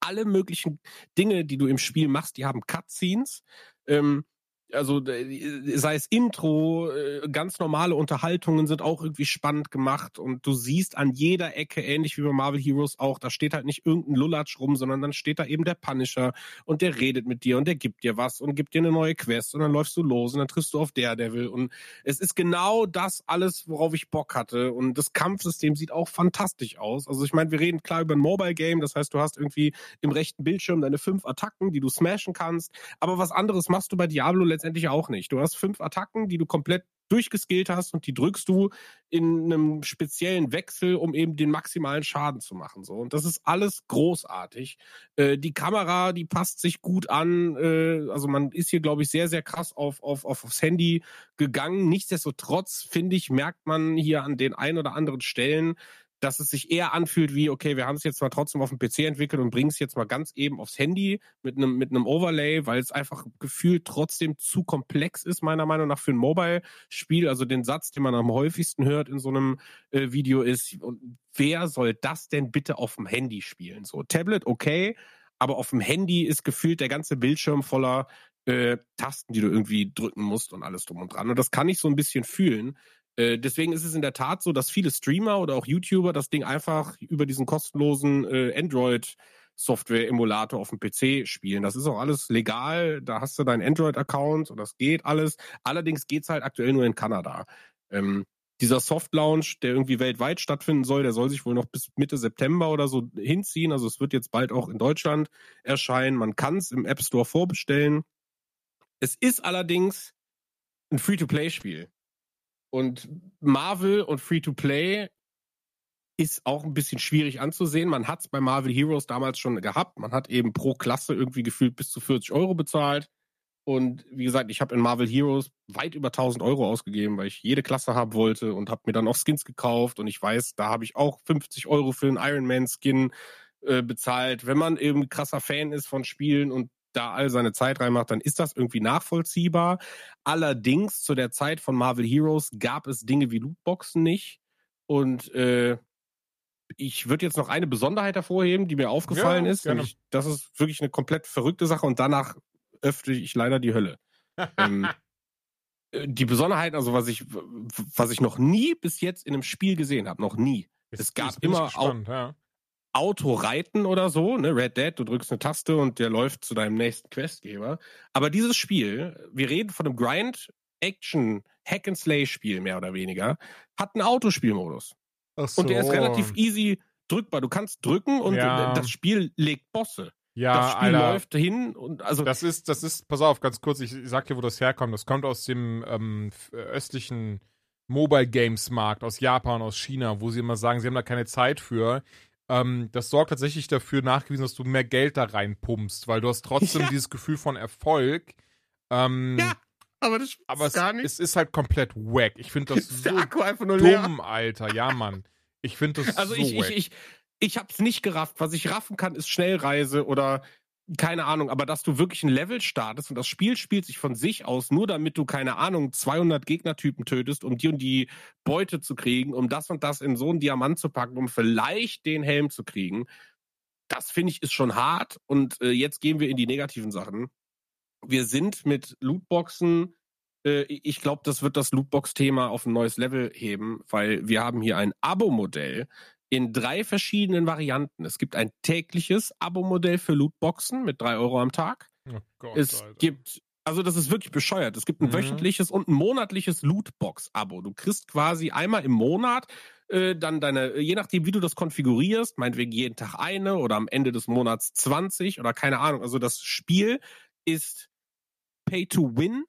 Alle möglichen Dinge, die du im Spiel machst, die haben Cutscenes. Ähm, also sei es Intro, äh, ganz normale Unterhaltungen sind auch irgendwie spannend gemacht und du siehst an jeder Ecke, ähnlich wie bei Marvel Heroes auch, da steht halt nicht irgendein Lullatsch rum, sondern dann steht da eben der Punisher und der redet mit dir und der gibt dir was und gibt dir eine neue Quest und dann läufst du los und dann triffst du auf Daredevil und es ist genau das alles, worauf ich Bock hatte und das Kampfsystem sieht auch fantastisch aus. Also ich meine, wir reden klar über ein Mobile Game, das heißt, du hast irgendwie im rechten Bildschirm deine fünf Attacken, die du smashen kannst, aber was anderes machst du bei Diablo letztendlich auch nicht. Du hast fünf Attacken, die du komplett durchgeskillt hast und die drückst du in einem speziellen Wechsel, um eben den maximalen Schaden zu machen. So und das ist alles großartig. Äh, die Kamera, die passt sich gut an. Äh, also man ist hier, glaube ich, sehr sehr krass auf, auf, auf aufs Handy gegangen. Nichtsdestotrotz finde ich merkt man hier an den ein oder anderen Stellen, dass es sich eher anfühlt wie, okay, wir haben es jetzt mal trotzdem auf dem PC entwickelt und bringen es jetzt mal ganz eben aufs Handy mit einem mit Overlay, weil es einfach gefühlt trotzdem zu komplex ist, meiner Meinung nach, für ein Mobile-Spiel. Also den Satz, den man am häufigsten hört in so einem äh, Video ist, und wer soll das denn bitte auf dem Handy spielen? So, Tablet, okay, aber auf dem Handy ist gefühlt der ganze Bildschirm voller äh, Tasten, die du irgendwie drücken musst und alles drum und dran. Und das kann ich so ein bisschen fühlen. Äh, deswegen ist es in der Tat so, dass viele Streamer oder auch YouTuber das Ding einfach über diesen kostenlosen äh, Android Software-Emulator auf dem PC spielen. Das ist auch alles legal. Da hast du deinen Android-Account und das geht alles. Allerdings geht's halt aktuell nur in Kanada. Ähm, dieser Soft Launch, der irgendwie weltweit stattfinden soll, der soll sich wohl noch bis Mitte September oder so hinziehen. Also es wird jetzt bald auch in Deutschland erscheinen. Man kann es im App Store vorbestellen. Es ist allerdings ein Free-to-Play-Spiel. Und Marvel und Free-to-Play ist auch ein bisschen schwierig anzusehen. Man hat es bei Marvel Heroes damals schon gehabt. Man hat eben pro Klasse irgendwie gefühlt bis zu 40 Euro bezahlt. Und wie gesagt, ich habe in Marvel Heroes weit über 1000 Euro ausgegeben, weil ich jede Klasse haben wollte und habe mir dann auch Skins gekauft. Und ich weiß, da habe ich auch 50 Euro für einen Iron Man Skin äh, bezahlt. Wenn man eben krasser Fan ist von Spielen und da all seine Zeit reinmacht, dann ist das irgendwie nachvollziehbar. Allerdings zu der Zeit von Marvel Heroes gab es Dinge wie Lootboxen nicht. Und äh, ich würde jetzt noch eine Besonderheit hervorheben, die mir aufgefallen ja, ist. Nämlich, das ist wirklich eine komplett verrückte Sache und danach öffne ich leider die Hölle. <laughs> ähm, äh, die Besonderheit, also was ich, was ich noch nie bis jetzt in einem Spiel gesehen habe, noch nie. Es gab immer auch, ja. Autoreiten oder so, ne, Red Dead, du drückst eine Taste und der läuft zu deinem nächsten Questgeber. Aber dieses Spiel, wir reden von einem Grind, Action, Hack and Slay Spiel mehr oder weniger, hat einen Autospielmodus. Ach so. Und der ist relativ easy drückbar. Du kannst drücken und ja. das Spiel legt Bosse. Ja, das Spiel Alter, läuft hin und also. Das ist, das ist, pass auf, ganz kurz, ich, ich sag dir, wo das herkommt. Das kommt aus dem ähm, östlichen Mobile Games Markt, aus Japan, aus China, wo sie immer sagen, sie haben da keine Zeit für. Ähm, das sorgt tatsächlich dafür nachgewiesen, dass du mehr Geld da reinpumpst, weil du hast trotzdem <laughs> ja. dieses Gefühl von Erfolg. Ähm, ja, aber das aber es, gar nicht. es ist halt komplett wack. Ich finde das <laughs> so dumm, leer. Alter. Ja, Mann. Ich finde das also so ich, wack. ich, ich, ich hab's nicht gerafft. Was ich raffen kann, ist Schnellreise oder keine Ahnung, aber dass du wirklich ein Level startest und das Spiel spielt sich von sich aus, nur damit du, keine Ahnung, 200 Gegnertypen tötest, um die und die Beute zu kriegen, um das und das in so einen Diamant zu packen, um vielleicht den Helm zu kriegen. Das finde ich ist schon hart und äh, jetzt gehen wir in die negativen Sachen. Wir sind mit Lootboxen, äh, ich glaube, das wird das Lootbox-Thema auf ein neues Level heben, weil wir haben hier ein Abo-Modell, in drei verschiedenen Varianten. Es gibt ein tägliches Abo-Modell für Lootboxen mit drei Euro am Tag. Oh Gott, es Alter. gibt, also das ist wirklich bescheuert. Es gibt ein mhm. wöchentliches und ein monatliches Lootbox-Abo. Du kriegst quasi einmal im Monat äh, dann deine, je nachdem, wie du das konfigurierst, meinetwegen jeden Tag eine oder am Ende des Monats 20 oder keine Ahnung. Also das Spiel ist Pay to Win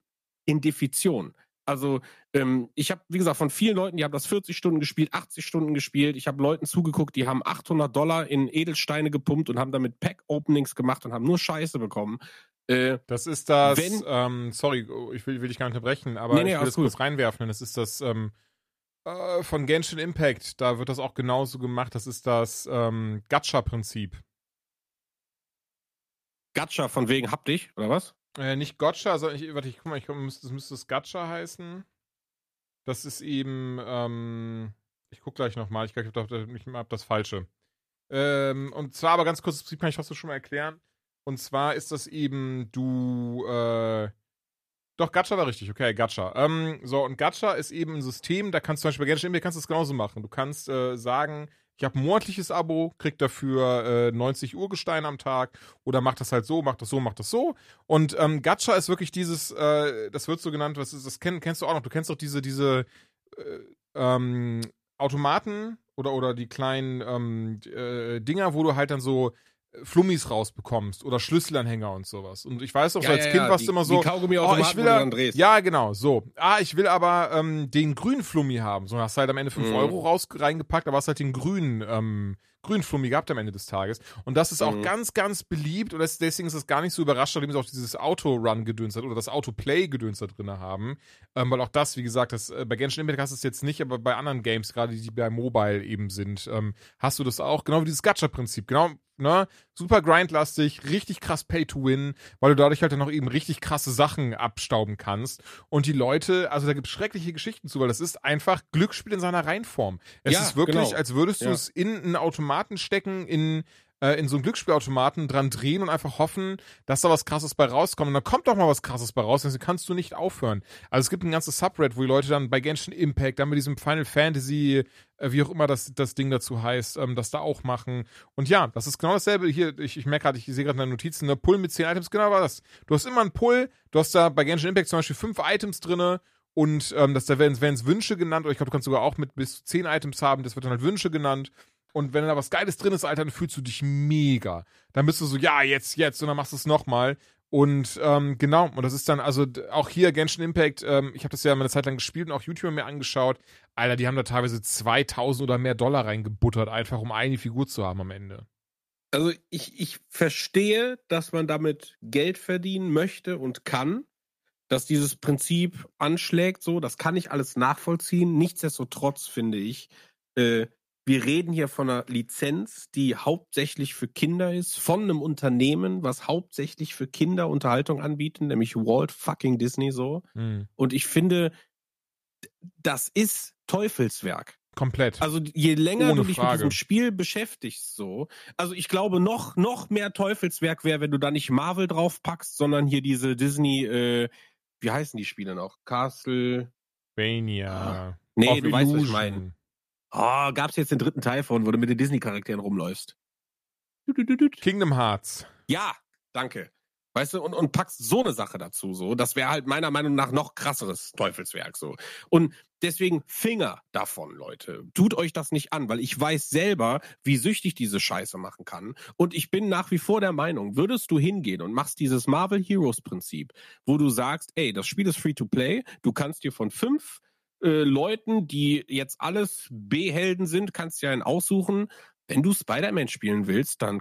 in Definition. Also ähm, ich habe, wie gesagt, von vielen Leuten, die haben das 40 Stunden gespielt, 80 Stunden gespielt. Ich habe Leuten zugeguckt, die haben 800 Dollar in Edelsteine gepumpt und haben damit Pack-Openings gemacht und haben nur Scheiße bekommen. Äh, das ist das, wenn, ähm, sorry, ich will, will dich gar nicht unterbrechen, aber nee, nee, ich will das gut. kurz reinwerfen. Das ist das ähm, äh, von Genshin Impact. Da wird das auch genauso gemacht. Das ist das ähm, Gacha-Prinzip. Gacha von wegen hab dich, oder was? Äh, nicht Gotcha, sondern ich, warte, ich guck mal, ich, das müsste es Gacha heißen. Das ist eben, ähm, ich guck gleich nochmal, ich glaube, ich habe das Falsche. Ähm, und zwar aber ganz kurz, das Prinzip kann ich fast schon mal erklären. Und zwar ist das eben, du, äh, Doch, Gacha war richtig, okay, Gacha. Ähm, so, und Gacha ist eben ein System, da kannst du zum Beispiel bei Genshin kannst du das genauso machen. Du kannst äh, sagen, ich habe ein monatliches Abo, krieg dafür äh, 90 Urgesteine am Tag oder mach das halt so, mach das so, mach das so. Und ähm, Gacha ist wirklich dieses, äh, das wird so genannt, was ist, das kenn, kennst du auch noch, du kennst doch diese, diese äh, ähm, Automaten oder, oder die kleinen ähm, äh, Dinger, wo du halt dann so Flummis rausbekommst oder Schlüsselanhänger und sowas. Und ich weiß auch, Ja, als ja, Kind ja, warst du immer so, oh, ich will drehst. ja, genau, so. Ah, ich will aber ähm, den grünen Flummi haben. So hast du halt am Ende 5 Mhm. Euro raus reingepackt, aber hast halt den grünen, ähm, grünen Flummi gehabt am Ende des Tages. Und das ist auch Mhm. ganz, ganz beliebt und das, deswegen ist es gar nicht so überrascht, nachdem sie auch dieses Auto-Run-Gedöns hat oder das Auto-Play-Gedöns da drin haben. Ähm, weil auch das, wie gesagt, das, äh, bei Genshin Impact hast du es jetzt nicht, aber bei anderen Games, gerade die bei Mobile eben sind, ähm, hast du das auch. Genau wie dieses Gacha-Prinzip. Genau, ne? Super grindlastig, richtig krass Pay to Win, weil du dadurch halt dann noch eben richtig krasse Sachen abstauben kannst. Und die Leute, also da gibt es schreckliche Geschichten zu, weil das ist einfach Glücksspiel in seiner Reinform. Es Ja, ist wirklich, genau. als würdest du Ja. es in einen Automaten stecken, in äh, in so einen Glücksspielautomaten dran drehen und einfach hoffen, dass da was krasses bei rauskommt. Und dann kommt doch mal was krasses bei raus, deswegen kannst du nicht aufhören. Also es gibt ein ganzes Subred, wo die Leute dann bei Genshin Impact, dann mit diesem Final Fantasy, äh, wie auch immer das, das Ding dazu heißt, ähm, das da auch machen. Und ja, das ist genau dasselbe. Hier, ich, ich merke gerade, ich sehe gerade in der Notizen, eine Pull mit 10 Items, genau war das. Du hast immer einen Pull, du hast da bei Genshin Impact zum Beispiel fünf Items drinne und ähm, das, da werden es Wünsche genannt, oder ich glaube, du kannst sogar auch mit bis zu 10 Items haben, das wird dann halt Wünsche genannt. Und wenn da was Geiles drin ist, Alter, dann fühlst du dich mega. Dann bist du so, ja, jetzt, jetzt, und dann machst du es nochmal. Und ähm, genau, und das ist dann, also auch hier Genshin Impact, ähm, ich habe das ja mal eine Zeit lang gespielt und auch YouTuber mir angeschaut. Alter, die haben da teilweise 2000 oder mehr Dollar reingebuttert, einfach um eine Figur zu haben am Ende. Also ich, ich verstehe, dass man damit Geld verdienen möchte und kann, dass dieses Prinzip anschlägt, so, das kann ich alles nachvollziehen. Nichtsdestotrotz finde ich, äh, wir reden hier von einer Lizenz, die hauptsächlich für Kinder ist, von einem Unternehmen, was hauptsächlich für Kinder Unterhaltung anbietet, nämlich Walt fucking Disney so. Hm. Und ich finde, das ist Teufelswerk. Komplett. Also je länger Ohne du dich Frage. mit diesem Spiel beschäftigst, so, also ich glaube noch noch mehr Teufelswerk wäre, wenn du da nicht Marvel draufpackst, sondern hier diese Disney, äh, wie heißen die Spiele noch? Castle. Mania. Nee, Of du weißt, was ich Illusion. meine. Oh, gab's jetzt den dritten Teil von, wo du mit den Disney-Charakteren rumläufst? Kingdom Hearts. Ja, danke. Weißt du, und, und packst so eine Sache dazu, so. Das wäre halt meiner Meinung nach noch krasseres Teufelswerk, so. Und deswegen Finger davon, Leute. Tut euch das nicht an, weil ich weiß selber, wie süchtig diese Scheiße machen kann. Und ich bin nach wie vor der Meinung, würdest du hingehen und machst dieses Marvel Heroes Prinzip, wo du sagst, ey, das Spiel ist free to play, du kannst dir von fünf äh, Leuten, die jetzt alles B-Helden sind, kannst dir einen aussuchen. Wenn du Spider-Man spielen willst, dann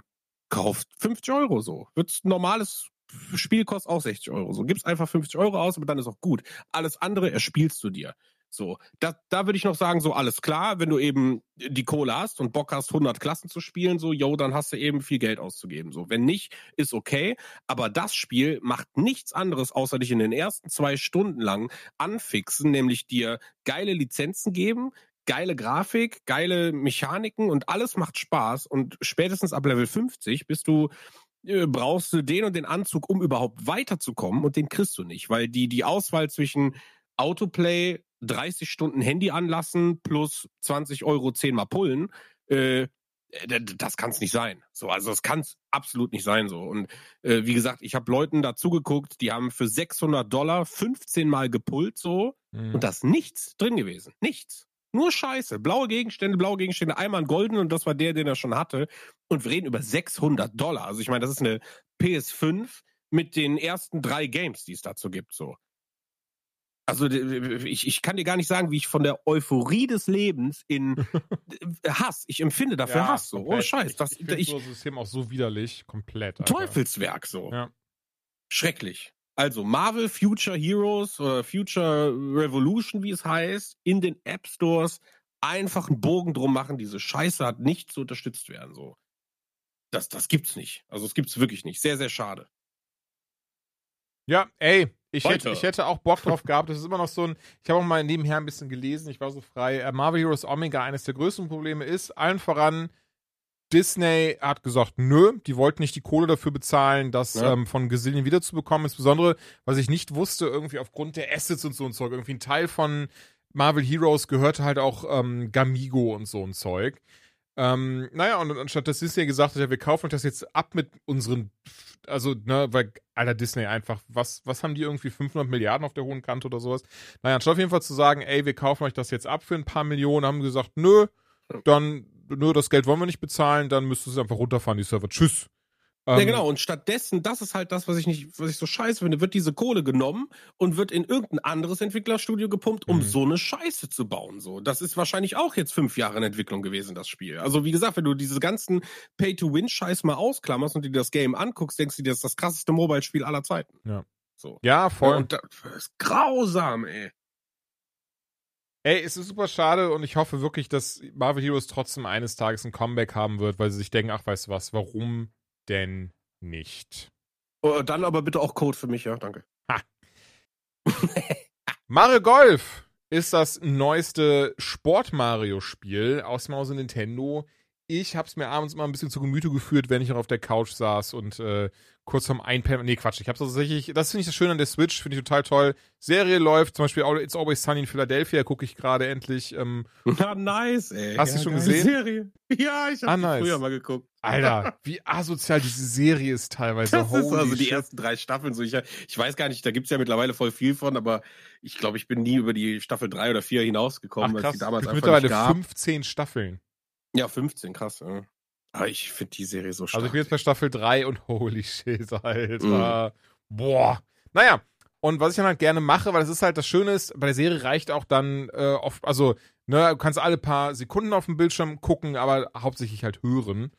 kauft 50 Euro so. Wird's normales Spiel kostet auch 60 Euro. So, gibst einfach 50 Euro aus, aber dann ist auch gut. Alles andere erspielst du dir. So, da, da würde ich noch sagen, so alles klar, wenn du eben die Kohle hast und Bock hast, 100 Klassen zu spielen, so, yo, dann hast du eben viel Geld auszugeben. So, wenn nicht, ist okay. Aber das Spiel macht nichts anderes, außer dich in den ersten zwei Stunden lang anfixen, nämlich dir geile Lizenzen geben, geile Grafik, geile Mechaniken und alles macht Spaß. Und spätestens ab Level 50 bist du äh, brauchst du den und den Anzug, um überhaupt weiterzukommen und den kriegst du nicht, weil die, die Auswahl zwischen Autoplay, 30 Stunden Handy anlassen plus 20 Euro zehnmal pullen, äh, das kann es nicht sein. So, also das kann es absolut nicht sein so. Und äh, wie gesagt, ich habe Leuten dazu geguckt, die haben für 600 Dollar 15 Mal gepullt so Hm. und da ist nichts drin gewesen. Nichts. Nur Scheiße. Blaue Gegenstände, blaue Gegenstände, einmal einen goldenen und das war der, den er schon hatte. Und wir reden über 600 Dollar. Also ich meine, das ist eine PS5 mit den ersten drei Games, die es dazu gibt, so. Also ich, ich kann dir gar nicht sagen, wie ich von der Euphorie des Lebens in <laughs> Hass, ich empfinde dafür Ja, Hass so. Oh komplett. Scheiß, Ich, das, ich finde ich, so das System auch so widerlich. Komplett. Alter. Teufelswerk so. Ja. Schrecklich. Also Marvel Future Heroes oder Future Revolution, wie es heißt, in den App Stores einfach einen Bogen drum machen. Diese Scheiße hat nicht zu unterstützt werden. So, das, das gibt's nicht. Also es gibt's wirklich nicht. Sehr, sehr schade. Ja, ey, ich hätte, ich hätte auch Bock drauf gehabt. Das ist immer noch so ein. Ich habe auch mal nebenher ein bisschen gelesen. Ich war so frei. Äh, Marvel Heroes Omega, eines der größten Probleme ist, allen voran, Disney hat gesagt, nö, die wollten nicht die Kohle dafür bezahlen, das Ja. ähm, von Gazillion wiederzubekommen. Insbesondere, was ich nicht wusste, irgendwie aufgrund der Assets und so ein Zeug. Irgendwie ein Teil von Marvel Heroes gehörte halt auch ähm, Gamigo und so ein Zeug. Ähm, naja, und anstatt dass Disney gesagt hat, ja, wir kaufen euch das jetzt ab mit unseren, also, ne, weil, alter Disney einfach, was, was haben die irgendwie 500 Milliarden auf der hohen Kante oder sowas? Naja, anstatt auf jeden Fall zu sagen, ey, wir kaufen euch das jetzt ab für ein paar Millionen, haben gesagt, nö, dann, nö, das Geld wollen wir nicht bezahlen, dann müsst ihr es einfach runterfahren, die Server. Tschüss. Ja, Ähm, genau. Und stattdessen, das ist halt das, was ich nicht, was ich so scheiße finde, wird diese Kohle genommen und wird in irgendein anderes Entwicklerstudio gepumpt, um Mhm. so eine Scheiße zu bauen. So, das ist wahrscheinlich auch jetzt fünf Jahre in Entwicklung gewesen, das Spiel. Also wie gesagt, wenn du diese ganzen Pay-to-Win-Scheiß mal ausklammerst und dir das Game anguckst, denkst du dir, das ist das krasseste Mobile-Spiel aller Zeiten. Ja. So. Ja, voll. Und das ist grausam, ey. Ey, es ist super schade und ich hoffe wirklich, dass Marvel Heroes trotzdem eines Tages ein Comeback haben wird, weil sie sich denken, ach, weißt du was, warum denn nicht? Oh, dann aber bitte auch Code für mich, ja, danke. <laughs> Mario Golf ist das neueste Sport-Mario-Spiel aus dem Hause Nintendo. Ich hab's mir abends immer ein bisschen zu Gemüte geführt, wenn ich noch auf der Couch saß und äh, kurz vorm Einpennen. Nee, Quatsch, ich hab's tatsächlich. Das finde ich das Schöne an der Switch, finde ich total toll. Serie läuft, zum Beispiel It's Always Sunny in Philadelphia, gucke ich gerade endlich. Ähm, Na, <laughs> nice, ey. Hast du schon geile gesehen? Serie. Ja, ich Ah, hab die nice. früher mal geguckt. Alter, <laughs> wie asozial diese Serie ist teilweise. Das ist Holy also die shit. ersten drei Staffeln so. Ich, ich weiß gar nicht, da gibt's ja mittlerweile voll viel von, aber ich glaube, ich bin nie über die Staffel drei oder vier Ach, hinausgekommen, weil es krass. die damals mittlerweile nicht gab. 15 Staffeln. Ja, 15, krass. Ja. Aber ich finde die Serie so stark. Also ich bin jetzt bei Staffel 3 und <laughs> holy shit, Alter. Boah. Naja, und was ich dann halt gerne mache, weil das ist halt das Schöne ist, bei der Serie reicht auch dann äh, oft, also, ne, du kannst alle paar Sekunden auf dem Bildschirm gucken, aber hauptsächlich halt hören.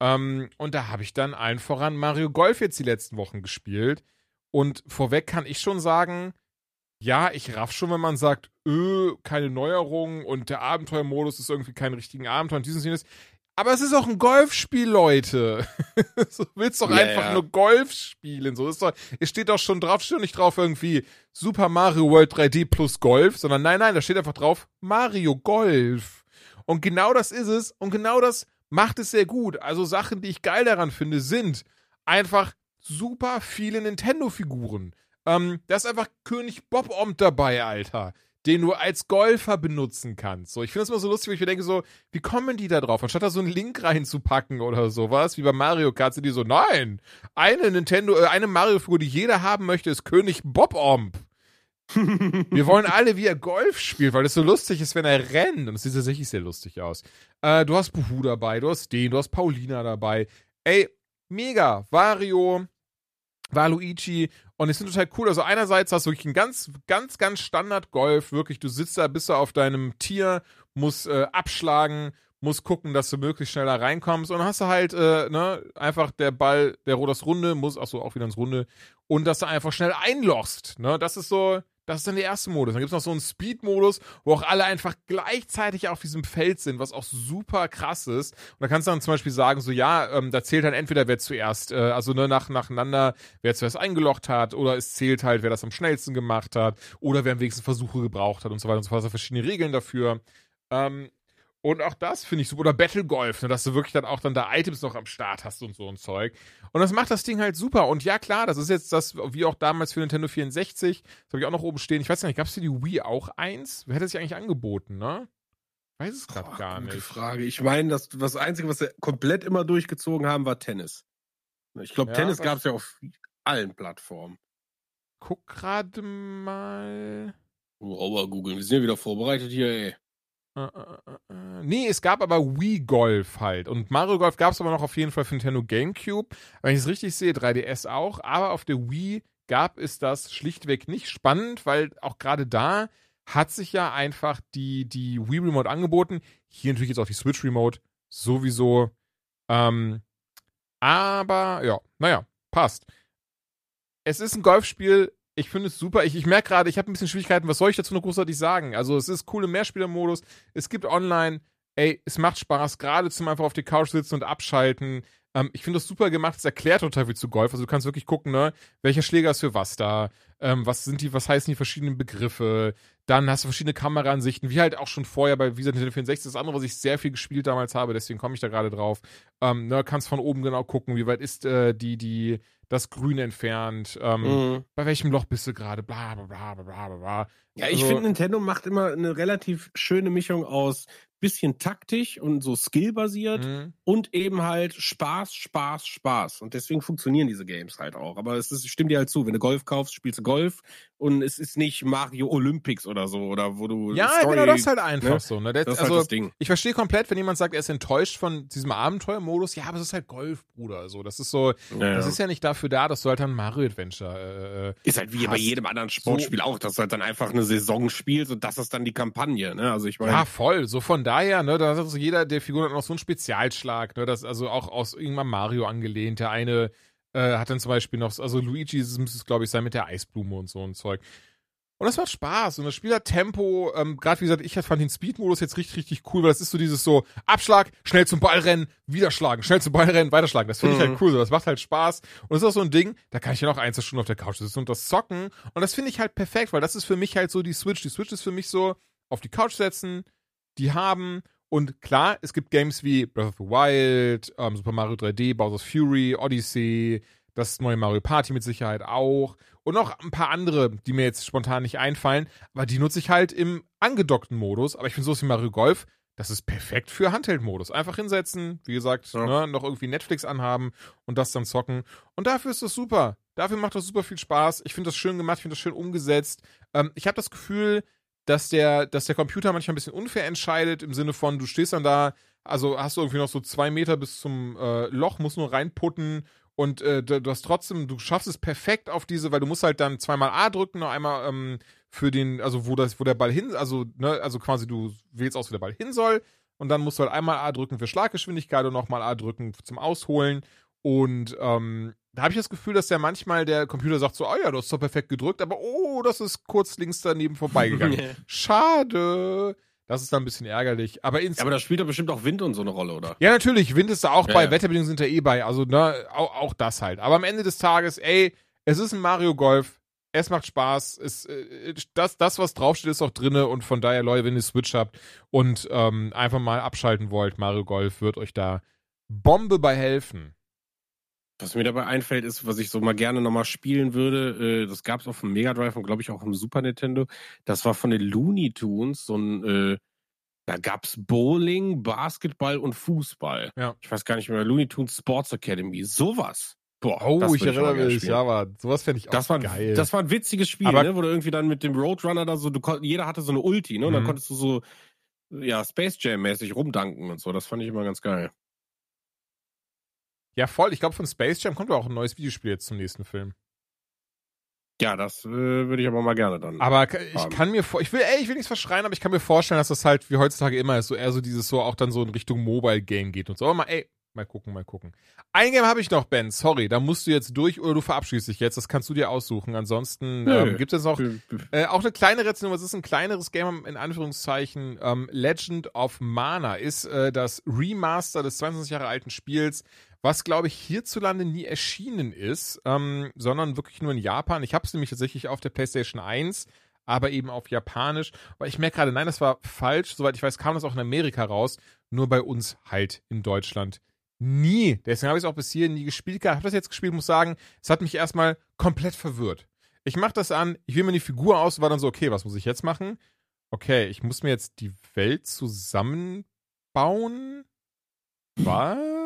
Ähm, und da habe ich dann allen voran Mario Golf jetzt die letzten Wochen gespielt. Und vorweg kann ich schon sagen, ja, ich raff schon, wenn man sagt, öh, keine Neuerung und der Abenteuermodus ist irgendwie kein richtigen Abenteuer und dieses und jenes. Aber es ist auch ein Golfspiel, Leute. <laughs> du willst doch Ja, einfach ja. nur Golf spielen. So ist doch, es steht doch schon drauf, steht doch nicht drauf irgendwie Super Mario World 3D plus Golf, sondern nein, nein, da steht einfach drauf Mario Golf. Und genau das ist es und genau das macht es sehr gut. Also Sachen, die ich geil daran finde, sind einfach super viele Nintendo-Figuren. Ähm, da ist einfach König Bob-Omb dabei, Alter. Den du als Golfer benutzen kannst. So, ich finde das immer so lustig, weil ich mir denke so, wie kommen die da drauf? Anstatt da so einen Link reinzupacken oder sowas, wie bei Mario Kart, sind die so, nein, eine Nintendo, äh, eine Mario-Figur, die jeder haben möchte, ist König Bob-Omb. <laughs> Wir wollen alle, wie er Golf spielt, weil das so lustig ist, wenn er rennt. Und es sieht tatsächlich sehr lustig aus. Äh, du hast Buhu dabei, du hast den, du hast Paulina dabei. Ey, mega. Wario, Waluigi. Und es sind total cool. Also einerseits hast du wirklich ein ganz, ganz, ganz Standard Golf. Wirklich, du sitzt da, bist du auf deinem Tier, musst äh, abschlagen, musst gucken, dass du möglichst schnell da reinkommst. Und dann hast du halt, äh, ne, einfach der Ball, der das Runde, muss, achso, auch wieder ins Runde. Und dass du einfach schnell einlochst. Ne, das ist so, das ist dann der erste Modus. Dann gibt es noch so einen Speed-Modus, wo auch alle einfach gleichzeitig auf diesem Feld sind, was auch super krass ist. Und da kannst du dann zum Beispiel sagen, so ja, ähm, da zählt dann entweder wer zuerst, äh, also ne, nach, nacheinander, wer zuerst eingelocht hat, oder es zählt halt, wer das am schnellsten gemacht hat, oder wer am wenigsten Versuche gebraucht hat und so weiter und so fort. Also verschiedene Regeln dafür. Ähm, und auch das finde ich super. Oder Battle Golf, ne, dass du wirklich dann auch dann da Items noch am Start hast und so ein Zeug. Und das macht das Ding halt super. Und ja, klar, das ist jetzt das, wie auch damals für Nintendo 64. Das habe ich auch noch oben stehen. Ich weiß gar nicht, gab es für die Wii auch eins? Wer hätte es sich eigentlich angeboten, ne? Ich weiß es gerade Boah, gar gute nicht. Frage. Ich meine, das, das Einzige, was sie komplett immer durchgezogen haben, war Tennis. Ich glaube, Ja, Tennis gab es ja auf allen Plattformen. Guck gerade mal. Rauber googeln. Wir sind ja wieder vorbereitet hier, ey. Äh, äh, äh. Nee, es gab aber Wii Golf halt. Und Mario Golf gab es aber noch auf jeden Fall für Nintendo GameCube. Wenn ich es richtig sehe, 3DS auch. Aber auf der Wii gab es das schlichtweg nicht. Spannend, weil auch gerade da hat sich ja einfach die, die Wii Remote angeboten. Hier natürlich jetzt auch die Switch Remote. Sowieso. Ähm, aber ja, naja, passt. Es ist ein Golfspiel. Ich finde es super. Ich, ich merke gerade, ich habe ein bisschen Schwierigkeiten. Was soll ich dazu noch großartig sagen? Also, es ist cool im Mehrspielermodus. Es gibt online. Ey, es macht Spaß, gerade zum einfach auf die Couch sitzen und abschalten. Ähm, ich finde das super gemacht. Es erklärt total viel zu Golf. Also, du kannst wirklich gucken, ne, welcher Schläger ist für was da. Ähm, was sind die, was heißen die verschiedenen Begriffe? Dann hast du verschiedene Kameraansichten, wie halt auch schon vorher bei Visa Nintendo 64. Das andere, was ich sehr viel gespielt damals habe, deswegen komme ich da gerade drauf. Ähm, ne, kannst von oben genau gucken, wie weit ist äh, die, die, das Grün entfernt, ähm, Mhm. bei welchem Loch bist du gerade, bla bla bla bla bla bla. Ja, ich Also- finde, Nintendo macht immer eine relativ schöne Mischung aus bisschen taktisch und so skillbasiert Mhm. und eben halt Spaß, Spaß, Spaß. Und deswegen funktionieren diese Games halt auch. Aber es ist, stimmt dir halt zu, wenn du Golf kaufst, spielst du Golf und es ist nicht Mario Olympics oder so, oder wo du Ja, Story, genau, das ist halt einfach ne? so. Ne? Das, das ist also, halt das Ding. ich verstehe komplett, wenn jemand sagt, er ist enttäuscht von diesem Abenteuermodus. Ja, aber es ist halt Golf, Bruder. So, das ist so, Ja, das ist ja nicht dafür da, dass du halt ein Mario Adventure. Äh, äh, Ist halt wie bei hast. jedem anderen Sportspiel auch, dass du halt dann einfach eine Saison spielst und das ist dann die Kampagne, ne? Also ich meine, ja, voll. So von daher, ne, da hat also jeder der Figuren hat noch so einen Spezialschlag, ne, das also auch aus irgendwann Mario angelehnt. Der eine äh, hat dann zum Beispiel noch, also Luigi müsste es, glaube ich, sein mit der Eisblume und so ein Zeug. Und das macht Spaß. Und das Spiel hat Tempo. Ähm, Gerade wie gesagt, ich fand den Speed-Modus jetzt richtig, richtig cool, weil das ist so dieses so Abschlag, schnell zum Ball rennen, wieder schlagen, schnell zum Ball rennen, weiterschlagen. Das finde ich Mhm. halt cool. So. Das macht halt Spaß. Und das ist auch so ein Ding, da kann ich ja noch ein, zwei Stunden auf der Couch sitzen und das zocken. Und das finde ich halt perfekt, weil das ist für mich halt so die Switch. Die Switch ist für mich so, auf die Couch setzen, die haben. Und klar, es gibt Games wie Breath of the Wild, ähm, Super Mario 3D, Bowser's Fury, Odyssey, das neue Mario Party mit Sicherheit auch. Und noch ein paar andere, die mir jetzt spontan nicht einfallen. Aber die nutze ich halt im angedockten Modus. Aber ich finde sowas wie Mario Golf, das ist perfekt für Handheld-Modus. Einfach hinsetzen, wie gesagt, Ja. ne, noch irgendwie Netflix anhaben und das dann zocken. Und dafür ist das super. Dafür macht das super viel Spaß. Ich finde das schön gemacht, ich finde das schön umgesetzt. Ähm, ich habe das Gefühl, dass der, dass der Computer manchmal ein bisschen unfair entscheidet, im Sinne von, du stehst dann da, also hast du irgendwie noch so zwei Meter bis zum äh, Loch, musst nur reinputten und äh, du hast trotzdem, du schaffst es perfekt auf diese, weil du musst halt dann zweimal A drücken, noch einmal ähm, für den, also wo das, wo der Ball hin, also, ne, also quasi du wählst aus, wo der Ball hin soll und dann musst du halt einmal A drücken für Schlaggeschwindigkeit und nochmal A drücken zum Ausholen. Und ähm, da habe ich das Gefühl, dass ja manchmal der Computer sagt so, oh ja, du hast doch perfekt gedrückt, aber oh, das ist kurz links daneben vorbeigegangen. <laughs> Schade. Das ist dann ein bisschen ärgerlich. Aber ins Ja, aber da spielt doch bestimmt auch Wind und so eine Rolle, oder? ja, natürlich, Wind ist da auch Ja, bei, ja. Wetterbedingungen sind da eh bei, also ne, auch, auch das halt. Aber am Ende des Tages, ey, es ist ein Mario Golf, es macht Spaß, es, äh, das, das, was draufsteht, ist auch drinne und von daher, Leute, wenn ihr Switch habt und ähm, einfach mal abschalten wollt, Mario Golf wird euch da Bombe bei helfen. Was mir dabei einfällt, ist, was ich so mal gerne nochmal spielen würde, äh, das gab es auf dem Mega Drive und glaube ich auch im Super Nintendo. Das war von den Looney Tunes, so ein, äh, da gab's Bowling, Basketball und Fußball. Ja. Ich weiß gar nicht mehr, Looney Tunes Sports Academy, sowas. Boah, Oh, ich erinnere mich, ja, aber sowas fände ich auch Das war, geil. das war ein witziges Spiel, Aber- ne, wo du irgendwie dann mit dem Roadrunner da so, du, jeder hatte so eine Ulti, ne, und dann Mhm. konntest du so, ja, Space Jam mäßig rumdanken und so. Das fand ich immer ganz geil. Ja, voll. Ich glaube, von Space Jam kommt ja auch ein neues Videospiel jetzt zum nächsten Film. Ja, das äh, würde ich aber mal gerne dann. Aber ich haben. kann mir vor, ich will, ey, ich will nichts verschreien, aber ich kann mir vorstellen, dass das halt wie heutzutage immer ist, so eher so dieses so auch dann so in Richtung Mobile Game geht und so. Aber mal, ey, mal gucken, mal gucken. Ein Game habe ich noch, Ben, sorry, da musst du jetzt durch oder du verabschiedest dich jetzt, das kannst du dir aussuchen. Ansonsten Nö. ähm, gibt es jetzt noch äh, auch eine kleine Rezension, was ist ein kleineres Game in Anführungszeichen. Ähm, Legend of Mana ist äh, das Remaster des 22 Jahre alten Spiels, was glaube ich hierzulande nie erschienen ist, ähm, sondern wirklich nur in Japan. Ich habe es nämlich tatsächlich auf der PlayStation 1, aber eben auf Japanisch. Aber ich merke gerade, nein, das war falsch. Soweit ich weiß, kam das auch in Amerika raus, nur bei uns halt in Deutschland nie. Deswegen habe ich es auch bis hier nie gespielt. Ich habe das jetzt gespielt, muss sagen, es hat mich erstmal komplett verwirrt. Ich mache das an, ich wähle mir die Figur aus, war dann so, okay, was muss ich jetzt machen? Okay, ich muss mir jetzt die Welt zusammenbauen. Was?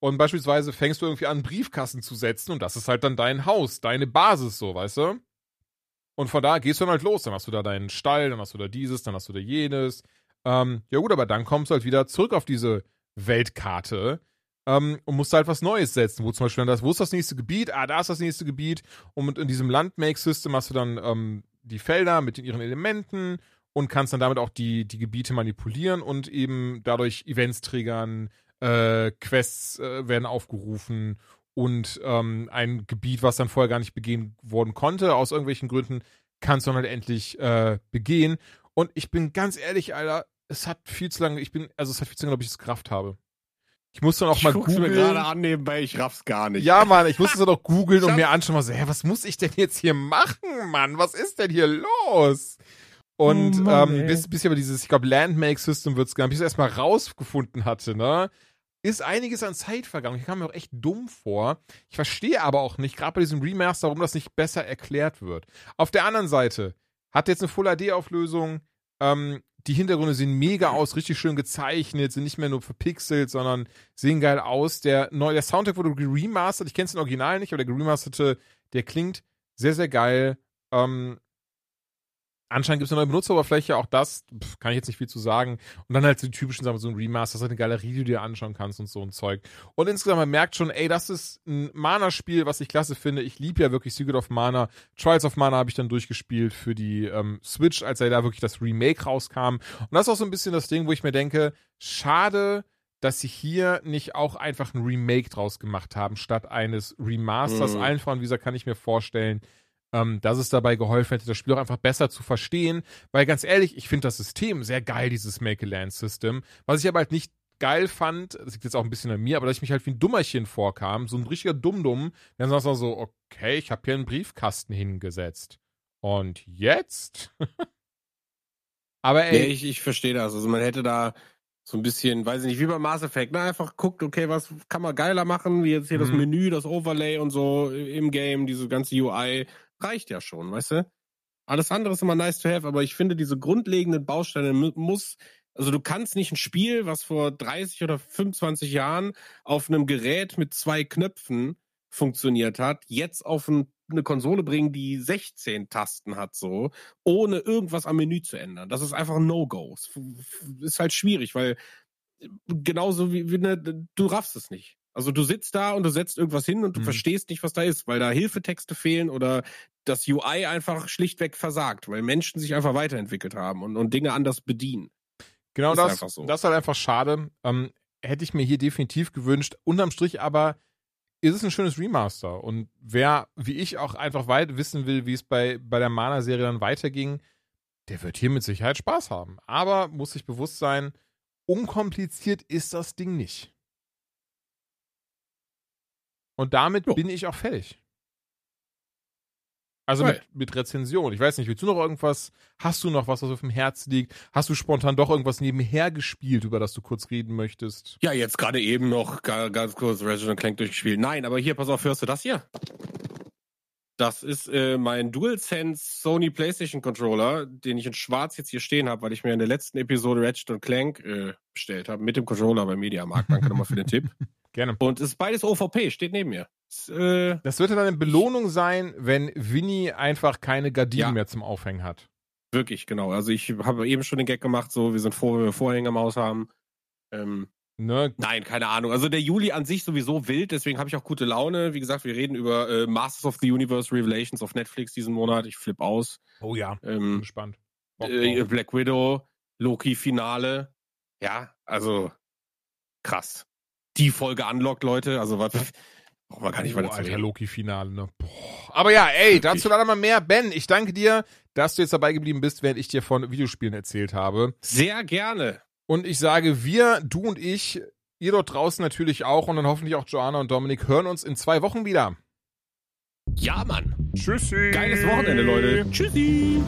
Und beispielsweise fängst du irgendwie an, Briefkasten zu setzen und das ist halt dann dein Haus, deine Basis, so, weißt du? Und von da gehst du dann halt los. Dann hast du da deinen Stall, dann hast du da dieses, dann hast du da jenes. Ähm, ja gut, aber dann kommst du halt wieder zurück auf diese Weltkarte ähm, und musst halt was Neues setzen. Wo zum Beispiel das, wo ist das nächste Gebiet? Ah, da ist das nächste Gebiet. Und in diesem Land-Make-System hast du dann ähm, die Felder mit ihren Elementen und kannst dann damit auch die, die Gebiete manipulieren und eben dadurch Events triggern, äh, Quests äh, werden aufgerufen und ähm, ein Gebiet, was dann vorher gar nicht begehen worden konnte, aus irgendwelchen Gründen, kannst du dann halt endlich äh, begehen. Und ich bin ganz ehrlich, Alter, es hat viel zu lange, ich bin, also es hat viel zu lange, ob ich es Kraft habe. Ich musste noch mal ich mir googeln. gerade an nebenbei, ich raff's gar nicht. Ja, Mann, ich musste es doch googeln und mir anschauen, so, hä, was muss ich denn jetzt hier machen, Mann? Was ist denn hier los? Und Oh Mann, ähm, bis, bis ich aber dieses, ich glaube, Landmake-System wird's genannt, bis ich es erstmal rausgefunden hatte, ne? Ist einiges an Zeit vergangen. Ich kam mir auch echt dumm vor. Ich verstehe aber auch nicht, gerade bei diesem Remaster, warum das nicht besser erklärt wird. Auf der anderen Seite hat jetzt eine Full-HD-Auflösung, ähm, die Hintergründe sehen mega aus, richtig schön gezeichnet, sind nicht mehr nur verpixelt, sondern sehen geil aus. Der, neue, der Soundtrack wurde geremastert. Ich kenne im Original nicht, aber der geremasterte, der klingt sehr, sehr geil. Ähm, anscheinend gibt es eine neue Benutzeroberfläche, auch das pf, kann ich jetzt nicht viel zu sagen. Und dann halt so die typischen Sachen, so ein Remaster, das ist halt eine Galerie, die du dir anschauen kannst und so ein Zeug. Und insgesamt, man merkt schon, ey, das ist ein Mana-Spiel, was ich klasse finde. Ich liebe ja wirklich Secret of Mana. Trials of Mana habe ich dann durchgespielt für die ähm, Switch, als da wirklich das Remake rauskam. Und das ist auch so ein bisschen das Ding, wo ich mir denke, schade, dass sie hier nicht auch einfach ein Remake draus gemacht haben, statt eines Remasters. Mhm. Allen voran, wie gesagt, kann ich mir vorstellen, ähm, dass es dabei geholfen hätte, das Spiel auch einfach besser zu verstehen. Weil ganz ehrlich, ich finde das System sehr geil, dieses Make-a-Land-System. Was ich aber halt nicht geil fand, das liegt jetzt auch ein bisschen an mir, aber dass ich mich halt wie ein Dummerchen vorkam, so ein richtiger Dumm-Dumm, dann sagt so, okay, ich habe hier einen Briefkasten hingesetzt. Und jetzt? <laughs> aber ey, Nee, ich, ich verstehe das. Also man hätte da so ein bisschen, weiß ich nicht, wie bei Mass Effect, ne? einfach guckt, okay, was kann man geiler machen, wie jetzt hier das Mhm. Menü, das Overlay und so im Game, diese ganze UI, reicht ja schon, weißt du? Alles andere ist immer nice to have, aber ich finde, diese grundlegenden Bausteine mu- muss, also du kannst nicht ein Spiel, was vor 30 oder 25 Jahren auf einem Gerät mit zwei Knöpfen funktioniert hat, jetzt auf ein, eine Konsole bringen, die 16 Tasten hat, so, ohne irgendwas am Menü zu ändern. Das ist einfach ein No-Go. Ist halt schwierig, weil äh, genauso wie, wie ne, du raffst es nicht. Also du sitzt da und du setzt irgendwas hin und du Mhm. verstehst nicht, was da ist, weil da Hilfetexte fehlen oder das UI einfach schlichtweg versagt, weil Menschen sich einfach weiterentwickelt haben und, und Dinge anders bedienen. Genau Ist das. so. Das ist halt einfach schade. Ähm, hätte ich mir hier definitiv gewünscht. Unterm Strich aber ist es ein schönes Remaster. Und wer, wie ich, auch einfach weit wissen will, wie es bei, bei der Mana-Serie dann weiterging, der wird hier mit Sicherheit Spaß haben. Aber muss sich bewusst sein, unkompliziert ist das Ding nicht. Und damit Jo. bin ich auch fertig. Also mit, mit Rezension. Ich weiß nicht, willst du noch irgendwas? Hast du noch was, was auf dem Herz liegt? Hast du spontan doch irgendwas nebenher gespielt, über das du kurz reden möchtest? Ja, jetzt gerade eben noch ga- ganz kurz Resident Clank durchgespielt. Nein, aber hier, pass auf, hörst du das hier? Das ist äh, mein DualSense Sony PlayStation Controller, den ich in schwarz jetzt hier stehen habe, weil ich mir in der letzten Episode Ratchet Clank äh, bestellt habe, mit dem Controller beim Mediamarkt. Danke nochmal für den Tipp. <laughs> Gerne. Und es ist beides OVP, steht neben mir. Ist, äh, Das wird dann eine Belohnung sein, wenn Winnie einfach keine Gardinen Ja. mehr zum Aufhängen hat. wirklich, genau. Also ich habe eben schon den Gag gemacht, so, wir sind froh, wenn wir Vorhänge im Haus haben. Ähm, Ne? Nein, keine Ahnung. Also der Juli an sich sowieso wild, deswegen habe ich auch gute Laune. Wie gesagt, wir reden über äh, Masters of the Universe Revelations auf Netflix diesen Monat. Ich flipp aus. Oh ja. Ähm, gespannt. Äh. Black Widow, Loki Finale. Ja, also krass. Die Folge unlocked, Leute. Also was brauchen wir gar nicht Oh, weiter zu Alter, reden. Loki-Finale, ne? Boah. Aber ja, ey, dazu leider mal mehr. Ben, ich danke dir, dass du jetzt dabei geblieben bist, während ich dir von Videospielen erzählt habe. Sehr gerne. Und ich sage, wir, du und ich, ihr dort draußen natürlich auch und dann hoffentlich auch Joanna und Dominik hören uns in zwei Wochen wieder. Ja, Mann. Tschüssi. Geiles Wochenende, Leute. Tschüssi.